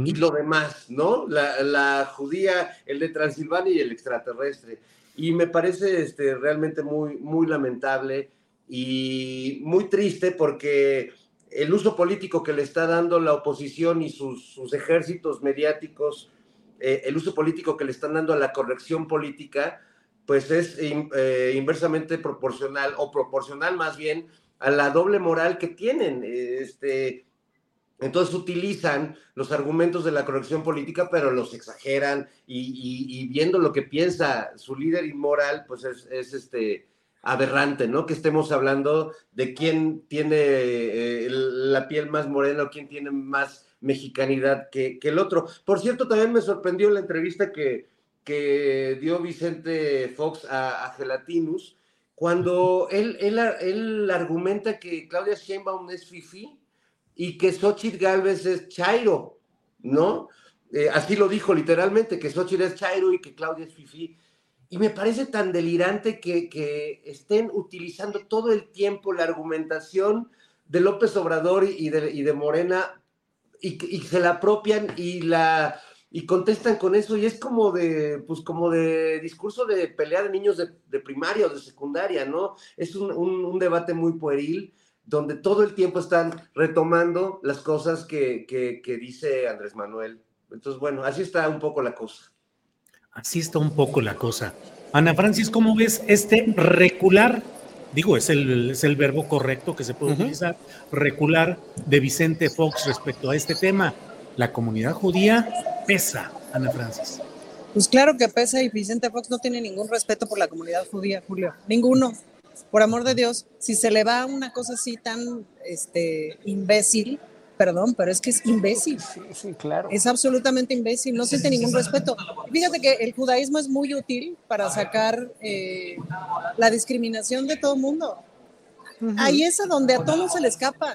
y lo demás, ¿no? La, la judía, el de Transilvania y el extraterrestre. Y me parece este, realmente muy, muy lamentable y muy triste porque el uso político que le está dando la oposición y sus, sus ejércitos mediáticos, eh, el uso político que le están dando a la corrección política, pues es eh, inversamente proporcional o proporcional más bien a la doble moral que tienen. Este, entonces utilizan los argumentos de la corrección política, pero los exageran y, viendo lo que piensa su líder inmoral, pues es, es, este aberrante, ¿no? Que estemos hablando de quién tiene eh, la piel más morena o quién tiene más mexicanidad que, el otro. Por cierto, también me sorprendió la entrevista que, que dio Vicente Fox a Gelatinus, cuando él, él, él argumenta que Claudia Sheinbaum es fifi y que Xochitl Galvez es Chairo, ¿no? Eh, así lo dijo literalmente, que Xochitl es Chairo y que Claudia es Fifi. Y me parece tan delirante que, que estén utilizando todo el tiempo la argumentación de López Obrador y de, y de Morena y, se la apropian y la y contestan con eso y es como de pues como de discurso de pelea de niños de, de primaria o de secundaria, ¿no? Es un, un- un debate muy pueril donde todo el tiempo están retomando las cosas que, que- que dice Andrés Manuel. Entonces, bueno, así está un poco la cosa. Así está un poco la cosa. Ana Francis, ¿cómo ves este recular? Digo, es el, es el verbo correcto que se puede utilizar, recular de Vicente Fox respecto a este tema. La comunidad judía pesa, Ana Francis. Pues claro que pesa y Vicente Fox no tiene ningún respeto por la comunidad judía, Julio. Ninguno. Por amor de Dios, si se le va una cosa así tan este, imbécil, perdón, pero es que es imbécil. Sí, claro. Es absolutamente imbécil, no siente ningún respeto. Fíjate que el judaísmo es muy útil para sacar eh, la discriminación de todo mundo. Ahí es a donde a todos se le escapa.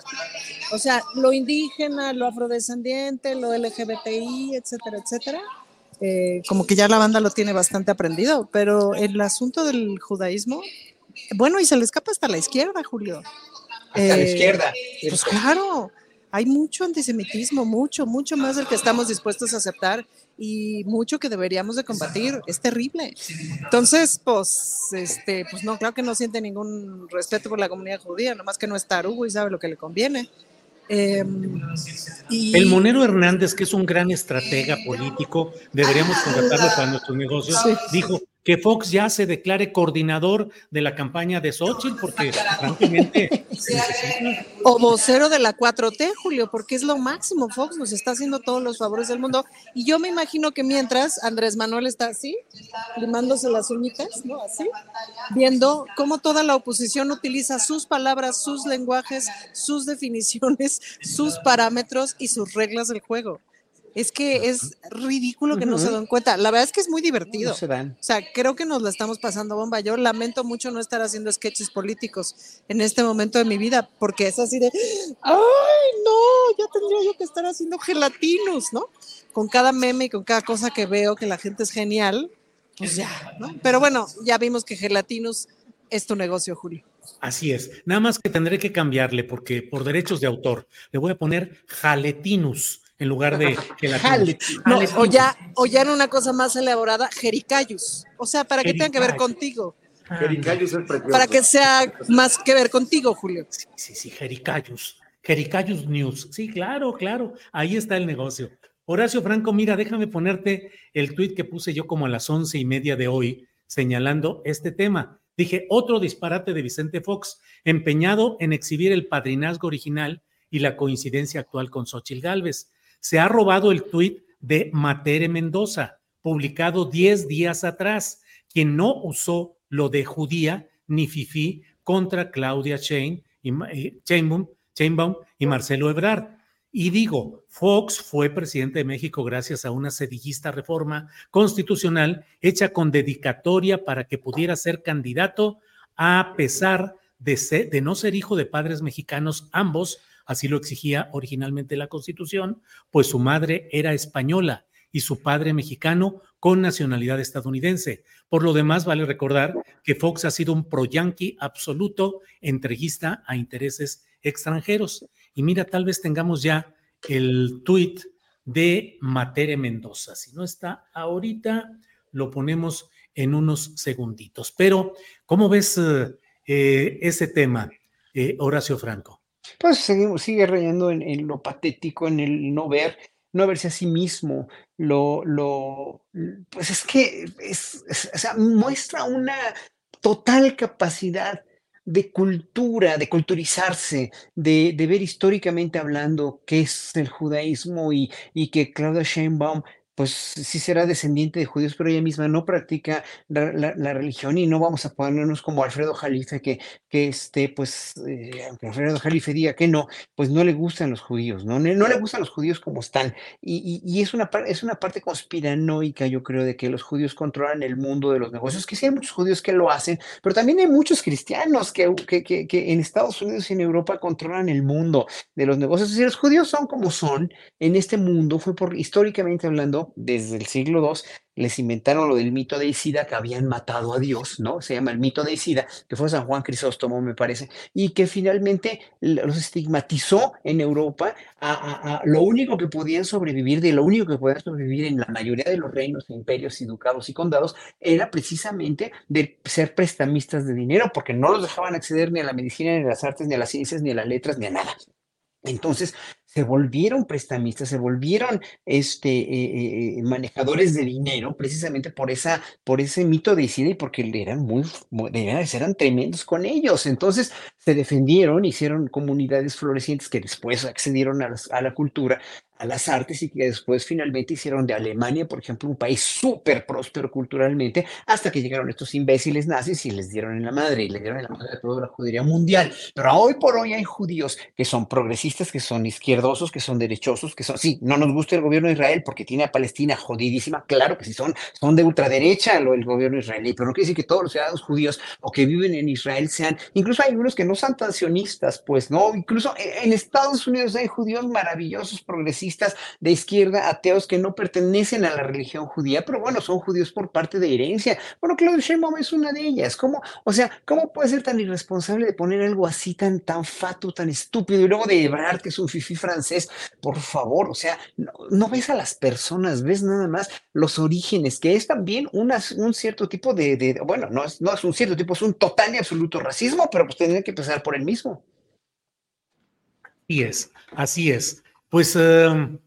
O sea, lo indígena, lo afrodescendiente, lo LGBTI, etcétera, etcétera. eh, como que ya la banda lo tiene bastante aprendido, pero el asunto del judaísmo, bueno, y se le escapa hasta la izquierda, Julio. Hasta la Eh, izquierda. Pues claro, hay mucho antisemitismo, mucho, mucho más del que estamos dispuestos a aceptar y mucho que deberíamos de combatir. Es terrible. Entonces, pues, este, pues no, claro que no siente ningún respeto por la comunidad judía, nomás que no es tarugo y sabe lo que le conviene. Eh, y- El Monero Hernández, que es un gran estratega político, deberíamos contratarlo para nuestros negocios, Sí. dijo que Fox ya se declare coordinador de la campaña de Xochitl, porque francamente O vocero de la 4T, Julio, porque es lo máximo. Fox nos está haciendo todos los favores del mundo. Y yo me imagino que mientras Andrés Manuel está así, limándose las uñitas, ¿no? Así, viendo cómo toda la oposición utiliza sus palabras, sus lenguajes, sus definiciones, sus parámetros y sus reglas del juego. Es que es ridículo que no se den cuenta. La verdad es que es muy divertido. No se dan. O sea, creo que nos la estamos pasando bomba. Yo lamento mucho no estar haciendo sketches políticos en este momento de mi vida, porque es así de, ay, no, ya tendría yo que estar haciendo gelatinos, ¿no? Con cada meme y con cada cosa que veo que la gente es genial, pues ya, ¿no? Pero bueno, ya vimos que gelatinos es tu negocio, Julio. Así es. Nada más que tendré que cambiarle porque por derechos de autor le voy a poner jaletinus en lugar de. No, o ya, o ya en una cosa más elaborada, jericayus. O sea, para que tenga que ver contigo. Jericayus es precioso. Para que sea más que ver contigo, Julio. Sí, sí, Jericayus. Jericayus News. Sí, claro, claro. Ahí está el negocio. Horacio Franco, mira, déjame ponerte el tuit que puse yo como a las once y media de hoy, señalando este tema. Dije, otro disparate de Vicente Fox, empeñado en exhibir el padrinazgo original y la coincidencia actual con Xochitl Gálvez. Se ha robado el tuit de Matere Mendoza, publicado 10 días atrás, quien no usó lo de judía ni fifí contra Claudia Shane y, y Sheinbaum, Sheinbaum y Marcelo Ebrard. Y digo, Fox fue presidente de México gracias a una sedillista reforma constitucional hecha con dedicatoria para que pudiera ser candidato a pesar de, ser- de no ser hijo de padres mexicanos ambos, así lo exigía originalmente la Constitución, pues su madre era española y su padre mexicano con nacionalidad estadounidense. Por lo demás, vale recordar que Fox ha sido un pro-yankee absoluto, entreguista a intereses extranjeros. Y mira, tal vez tengamos ya el tuit de Matere Mendoza. Si no está ahorita, lo ponemos en unos segunditos. Pero, ¿cómo ves eh, ese tema, eh, Horacio Franco? Pues seguimos, sigue rayando en, lo patético, en el no ver, no verse a sí mismo, lo, lo, pues es que es, o sea, muestra una total capacidad de cultura, de culturizarse, de, de ver históricamente hablando qué es el judaísmo y, y que Claudia Sheinbaum pues sí será descendiente de judíos, pero ella misma no practica la, religión y no vamos a ponernos como Alfredo Jalife, que, que este, pues, eh, aunque Alfredo Jalife diga que no, pues no le gustan los judíos, ¿no? No le gustan los judíos como están. Y, y, es, una, es una parte conspiranoica, yo creo, de que los judíos controlan el mundo de los negocios, que sí hay muchos judíos que lo hacen, pero también hay muchos cristianos que, que, que, que en Estados Unidos y en Europa controlan el mundo de los negocios. Es decir, los judíos son como son en este mundo, fue por históricamente hablando, desde el siglo II, les inventaron lo del mito de Isida, que habían matado a Dios, ¿no? Se llama el mito de Isida, que fue San Juan Crisóstomo, me parece, y que finalmente los estigmatizó en Europa a, lo único que podían sobrevivir, de lo único que podían sobrevivir en la mayoría de los reinos, imperios y ducados y condados, era precisamente de ser prestamistas de dinero, porque no los dejaban acceder ni a la medicina, ni a las artes, ni a las ciencias, ni a las letras, ni a nada. Entonces, se volvieron prestamistas, se volvieron este, eh, eh, manejadores de dinero precisamente por, esa, por ese mito de Isida y porque eran muy, eran tremendos con ellos. Entonces se defendieron, hicieron comunidades florecientes que después accedieron a, a la cultura las artes y que después finalmente hicieron de Alemania, por ejemplo, un país súper próspero culturalmente, hasta que llegaron estos imbéciles nazis y les dieron en la madre y le dieron en la madre a toda la judería mundial. Pero hoy por hoy hay judíos que son progresistas, que son izquierdosos, que son derechosos, que son, sí, no nos gusta el gobierno de Israel porque tiene a Palestina jodidísima, claro que sí, son, son de ultraderecha lo, el gobierno israelí, pero no quiere decir que todos los ciudadanos judíos o que viven en Israel sean, incluso hay unos que no son tan sionistas, pues, ¿no? Incluso en Estados Unidos hay judíos maravillosos, progresistas, de izquierda, ateos que no pertenecen a la religión judía, pero bueno, son judíos por parte de herencia. Bueno, Claudio Sheinbaum es una de ellas. ¿Cómo, o sea, cómo puede ser tan irresponsable de poner algo así tan, tan fato, tan estúpido y luego de Ebrard, que es un fifí francés? Por favor, o sea, no, ves a las personas, ves nada más los orígenes, que es también una, un cierto tipo de, bueno, no es, no es un cierto tipo, es un total y absoluto racismo, pero pues tendría que empezar por el mismo. Así es, así es. Pues em,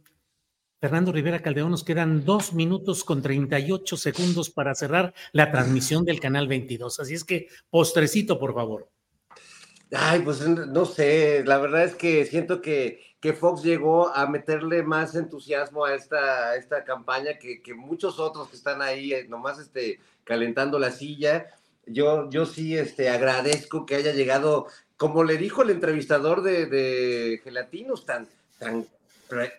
Fernando Rivera Caldeón, nos quedan dos minutos con 38 segundos para cerrar la transmisión del canal 22. Así es que, postrecito, por favor. Ay, pues no sé, la verdad es que siento que, que Fox llegó a meterle más entusiasmo a esta, esta campaña que, que, muchos otros que están ahí eh, nomás este, calentando la silla. Yo, yo sí este, agradezco que haya llegado, como le dijo el entrevistador de, de Gelatinos, tan, tan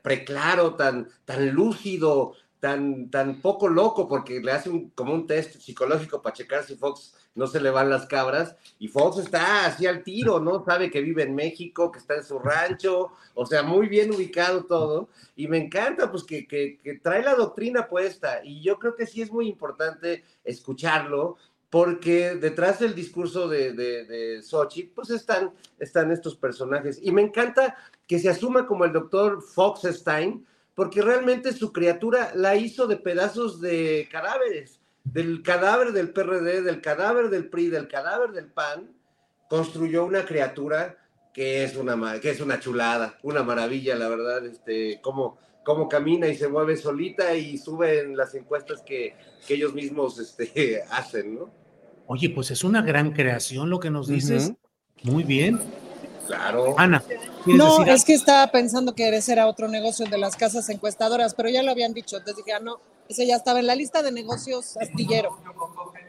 preclaro, tan, tan lúcido, tan, tan poco loco, porque le hace un, como un test psicológico para checar si Fox no se le van las cabras, y Fox está así al tiro, ¿no? Sabe que vive en México, que está en su rancho, o sea, muy bien ubicado todo, y me encanta, pues, que, que, que trae la doctrina puesta, y yo creo que sí es muy importante escucharlo, porque detrás del discurso de, de, de Sochi, pues están, están estos personajes. Y me encanta que se asuma como el doctor Foxstein, porque realmente su criatura la hizo de pedazos de cadáveres, del cadáver del PRD, del cadáver del PRI, del cadáver del PAN, construyó una criatura que es una, que es una chulada, una maravilla, la verdad, este, cómo, cómo camina y se mueve solita y sube en las encuestas que, que ellos mismos este, hacen, ¿no? Oye, pues es una gran creación lo que nos dices. Muy bien. Claro. Ana. No, es que estaba pensando que ese era otro negocio de las casas encuestadoras, pero ya lo habían dicho. Entonces dije, ah, no, ese ya estaba en la lista de negocios astillero.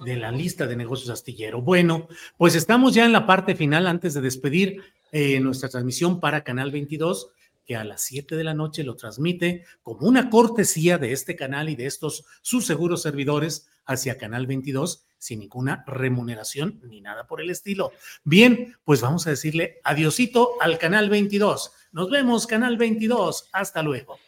De la lista de negocios astillero. Bueno, pues estamos ya en la parte final antes de despedir eh, nuestra transmisión para Canal 22 que a las 7 de la noche lo transmite como una cortesía de este canal y de estos sus seguros servidores hacia Canal 22 sin ninguna remuneración ni nada por el estilo. Bien, pues vamos a decirle adiosito al Canal 22. Nos vemos, Canal 22. Hasta luego.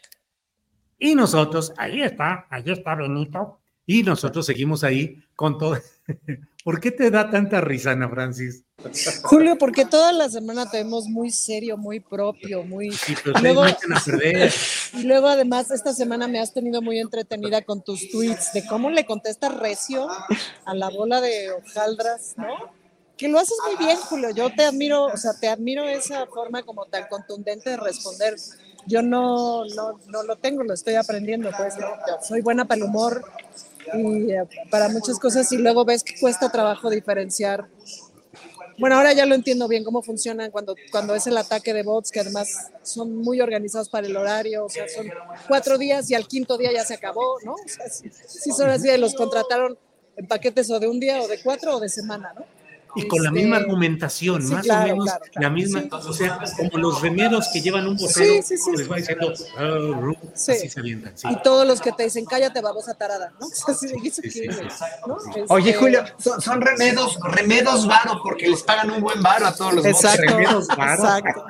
Y nosotros, ahí está, ahí está Benito. Y nosotros seguimos ahí con todo. ¿Por qué te da tanta risa, Ana Francis? Julio, porque toda la semana te vemos muy serio, muy propio, muy... Sí, pero Y luego- a perder. Y luego además esta semana me has tenido muy entretenida con tus tweets de cómo le contestas recio a la bola de hojaldras, ¿no? Que lo haces muy bien, Julio. Yo te admiro, o sea, te admiro esa forma como tan contundente de responder. Yo no, no, no lo tengo, lo estoy aprendiendo, pues, ¿no? Soy buena para el humor y eh, para muchas cosas y luego ves que cuesta trabajo diferenciar bueno, ahora ya lo entiendo bien cómo funcionan cuando, cuando es el ataque de bots, que además son muy organizados para el horario, o sea, son cuatro días y al quinto día ya se acabó, ¿no? O sea, sí, son así los contrataron en paquetes o de un día o de cuatro o de semana, ¿no? Y con la Este, misma argumentación, sí, más claro, o menos claro, claro. la misma, Sí. o sea, como los remeros que llevan un vocero, Sí, sí, sí. les va diciendo, "Ah, ru", Sí. así se avientan. sí. Y todos los que te dicen, cállate, babosa tarada, ¿no? ¿no? Oye, Este, Julio, son, son remedos, remedos varo, porque les pagan un buen varo a todos los. Exacto, Remedos varo. exacto.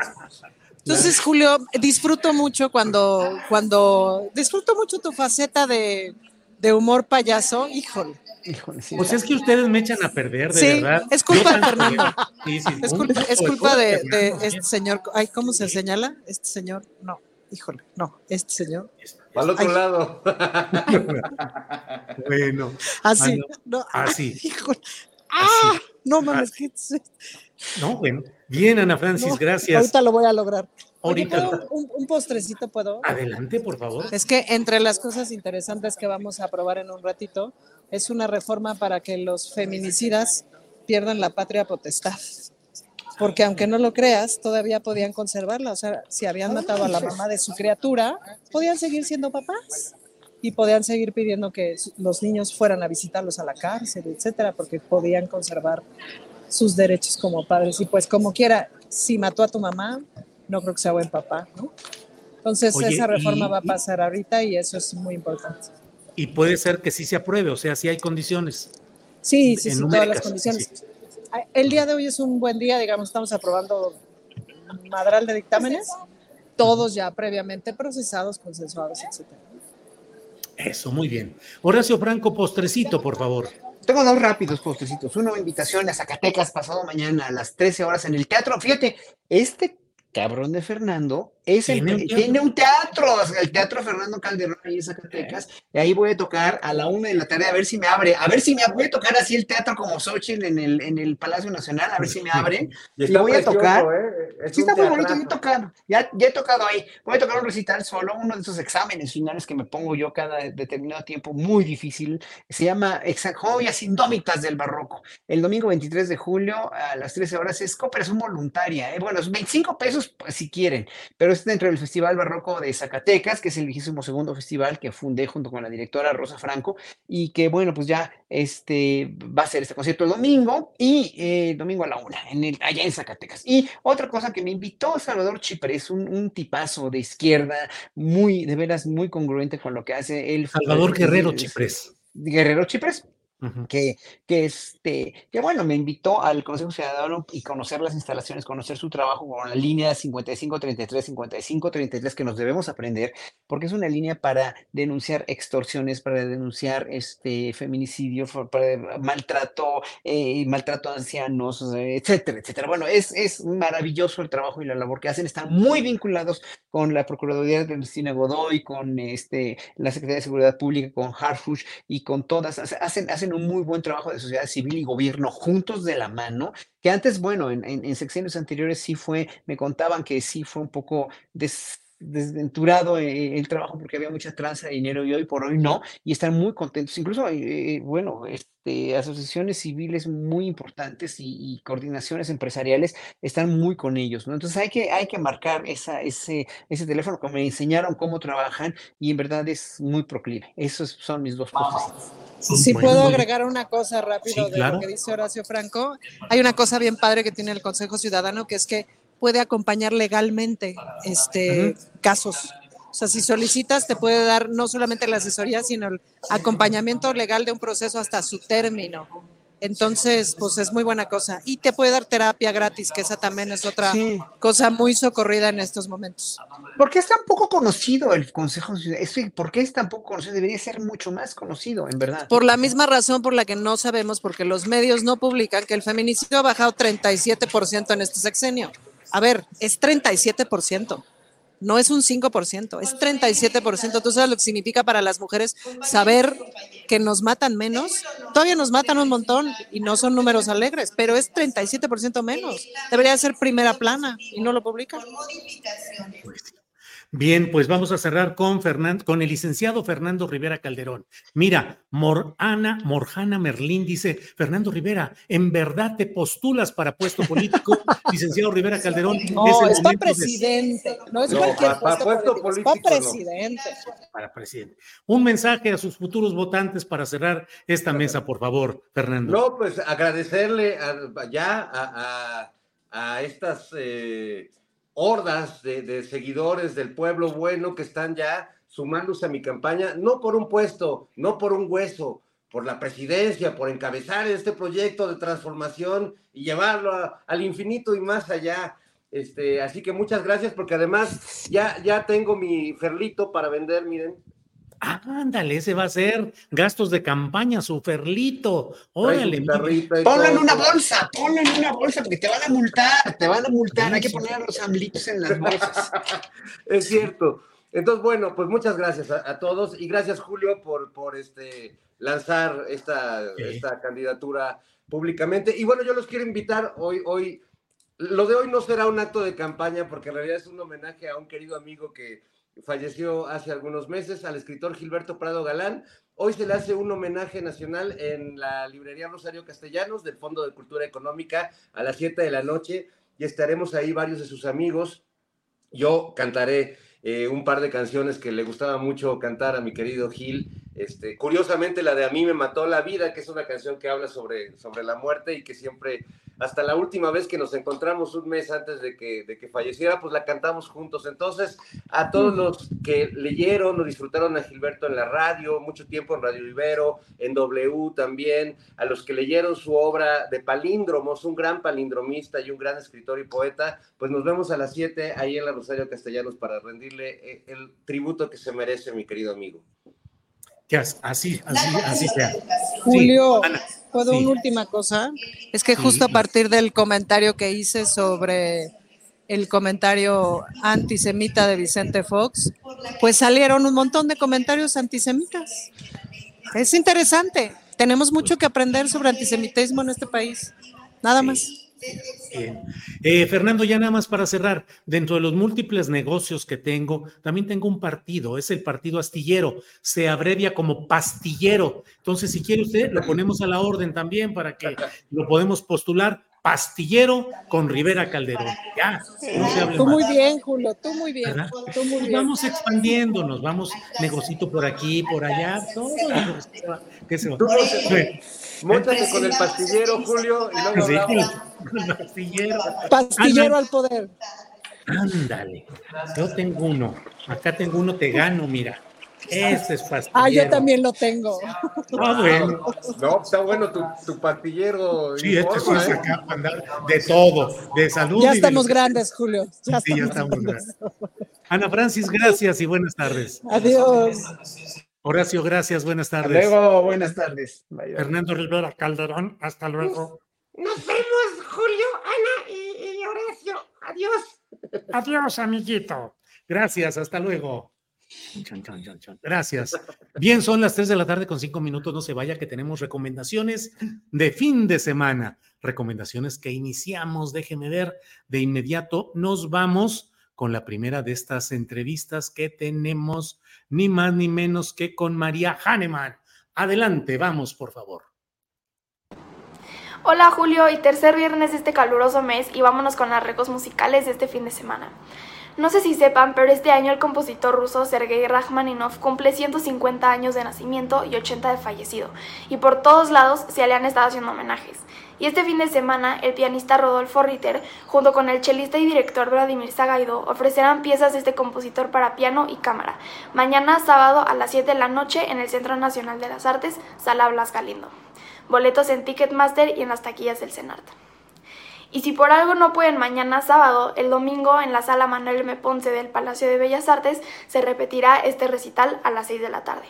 Entonces, Julio, disfruto mucho cuando, cuando, disfruto mucho tu faceta de, de humor payaso, híjole. Híjole, sí. Pues es que ustedes me echan a perder, de Sí, verdad. es culpa de Fernando. Sí, sí, Es culpa, poco es culpa de, de Fernando, este señor, ay, ¿cómo se señala? Este señor, no, híjole, no, este señor. Al otro Ay. lado. Bueno, Así, ah, no, así. híjole. ¡Ah! No mames, ¿qué es esto? No, bueno. Bien, Ana Francis, No, gracias. Ahorita lo voy a lograr. Oye, Ahorita. ¿puedo un, un postrecito puedo? Adelante, por favor. Es que entre las cosas interesantes que vamos a aprobar en un ratito es una reforma para que los feminicidas pierdan la patria potestad. Porque aunque no lo creas, todavía podían conservarla. O sea, si habían matado a la mamá de su criatura, podían seguir siendo papás y podían seguir pidiendo que los niños fueran a visitarlos a la cárcel, etcétera, porque podían conservar sus derechos como padres. Y pues como quiera, si mató a tu mamá, no creo que sea buen papá, ¿no? Entonces Oye, esa reforma y- va a pasar ahorita y eso es muy importante. Y puede ser que sí se apruebe, o sea, sí hay condiciones. Sí, sí, En sí, todas las condiciones. El día de hoy es un buen día, digamos, estamos aprobando madral de dictámenes, todos ya previamente procesados, consensuados, etcétera. Eso, muy bien. Horacio Franco, postrecito, por favor. Tengo dos rápidos postrecitos. Uno, invitación a Zacatecas pasado mañana a las 13 horas en el teatro. Fíjate, este cabrón de Fernando es el- ¿Tiene un teatro? tiene un teatro, el Teatro Fernando Calderón ahí en Zacatecas. Y ahí voy a tocar a la una de la tarde a ver si me abre. A ver si me voy a tocar así el teatro como Xochitl en el, en el Palacio Nacional, a ver si me abren. Y voy a tocar. ¿eh? Es Sí, está muy bonito, yo he tocado, ya, ya he tocado ahí. Voy a tocar un recital solo, uno de esos exámenes finales que me pongo yo cada determinado tiempo, muy difícil. Se llama Joyas Indómitas del Barroco. El domingo 23 de julio a las 13 horas es cooperación voluntaria. ¿eh? Bueno, es 25 pesos pues, si quieren, pero es dentro del Festival Barroco de Zacatecas, que es el 22 segundo festival que fundé junto con la directora Rosa Franco y que, bueno, pues ya este, va a ser este concierto el domingo y eh, domingo a la una, en el, allá en Zacatecas. Y otra cosa que me invitó Salvador Chiprés, un, un tipazo de izquierda, muy, de veras, muy congruente con lo que hace él. Salvador Guerrero Chiprés. Guerrero Chiprés Que, que, este, que bueno, me invitó al Consejo Ciudadano y conocer las instalaciones, conocer su trabajo con la línea 5533, 5533 que nos debemos aprender, porque es una línea para denunciar extorsiones, para denunciar este feminicidio, para maltrato, eh, maltrato a ancianos, eh, etcétera, etcétera. Bueno, es, es maravilloso el trabajo y la labor que hacen, están muy vinculados con la Procuraduría de Cristina Godoy, con este, la Secretaría de Seguridad Pública, con Harfush y con todas, hace- hacen, hacen un muy buen trabajo de sociedad civil y gobierno juntos de la mano, que antes, bueno, en, en, en sexenios anteriores sí fue, me contaban que sí fue un poco des- desventurado eh, el trabajo porque había mucha tranza de dinero y hoy por hoy no, y están muy contentos, incluso, eh, eh, bueno, este, asociaciones civiles muy importantes y, y coordinaciones empresariales están muy con ellos, ¿no? Entonces hay que, hay que marcar esa, ese, ese teléfono, como me enseñaron cómo trabajan y en verdad es muy proclive. Esos son mis dos postecitos. Si puedo agregar una cosa rápido Sí, de claro. lo que dice Horacio Franco, hay una cosa bien padre que tiene el Consejo Ciudadano que es que puede acompañar legalmente este casos. O sea, si solicitas, te puede dar no solamente la asesoría, sino el acompañamiento legal de un proceso hasta su término. Entonces, pues es muy buena cosa. Y te puede dar terapia gratis, que esa también es otra cosa muy socorrida en estos momentos. ¿Por qué es tan poco conocido el Consejo Ciudadano? ¿Por qué es tan poco conocido? Debería ser mucho más conocido, en verdad. Por la misma razón por la que no sabemos, porque los medios no publican que el feminicidio ha bajado 37% en este sexenio. A ver, es 37% no es un 5%, es 37%. ¿Tú sabes lo que significa para las mujeres saber que nos matan menos? Todavía nos matan un montón y no son números alegres, pero es 37% menos. Debería ser primera plana y no lo publican. Bien, pues vamos a cerrar con, con el licenciado Fernando Rivera Calderón. Mira, Morana, Morjana Merlín dice, Fernando Rivera, ¿en verdad te postulas para puesto político? licenciado Rivera Calderón. No, es, para presidente, no es cualquier puesto, político, es para presidente. Para presidente. Un mensaje a sus futuros votantes para cerrar esta mesa, por favor, Fernando. No, pues agradecerle ya a, a, estas... Eh, hordas de, seguidores del pueblo bueno que están ya sumándose a mi campaña, no por un puesto, no por un hueso, por la presidencia, por encabezar este proyecto de transformación y llevarlo al infinito y más allá. Este, así que muchas gracias porque además ya, ya tengo mi ferlito para vender, miren, Ándale, ese va a ser gastos de campaña, su ferlito. Órale. Ponlo en una bolsa, ponlo en una bolsa, porque te van a multar, te van a multar. Hay que poner a los amblitos en las bolsas. es cierto. Entonces, bueno, pues muchas gracias a, todos y gracias, Julio, por, por este, lanzar esta, esta candidatura públicamente. Y bueno, yo los quiero invitar hoy, hoy. Lo de hoy no será un acto de campaña, porque en realidad es un homenaje a un querido amigo que falleció hace algunos meses, al escritor Gilberto Prado Galán. Hoy se le hace un homenaje nacional en la librería Rosario Castellanos del Fondo de Cultura Económica a las 7 de la noche y estaremos ahí varios de sus amigos. Yo cantaré eh, un par de canciones que le gustaba mucho cantar a mi querido Gil. Este, curiosamente, la de A mí me mató la vida, que es una canción que habla sobre, sobre la muerte y que siempre hasta la última vez que nos encontramos un mes antes de que, de que falleciera, pues la cantamos juntos. Entonces, a todos los que leyeron o disfrutaron a Gilberto en la radio, mucho tiempo en Radio Ibero, en W también, a los que leyeron su obra de palíndromos, un gran palindromista y un gran escritor y poeta, pues nos vemos a las 7 ahí en la Rosario Castellanos para rendirle eh, el tributo que se merece, mi querido amigo. Que así, así, así sea. Julio. ¿Puedo una última cosa? Es que justo a partir del comentario que hice sobre el comentario antisemita de Vicente Fox, pues salieron un montón de comentarios antisemitas. Es interesante. Tenemos mucho que aprender sobre antisemitismo en este país. Nada más. Bien. Eh, Fernando, ya nada más para cerrar, dentro de los múltiples negocios que tengo, también tengo un partido, es el partido astillero, se abrevia como pastillero. Entonces, si quiere usted, lo ponemos a la orden también para que lo podemos postular. Pastillero con Rivera Calderón. Ya, Tú muy bien, Julio, tú muy bien. Tú muy bien. Vamos expandiéndonos, vamos negocito por aquí, por allá, todo. ¿Qué se va? Móntate con el pastillero, Julio, y luego sí, el pastillero. Pastillero al poder. Ándale, yo tengo uno. Acá tengo uno, te gano, mira. Este es pastillero. Ah, yo también lo tengo. Ah, bueno. No, está bueno tu, tu pastillero. Sí, este sí es ¿eh? acá para andar de todo, de salud. Ya estamos grandes, Julio. Ya sí, ya estamos grandes. Ana Francis, gracias y buenas tardes. Adiós. Horacio, gracias, buenas tardes. Hasta luego, buenas tardes. Fernando Rivera Calderón, hasta luego. Nos vemos, Julio, Ana y, Horacio. Adiós. Adiós, amiguito. Gracias, hasta luego. Gracias. Bien, son las 3 de la tarde con 5 minutos. No se vaya que tenemos recomendaciones de fin de semana. Recomendaciones que iniciamos. Déjeme ver de inmediato. Nos vamos con la primera de estas entrevistas que tenemos, ni más ni menos que con María Hahnemann. Adelante, vamos, por favor. Hola Julio y tercer viernes de este caluroso mes y vámonos con las recos musicales de este fin de semana. No sé si sepan, pero este año el compositor ruso Sergei Rachmaninov cumple 150 años de nacimiento y 80 de fallecido, y por todos lados se le han estado haciendo homenajes. Y este fin de semana, el pianista Rodolfo Ritter, junto con el chelista y director Vladimir Zagaido, ofrecerán piezas de este compositor para piano y cámara. Mañana sábado a las 7 de la noche en el Centro Nacional de las Artes, Sala Blas Galindo. boletos en Ticketmaster y en las taquillas del Senart. Y si por algo no pueden mañana sábado, el domingo en la sala Manuel M. Ponce del Palacio de Bellas Artes se repetirá este recital a las 6 de la tarde.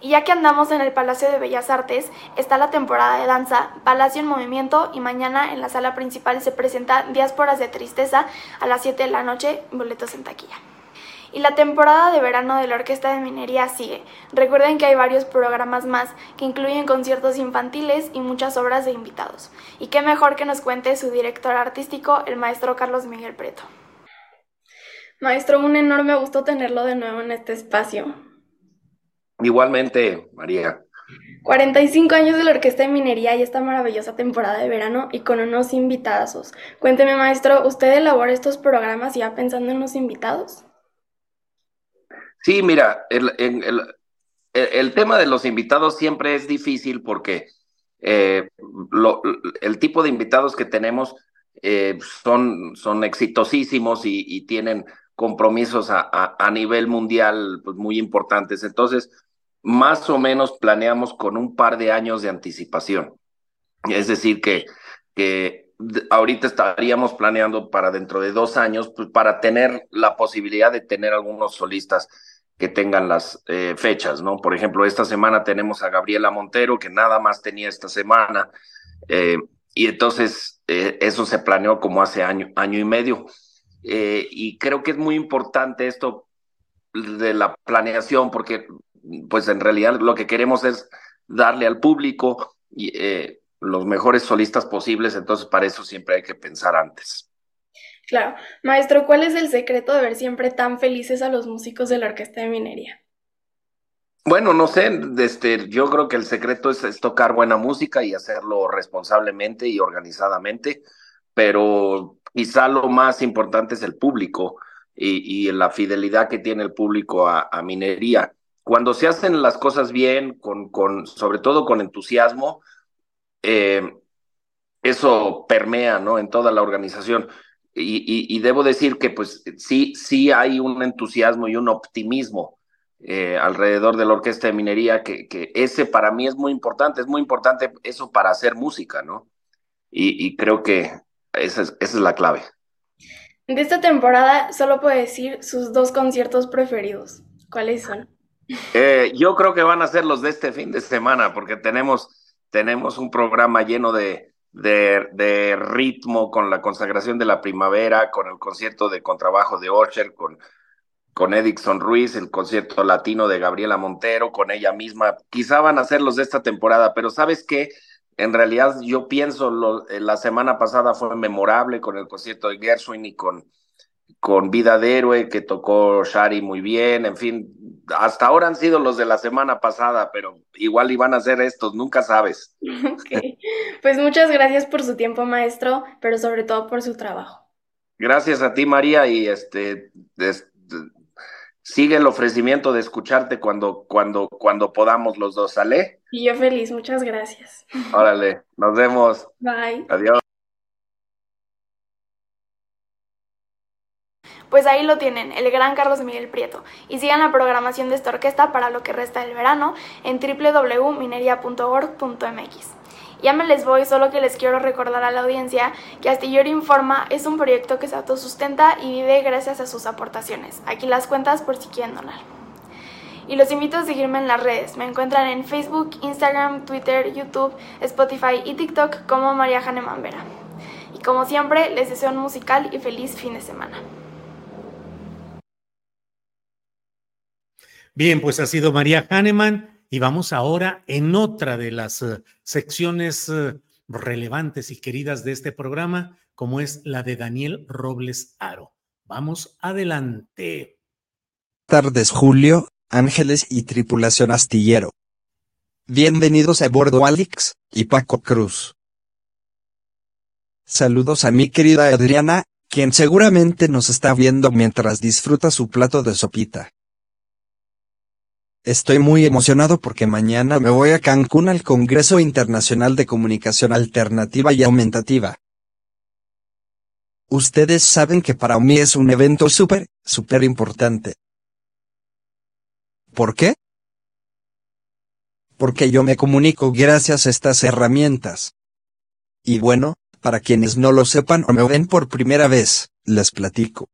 Y ya que andamos en el Palacio de Bellas Artes, está la temporada de danza, Palacio en Movimiento y mañana en la sala principal se presenta Diásporas de Tristeza a las 7 de la noche, boletos en taquilla. Y la temporada de verano de la Orquesta de Minería sigue. Recuerden que hay varios programas más que incluyen conciertos infantiles y muchas obras de invitados. Y qué mejor que nos cuente su director artístico, el maestro Carlos Miguel Preto. Maestro, un enorme gusto tenerlo de nuevo en este espacio. Igualmente, María. 45 años de la Orquesta de Minería y esta maravillosa temporada de verano y con unos invitadazos. Cuénteme, maestro, ¿usted elabora estos programas ya pensando en los invitados? Sí, mira, el, el, tema de los invitados siempre es difícil porque eh, el tipo de invitados que tenemos eh, son, son exitosísimos y, tienen compromisos a, a, nivel mundial pues, muy importantes. Entonces, más o menos planeamos con un par de años de anticipación. Es decir, que, que ahorita estaríamos planeando para dentro de dos años, pues, para tener la posibilidad de tener algunos solistas que tengan las eh, fechas, ¿no? Por ejemplo, esta semana tenemos a Gabriela Montero, que nada más tenía esta semana, eh, y entonces eh, eso se planeó como hace año, año y medio. y creo que es muy importante esto de la planeación, porque pues en realidad lo que queremos es darle al público los mejores solistas posibles, entonces para eso siempre hay que pensar antes. Claro. Maestro, ¿cuál es el secreto de ver siempre tan felices a los músicos de la Orquesta de Minería? Bueno, no sé, este, yo creo que el secreto es, tocar buena música y hacerlo responsablemente y organizadamente, pero quizá lo más importante es el público y, la fidelidad que tiene el público a, minería. Cuando se hacen las cosas bien, con, con sobre todo con entusiasmo, eh, eso permea ¿no? en toda la organización y, debo decir que pues sí, sí hay un entusiasmo y un optimismo eh, alrededor de la orquesta de minería, que, que, ese para mí es muy importante, es muy importante eso para hacer música, ¿no? Y, creo que esa es, esa es la clave. De esta temporada solo puedo decir sus dos conciertos preferidos. ¿Cuáles son? Eh, yo creo que van a ser los de este fin de semana, porque tenemos, tenemos un programa lleno de, de, ritmo con la consagración de la primavera, con el concierto de contrabajo de Ocher, con, con Edixon Ruiz, el concierto latino de Gabriela Montero, con ella misma. Quizá van a ser los de esta temporada, pero ¿sabes qué? En realidad yo pienso, lo, eh, la semana pasada fue memorable con el concierto de Gershwin y con, con Vida de Héroe, que tocó Shari muy bien, en fin, hasta ahora han sido los de la semana pasada, pero igual iban a ser estos, nunca sabes. Pues muchas gracias por su tiempo, maestro, pero sobre todo por su trabajo. Gracias a ti, María, y este, sigue el ofrecimiento de escucharte cuando, cuando, cuando podamos los dos, ¿sale? Y yo feliz, muchas gracias. Órale, nos vemos. Bye. Adiós. Pues ahí lo tienen, el gran Carlos Miguel Prieto. Y sigan la programación de esta orquesta para lo que resta del verano en www.mineria.org.mx. Ya me les voy, solo que les quiero recordar a la audiencia que Astillero Informa es un proyecto que se autosustenta y vive gracias a sus aportaciones. Aquí las cuentas por si quieren donar. Y los invito a seguirme en las redes. Me encuentran en Facebook, Instagram, Twitter, YouTube, Spotify y TikTok como María Janeman Vera. Y como siempre, les deseo un musical y feliz fin de semana. Bien, pues ha sido María Hahnemann y vamos ahora en otra de las eh, secciones eh, relevantes y queridas de este programa, como es la de Daniel Robles Aro. Vamos adelante. Tardes, Julio, Ángeles y tripulación astillero. Bienvenidos a bordo Alex y Paco Cruz. Saludos a mi querida Adriana, quien seguramente nos está viendo mientras disfruta su plato de sopita. Estoy muy emocionado porque mañana me voy a Cancún al Congreso Internacional de Comunicación Alternativa y Aumentativa. Ustedes saben que para mí es un evento súper, súper importante. ¿Por qué? porque yo me comunico gracias a estas herramientas. Y bueno, para quienes no lo sepan o me ven por primera vez, les platico.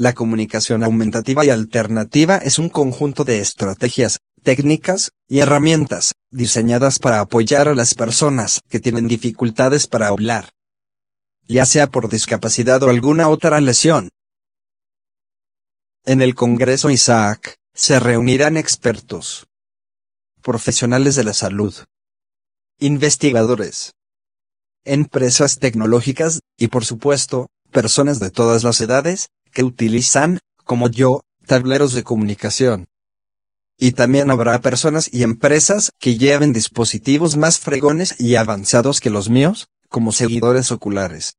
La comunicación aumentativa y alternativa es un conjunto de estrategias, técnicas y herramientas diseñadas para apoyar a las personas que tienen dificultades para hablar, ya sea por discapacidad o alguna otra lesión. En el Congreso Isaac, se reunirán expertos, profesionales de la salud, investigadores, empresas tecnológicas, y por supuesto, personas de todas las edades, que utilizan, como yo, tableros de comunicación. Y también habrá personas y empresas que lleven dispositivos más fregones y avanzados que los míos, como seguidores oculares.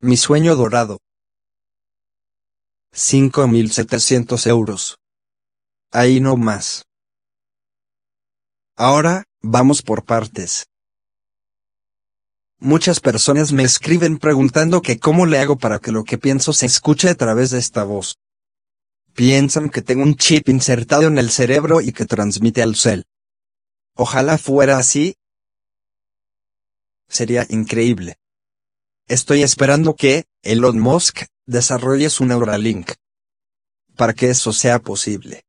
Mi sueño dorado. 5.700 euros. Ahí no más. Ahora, vamos por partes. Muchas personas me escriben preguntando que cómo le hago para que lo que pienso se escuche a través de esta voz. Piensan que tengo un chip insertado en el cerebro y que transmite al cel. Ojalá fuera así. Sería increíble. Estoy esperando que Elon Musk desarrolle su Neuralink. Para que eso sea posible.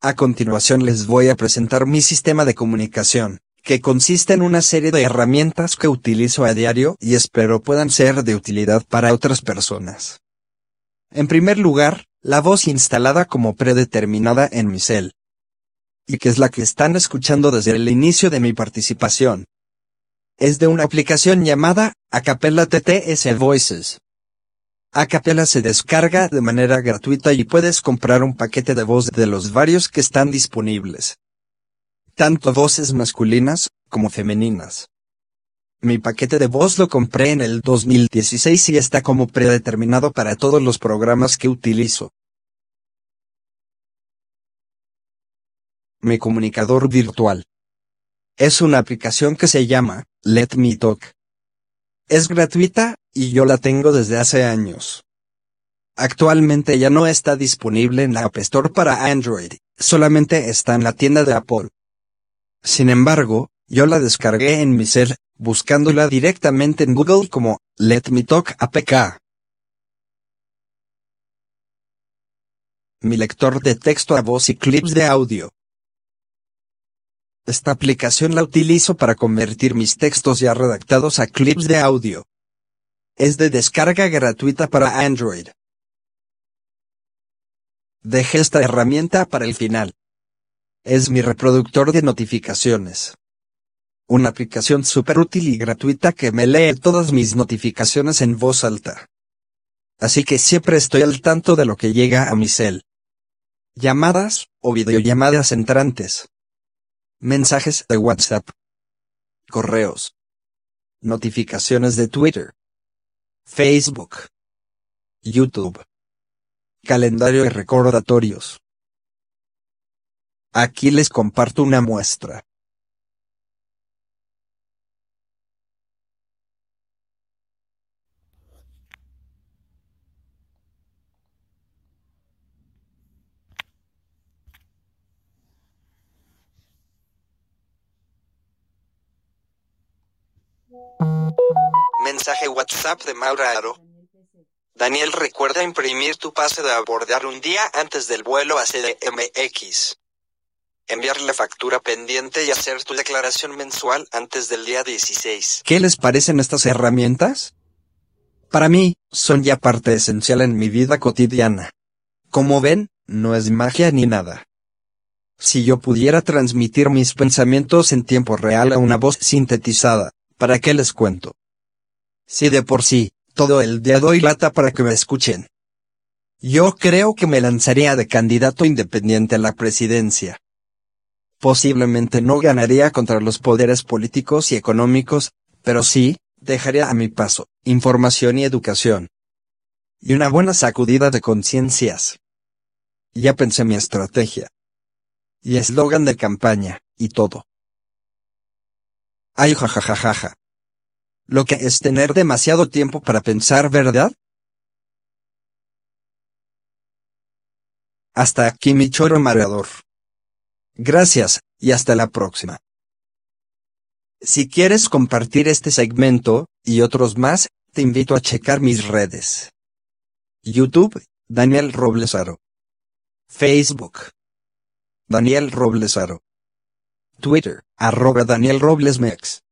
A continuación les voy a presentar mi sistema de comunicación que consiste en una serie de herramientas que utilizo a diario y espero puedan ser de utilidad para otras personas. En primer lugar, la voz instalada como predeterminada en mi cel. Y que es la que están escuchando desde el inicio de mi participación. Es de una aplicación llamada Acapella TTS Voices. Acapella se descarga de manera gratuita y puedes comprar un paquete de voz de los varios que están disponibles tanto voces masculinas como femeninas. Mi paquete de voz lo compré en el 2016 y está como predeterminado para todos los programas que utilizo. Mi comunicador virtual. Es una aplicación que se llama Let Me Talk. Es gratuita, y yo la tengo desde hace años. Actualmente ya no está disponible en la App Store para Android, solamente está en la tienda de Apple. Sin embargo, yo la descargué en mi cel, buscándola directamente en Google como Let Me Talk APK. Mi lector de texto a voz y clips de audio. Esta aplicación la utilizo para convertir mis textos ya redactados a clips de audio. Es de descarga gratuita para Android. Dejé esta herramienta para el final. Es mi reproductor de notificaciones. Una aplicación súper útil y gratuita que me lee todas mis notificaciones en voz alta. Así que siempre estoy al tanto de lo que llega a mi cel. Llamadas, o videollamadas entrantes. Mensajes de WhatsApp. Correos. Notificaciones de Twitter. Facebook. YouTube. Calendario y recordatorios. Aquí les comparto una muestra. Mensaje WhatsApp de Maura Aro. Daniel recuerda imprimir tu pase de abordar un día antes del vuelo a CDMX enviar la factura pendiente y hacer tu declaración mensual antes del día 16. ¿Qué les parecen estas herramientas? Para mí, son ya parte esencial en mi vida cotidiana. Como ven, no es magia ni nada. Si yo pudiera transmitir mis pensamientos en tiempo real a una voz sintetizada, ¿para qué les cuento? Si de por sí, todo el día doy lata para que me escuchen. Yo creo que me lanzaría de candidato independiente a la presidencia. Posiblemente no ganaría contra los poderes políticos y económicos, pero sí, dejaría a mi paso, información y educación. Y una buena sacudida de conciencias. Ya pensé mi estrategia. Y eslogan de campaña, y todo. Ay jajajajaja. Lo que es tener demasiado tiempo para pensar, ¿verdad? Hasta aquí mi choro mareador. Gracias, y hasta la próxima. Si quieres compartir este segmento, y otros más, te invito a checar mis redes. YouTube, Daniel Roblesaro. Facebook. Daniel Roblesaro. Twitter, arroba Daniel Roblesmex.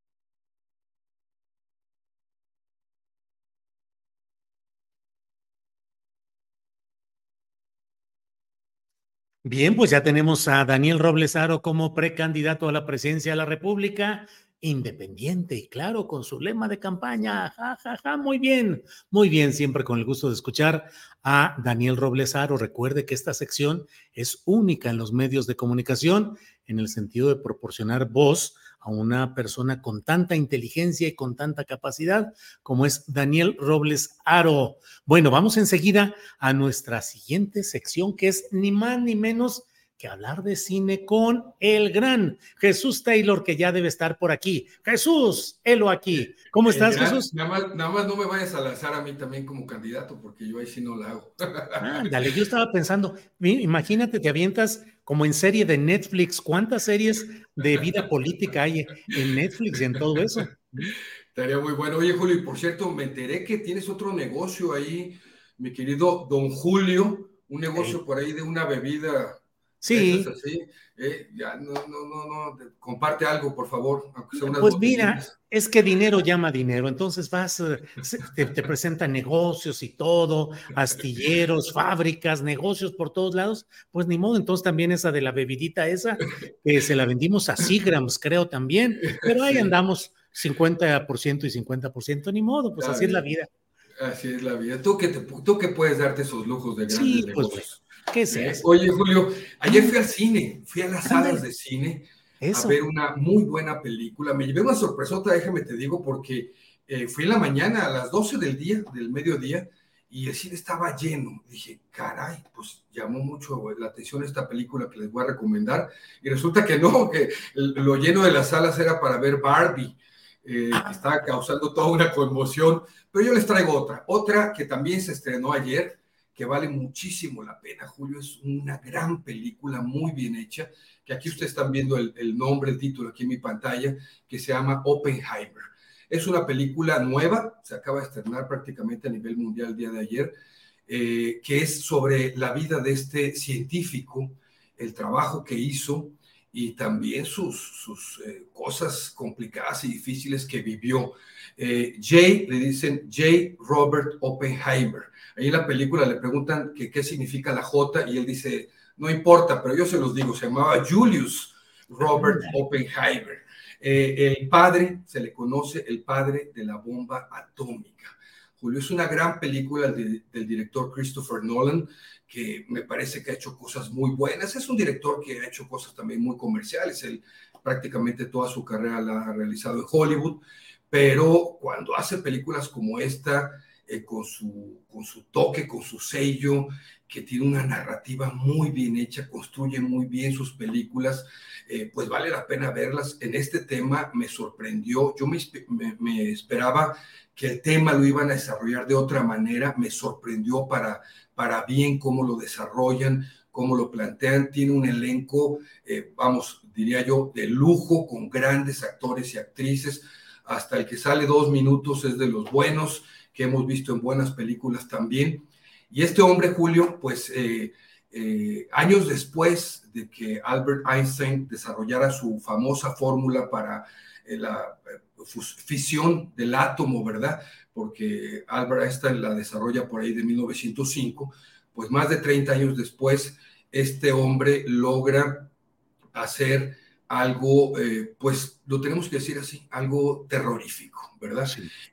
Bien, pues ya tenemos a Daniel Roblesaro como precandidato a la presidencia de la República, independiente y claro, con su lema de campaña. Ja, ja, ja, muy bien, muy bien, siempre con el gusto de escuchar a Daniel Roblesaro. Recuerde que esta sección es única en los medios de comunicación en el sentido de proporcionar voz a una persona con tanta inteligencia y con tanta capacidad como es Daniel Robles Aro. Bueno, vamos enseguida a nuestra siguiente sección que es ni más ni menos que hablar de cine con el gran Jesús Taylor, que ya debe estar por aquí. Jesús, helo aquí. ¿Cómo estás, Jesús? Nada más, nada más, no me vayas a lanzar a mí también como candidato, porque yo ahí sí no la hago. Dale, yo estaba pensando, imagínate, te avientas como en serie de Netflix, ¿cuántas series de vida política hay en Netflix y en todo eso? Estaría muy bueno. Oye, Julio, y por cierto, me enteré que tienes otro negocio ahí, mi querido don Julio, un negocio por ahí de una bebida Sí. Eh, ya, no, no, no, no, comparte algo, por favor. pues mira, es que dinero llama dinero, entonces vas, eh, te, te presentan negocios y todo, astilleros, fábricas, negocios por todos lados, pues ni modo, entonces también esa de la bebidita esa, que se la vendimos a Sigrams, creo también, pero ahí andamos 50% y 50%, ni modo, pues así es la vida. Así es la vida. ¿Tú que, te, tú que puedes darte esos lujos de grandes sí, pues, negocios? ¿Qué es eso? Oye, Julio, ayer fui al cine, fui a las salas de cine a ver una muy buena película. Me llevé una sorpresota, déjame te digo, porque eh, fui en la mañana a las 12 del día, del mediodía, y el cine estaba lleno. Dije, caray, pues llamó mucho la atención esta película que les voy a recomendar. Y resulta que no, que lo lleno de las salas era para ver Barbie. Eh, que estaba causando toda una conmoción, pero yo les traigo otra, otra que también se estrenó ayer, que vale muchísimo la pena. Julio es una gran película, muy bien hecha, que aquí ustedes están viendo el, nombre, el título aquí en mi pantalla, que se llama Oppenheimer. Es una película nueva, se acaba de estrenar prácticamente a nivel mundial el día de ayer, eh, que es sobre la vida de este científico, el trabajo que hizo y también sus, sus eh, cosas complicadas y difíciles que vivió. Eh, Jay, le dicen J. Robert Oppenheimer. Ahí en la película le preguntan que, qué significa la J y él dice, no importa, pero yo se los digo, se llamaba Julius Robert Oppenheimer. Eh, el padre, se le conoce el padre de la bomba atómica. Julio es una gran película del director Christopher Nolan, que me parece que ha hecho cosas muy buenas. Es un director que ha hecho cosas también muy comerciales. Él prácticamente toda su carrera la ha realizado en Hollywood, pero cuando hace películas como esta, eh, con, su, con su toque, con su sello, que tiene una narrativa muy bien hecha, construye muy bien sus películas, eh, pues vale la pena verlas. En este tema me sorprendió, yo me, me, esperaba que el tema lo iban a desarrollar de otra manera, me sorprendió para, para bien cómo lo desarrollan, cómo lo plantean, tiene un elenco, eh, vamos, diría yo, de lujo, con grandes actores y actrices, hasta el que sale dos minutos es de los buenos, que hemos visto en buenas películas también. Y este hombre, Julio, pues eh, eh, años después de que Albert Einstein desarrollara su famosa fórmula para eh, la fisión del átomo, ¿verdad? Porque Albert Einstein la desarrolla por ahí de 1905, pues más de 30 años después, este hombre logra hacer algo, pues lo tenemos que decir así, algo terrorífico, ¿verdad?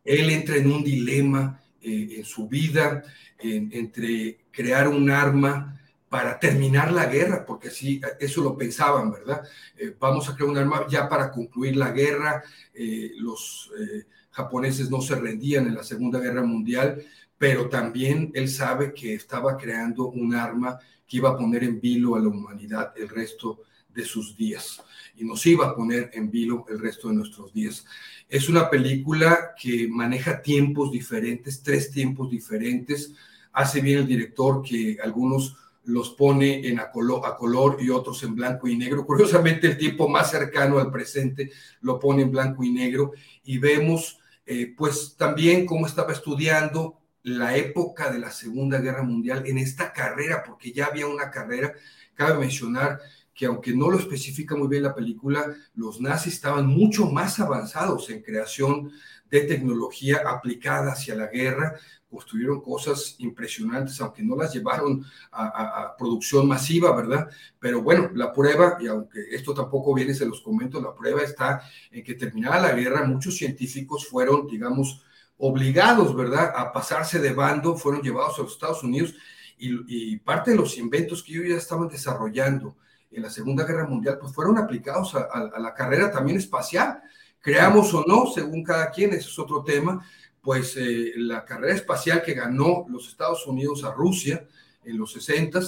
Él entra en un dilema en su vida entre crear un arma para terminar la guerra, porque así eso lo pensaban, ¿verdad? Eh, vamos a crear un arma ya para concluir la guerra. Eh, los eh, japoneses no se rendían en la Segunda Guerra Mundial, pero también él sabe que estaba creando un arma que iba a poner en vilo a la humanidad el resto de sus días y nos iba a poner en vilo el resto de nuestros días. Es una película que maneja tiempos diferentes, tres tiempos diferentes. Hace bien el director que algunos los pone en a color, a color, y otros en blanco y negro. Curiosamente, el tiempo más cercano al presente lo pone en blanco y negro y vemos eh, pues también cómo estaba estudiando la época de la Segunda Guerra Mundial en esta carrera, porque ya había una carrera, cabe mencionar que aunque no lo especifica muy bien la película, los nazis estaban mucho más avanzados en creación de tecnología aplicada hacia la guerra, construyeron cosas impresionantes, aunque no las llevaron a, producción masiva, ¿verdad? Pero bueno, la prueba, y aunque esto tampoco viene, se los comento, la prueba está en que terminada la guerra, muchos científicos fueron, digamos, obligados, ¿verdad?, a pasarse de bando, fueron llevados a los Estados Unidos y, parte de los inventos que ellos ya estaban desarrollando en la Segunda Guerra Mundial, pues fueron aplicados a, la carrera también espacial. Creamos o no, según cada quien, eso es otro tema, pues eh, la carrera espacial que ganó los Estados Unidos a Rusia en los 60,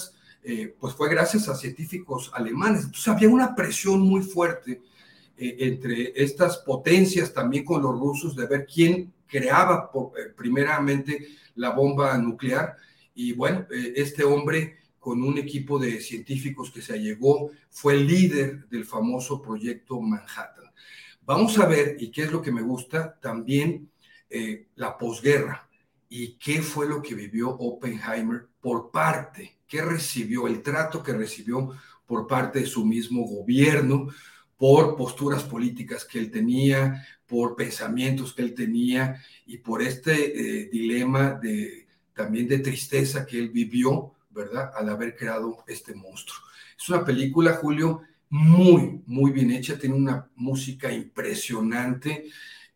eh, pues fue gracias a científicos alemanes. Entonces había una presión muy fuerte eh, entre estas potencias también con los rusos de ver quién creaba primeramente la bomba nuclear. Y bueno, este hombre con un equipo de científicos que se allegó fue el líder del famoso proyecto Manhattan. Vamos a ver, y qué es lo que me gusta, también eh, la posguerra y qué fue lo que vivió Oppenheimer por parte, qué recibió, el trato que recibió por parte de su mismo gobierno, por posturas políticas que él tenía, por pensamientos que él tenía y por este eh, dilema de también de tristeza que él vivió, ¿verdad? Al haber creado este monstruo. Es una película, Julio, muy, muy bien hecha, tiene una música impresionante.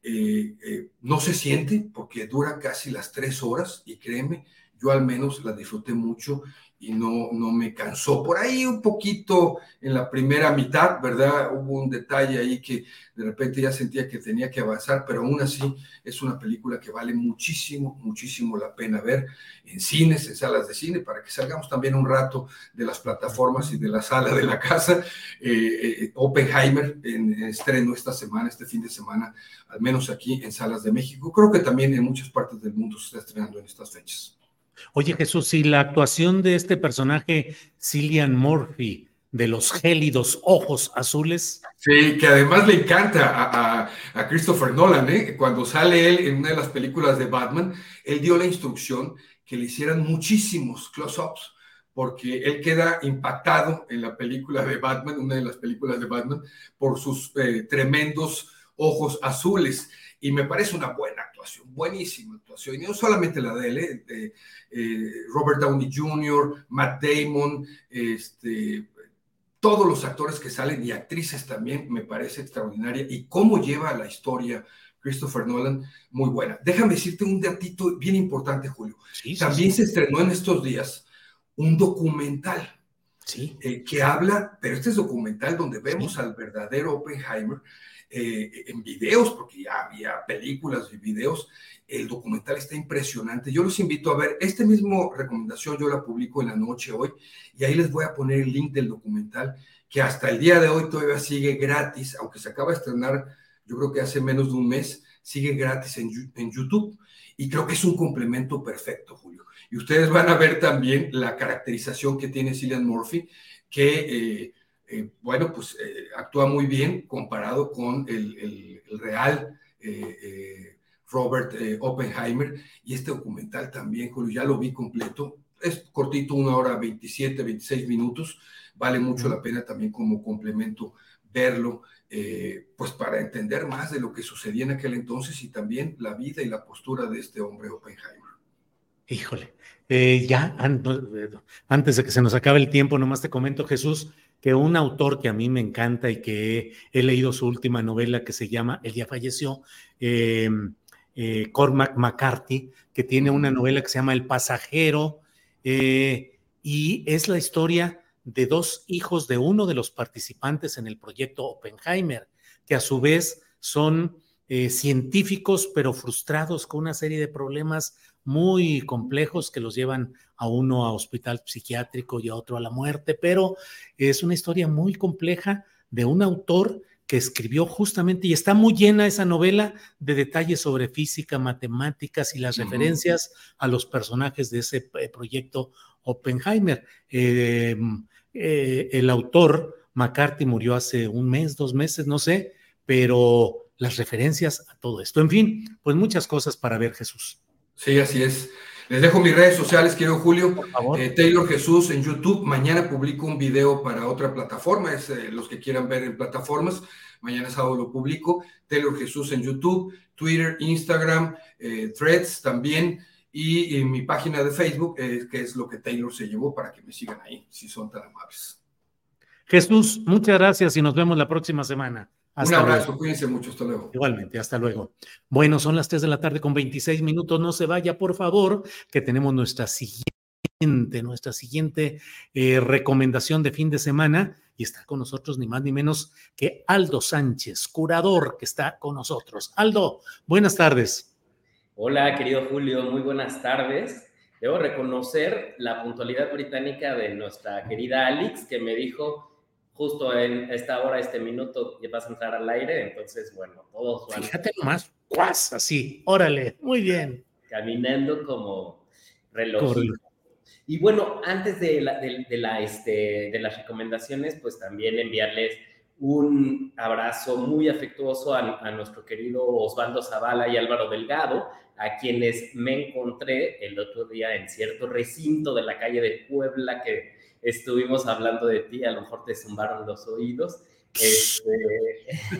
Eh, eh, no se siente porque dura casi las tres horas y créeme, yo al menos la disfruté mucho y no, no me cansó. Por ahí un poquito en la primera mitad, ¿verdad? Hubo un detalle ahí que de repente ya sentía que tenía que avanzar, pero aún así es una película que vale muchísimo, muchísimo la pena ver en cines, en salas de cine, para que salgamos también un rato de las plataformas y de la sala de la casa. Eh, eh, Oppenheimer en, estreno esta semana, este fin de semana, al menos aquí en salas de México. Creo que también en muchas partes del mundo se está estrenando en estas fechas. Oye Jesús, y la actuación de este personaje, Cillian Murphy, de los gélidos ojos azules. Sí, que además le encanta a, Christopher Nolan, ¿eh? Cuando sale él en una de las películas de Batman, él dio la instrucción que le hicieran muchísimos close-ups, porque él queda impactado en la película de Batman, una de las películas de Batman, por sus eh, tremendos ojos azules. Y me parece una buena actuación, buenísima actuación. Y no solamente la de él, ¿eh? Eh, Robert Downey Jr., Matt Damon, este, todos los actores que salen y actrices también me parece extraordinaria. Y cómo lleva la historia Christopher Nolan, muy buena. Déjame decirte un datito bien importante, Julio. también se estrenó en estos días un documental. Sí. Eh, que habla, pero este es documental donde vemos al verdadero Oppenheimer eh, en videos, porque ya había películas y videos, el documental está impresionante. Yo los invito a ver. Esta misma recomendación yo la publico en la noche hoy y ahí les voy a poner el link del documental que hasta el día de hoy todavía sigue gratis, aunque se acaba de estrenar, yo creo que hace menos de un mes, sigue gratis en, en YouTube. Y creo que es un complemento perfecto, Julio. Y ustedes van a ver también la caracterización que tiene Cillian Murphy, que, eh, eh, bueno, pues eh, actúa muy bien comparado con el, el real Robert eh, Oppenheimer, y este documental también, Julio, ya lo vi completo, es cortito, una hora 27, 26 minutos, vale mucho la pena también como complemento verlo, pues para entender más de lo que sucedía en aquel entonces y también la vida y la postura de este hombre Oppenheimer. Híjole, eh, ya antes de que se nos acabe el tiempo, nomás te comento, Jesús, que un autor que a mí me encanta y que he, leído su última novela que se llama El día falleció, eh, eh, Cormac McCarthy, que tiene una novela que se llama El pasajero, eh, y es la historia de dos hijos de uno de los participantes en el proyecto Oppenheimer, que a su vez son científicos, pero frustrados con una serie de problemas muy complejos que los llevan a uno a hospital psiquiátrico y a otro a la muerte, pero es una historia muy compleja de un autor que escribió justamente, y está muy llena esa novela de detalles sobre física, matemáticas y las referencias a los personajes de ese eh, proyecto Oppenheimer. Eh, eh, el autor, McCarthy, murió hace un mes, dos meses, no sé, pero las referencias a todo esto. En fin, pues muchas cosas para ver, Jesús. Sí, así es. Les dejo mis redes sociales, quiero Julio. Eh, Taylor Jesús en YouTube. Mañana publico un video para otra plataforma, es eh, los que quieran ver en plataformas. Mañana sábado lo publico. Taylor Jesús en YouTube, Twitter, Instagram, eh, Threads también. Y, mi página de Facebook, que es lo que Taylor se llevó para que me sigan ahí, si son tan amables. Jesús, muchas gracias y nos vemos la próxima semana. Un abrazo, cuídense mucho, hasta luego. Igualmente, hasta luego. Bueno, son las 3 de la tarde con 26 minutos, no se vaya, por favor, que tenemos nuestra siguiente, nuestra siguiente eh, recomendación de fin de semana y está con nosotros ni más ni menos que Aldo Sánchez, curador que está con nosotros. Aldo, buenas tardes. Hola, querido Julio, muy buenas tardes. Debo reconocer la puntualidad británica de nuestra querida Alex, que me dijo justo en esta hora, este minuto, ya vas a entrar al aire, entonces, bueno, todos van. Fíjate nomás, cuas, así, órale, muy bien. Caminando como reloj. Y bueno, antes de, la, de, la, este, de las recomendaciones, pues también enviarles un abrazo muy afectuoso a, a, nuestro querido Osvaldo Zavala y Álvaro Delgado, a quienes me encontré el otro día en cierto recinto de la calle de Puebla que estuvimos hablando de ti, a lo mejor te zumbaron los oídos este,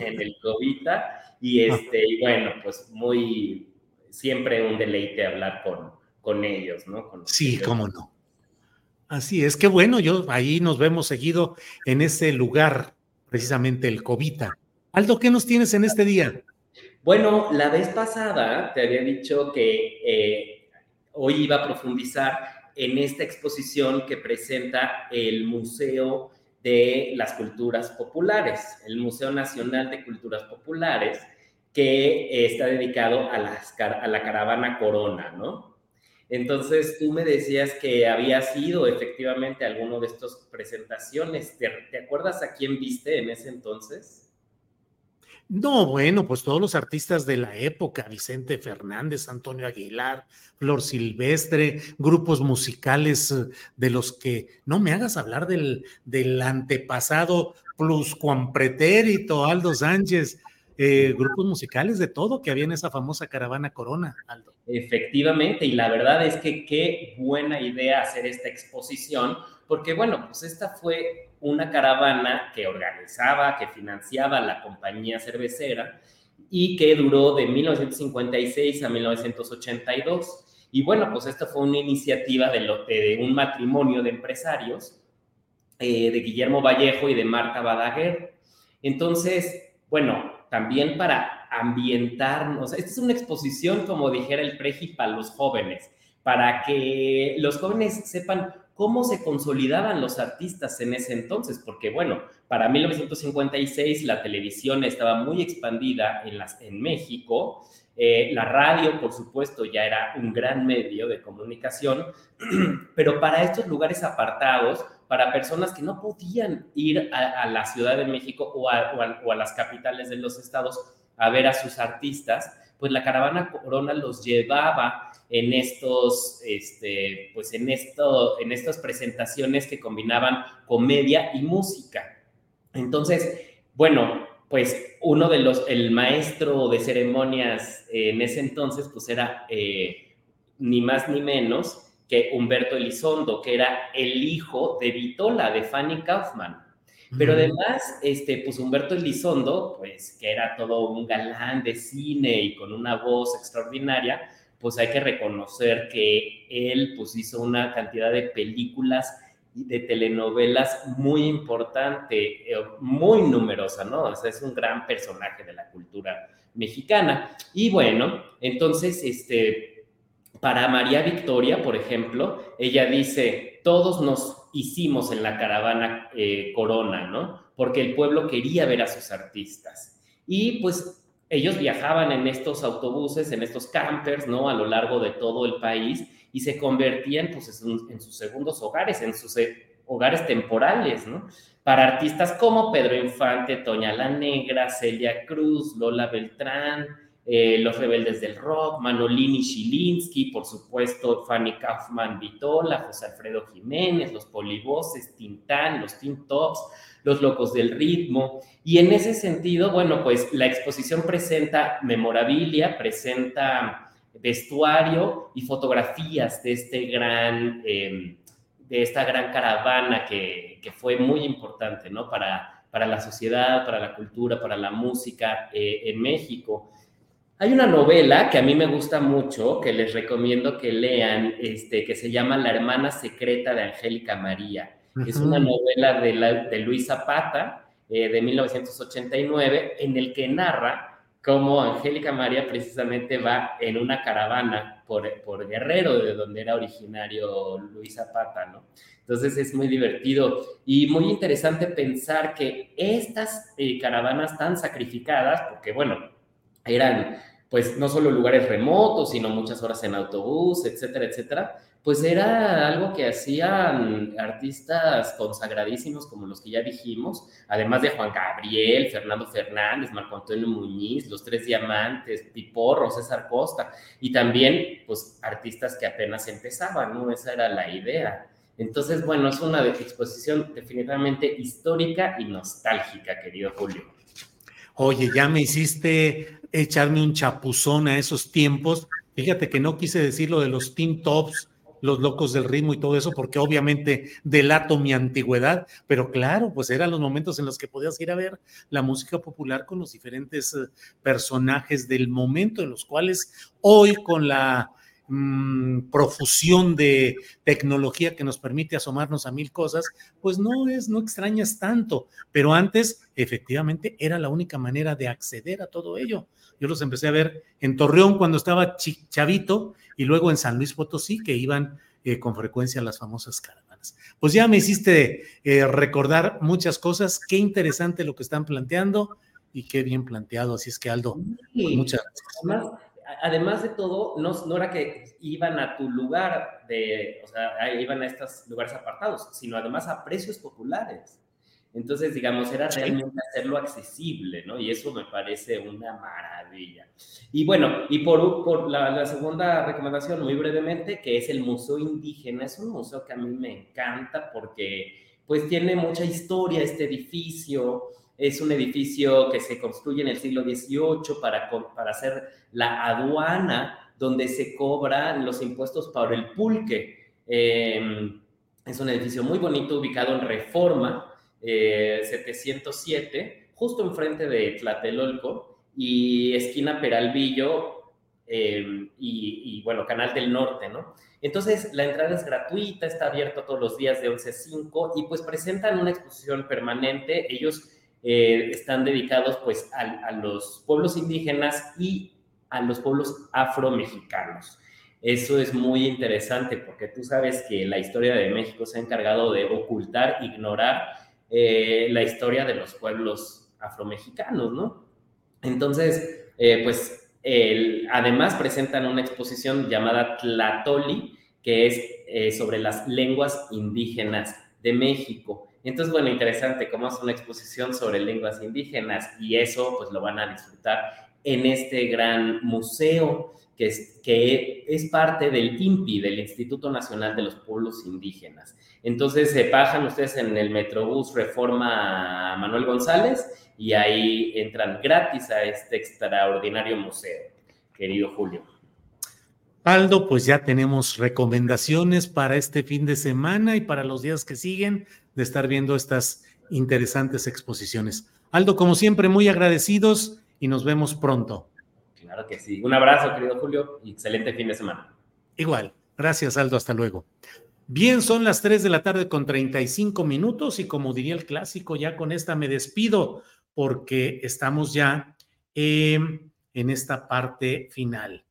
en el Covita. Y, este, y bueno, pues muy, siempre un deleite hablar con, con ellos, ¿no? sí, cómo no. Así es, que bueno, yo ahí nos vemos seguido en ese lugar, precisamente el Covita. Aldo, ¿qué nos tienes en este día? Bueno, la vez pasada te había dicho que eh, hoy iba a profundizar en esta exposición que presenta el Museo de las Culturas Populares, el Museo Nacional de Culturas Populares, que está dedicado a, la caravana Corona, ¿no? Entonces tú me decías que había sido efectivamente alguno de estas presentaciones. ¿Te, ¿Te, acuerdas a quién viste en ese entonces? No, bueno, pues todos los artistas de la época, Vicente Fernández, Antonio Aguilar, Flor Silvestre, grupos musicales eh, de los que no me hagas hablar del, del antepasado plus Juan Pretérito, Aldo Sánchez, eh, grupos musicales de todo que había en esa famosa caravana Corona, Aldo. Efectivamente, y la verdad es que qué buena idea hacer esta exposición, porque bueno, pues esta fue una caravana que organizaba, que financiaba la compañía cervecera y que duró de 1956 a 1982. Y bueno, pues esta fue una iniciativa de, un matrimonio de empresarios, eh, de Guillermo Vallejo y de Marta Badaguer. Entonces, bueno, también para ambientarnos, esta es una exposición, como dijera el Preji, para los jóvenes, para que los jóvenes sepan cómo se consolidaban los artistas en ese entonces, porque bueno, para 1956 la televisión estaba muy expandida en, México, eh, la radio, por supuesto, ya era un gran medio de comunicación, pero para estos lugares apartados, para personas que no podían ir a, la Ciudad de México o a las capitales de los estados a ver a sus artistas, pues la caravana Corona los llevaba en estos, este, pues en esto, en estas presentaciones que combinaban comedia y música. Entonces, bueno, pues uno de los, el maestro de ceremonias en ese entonces, pues era eh, ni más ni menos que Humberto Elizondo, que era el hijo de Vitola, de Fanny Kaufman. Pero además, este, pues Humberto Elizondo, pues que era todo un galán de cine y con una voz extraordinaria, pues hay que reconocer que él pues hizo una cantidad de películas y de telenovelas muy importante, eh, muy numerosa, ¿no? O sea, es un gran personaje de la cultura mexicana. Y bueno, entonces, este, para María Victoria, por ejemplo, ella dice, todos nos hicimos en la caravana eh, Corona, ¿no? Porque el pueblo quería ver a sus artistas. Y pues ellos viajaban en estos autobuses, en estos campers, ¿no? A lo largo de todo el país y se convertían pues, en, sus segundos hogares, en sus, hogares temporales, ¿no? Para artistas como Pedro Infante, Toña la Negra, Celia Cruz, Lola Beltrán, eh, Los Rebeldes del Rock, Manolini Shilinsky, por supuesto, Fanny Kaufman Vitola, José Alfredo Jiménez, Los Polivoces, Tintán, Los Tintops, Los Locos del Ritmo. Y en ese sentido, bueno, pues la exposición presenta memorabilia, presenta vestuario y fotografías de este gran, em, de esta gran caravana que, que, fue muy importante, ¿no? Para, para la sociedad, para la cultura, para la música eh, en México. Hay una novela que a mí me gusta mucho, que les recomiendo que lean, este, que se llama La hermana secreta de Angélica María. Es una novela de, de Luis Zapata, eh, de 1989, en el que narra cómo Angélica María precisamente va en una caravana por, por Guerrero, de donde era originario Luis Zapata, ¿no? Entonces es muy divertido y muy interesante pensar que estas eh, caravanas tan sacrificadas, porque bueno, eran pues no solo lugares remotos, sino muchas horas en autobús, etcétera, etcétera, pues era algo que hacían artistas consagradísimos como los que ya dijimos, además de Juan Gabriel, Fernando Fernández, Marco Antonio Muñiz, Los Tres Diamantes, Piporro, César Costa, y también pues artistas que apenas empezaban, ¿no? Esa era la idea. Entonces, bueno, es una exposición definitivamente histórica y nostálgica, querido Julio. Oye, ya me hiciste echarme un chapuzón a esos tiempos. Fíjate que no quise decir lo de los Team Tops, los locos del ritmo y todo eso, porque obviamente delato mi antigüedad, pero claro, pues eran los momentos en los que podías ir a ver la música popular con los diferentes eh, personajes del momento, en los cuales hoy con la Mm, profusión de tecnología que nos permite asomarnos a mil cosas, pues no es, no extrañas tanto, pero antes efectivamente era la única manera de acceder a todo ello. Yo los empecé a ver en Torreón cuando estaba chavito y luego en San Luis Potosí que iban eh, con frecuencia las famosas caravanas. Pues ya me hiciste eh, recordar muchas cosas, qué interesante lo que están planteando y qué bien planteado, así es que Aldo, pues muchas gracias. Además de todo, no, no, era que iban a tu lugar, de, o sea, iban a estos lugares apartados, sino además a precios populares. Entonces, digamos, era realmente hacerlo accesible, ¿no? Y eso me parece una maravilla. Y bueno, y por, por la, la, segunda recomendación, muy brevemente, que es el Museo Indígena. Es un museo que a mí me encanta porque, pues, tiene mucha historia este edificio. Es un edificio que se construye en el siglo XVIII para, para hacer la aduana donde se cobran los impuestos para el pulque. Em, es un edificio muy bonito ubicado en Reforma 707, eh, justo enfrente de Tlatelolco y esquina Peralvillo em, y, bueno, Canal del Norte, ¿no? Entonces, la entrada es gratuita, está abierto todos los días de 11 a 5 y pues presentan una exposición permanente. Ellos eh, están dedicados pues a, los pueblos indígenas y a los pueblos afromexicanos. Eso es muy interesante porque tú sabes que la historia de México se ha encargado de ocultar, ignorar eh, la historia de los pueblos afromexicanos, ¿no? Entonces, eh, pues además presentan una exposición llamada Tlatoli, que es sobre las lenguas indígenas de México. Entonces, bueno, interesante cómo es una exposición sobre lenguas indígenas y eso pues lo van a disfrutar en este gran museo que es, que es parte del INPI, del Instituto Nacional de los Pueblos Indígenas. Entonces se bajan ustedes en el Metrobús Reforma Manuel González y ahí entran gratis a este extraordinario museo, querido Julio. Aldo, pues ya tenemos recomendaciones para este fin de semana y para los días que siguen de estar viendo estas interesantes exposiciones. Aldo, como siempre, muy agradecidos y nos vemos pronto. Claro que sí. Un abrazo, querido Julio, y excelente fin de semana. Igual. Gracias, Aldo. Hasta luego. Bien, son las 3 de la tarde con 35 minutos y como diría el clásico, ya con esta me despido porque estamos ya em, en esta parte final.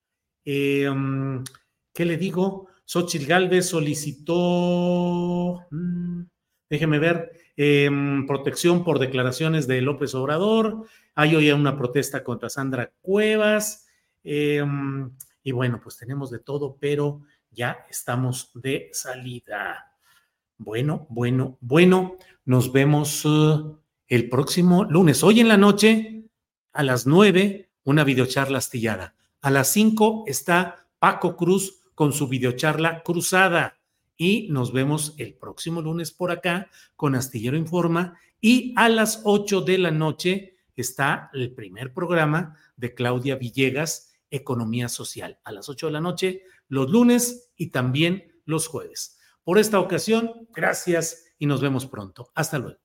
Em, ¿Qué le digo? Xochitl Galvez solicitó... Mm, déjeme ver, em, protección por declaraciones de López Obrador, hay hoy una protesta contra Sandra Cuevas, em, y bueno, pues tenemos de todo, pero ya estamos de salida. Bueno, bueno, bueno. Nos vemos uh, el próximo lunes. Hoy en la noche, a las nueve, una videocharla astillada. A las cinco está Paco Cruz con su videocharla cruzada. Y nos vemos el próximo lunes por acá con Astillero Informa. Y a las ocho de la noche está el primer programa de Claudia Villegas, Economía Social. A las ocho de la noche, los lunes y también los jueves. Por esta ocasión, gracias y nos vemos pronto. Hasta luego.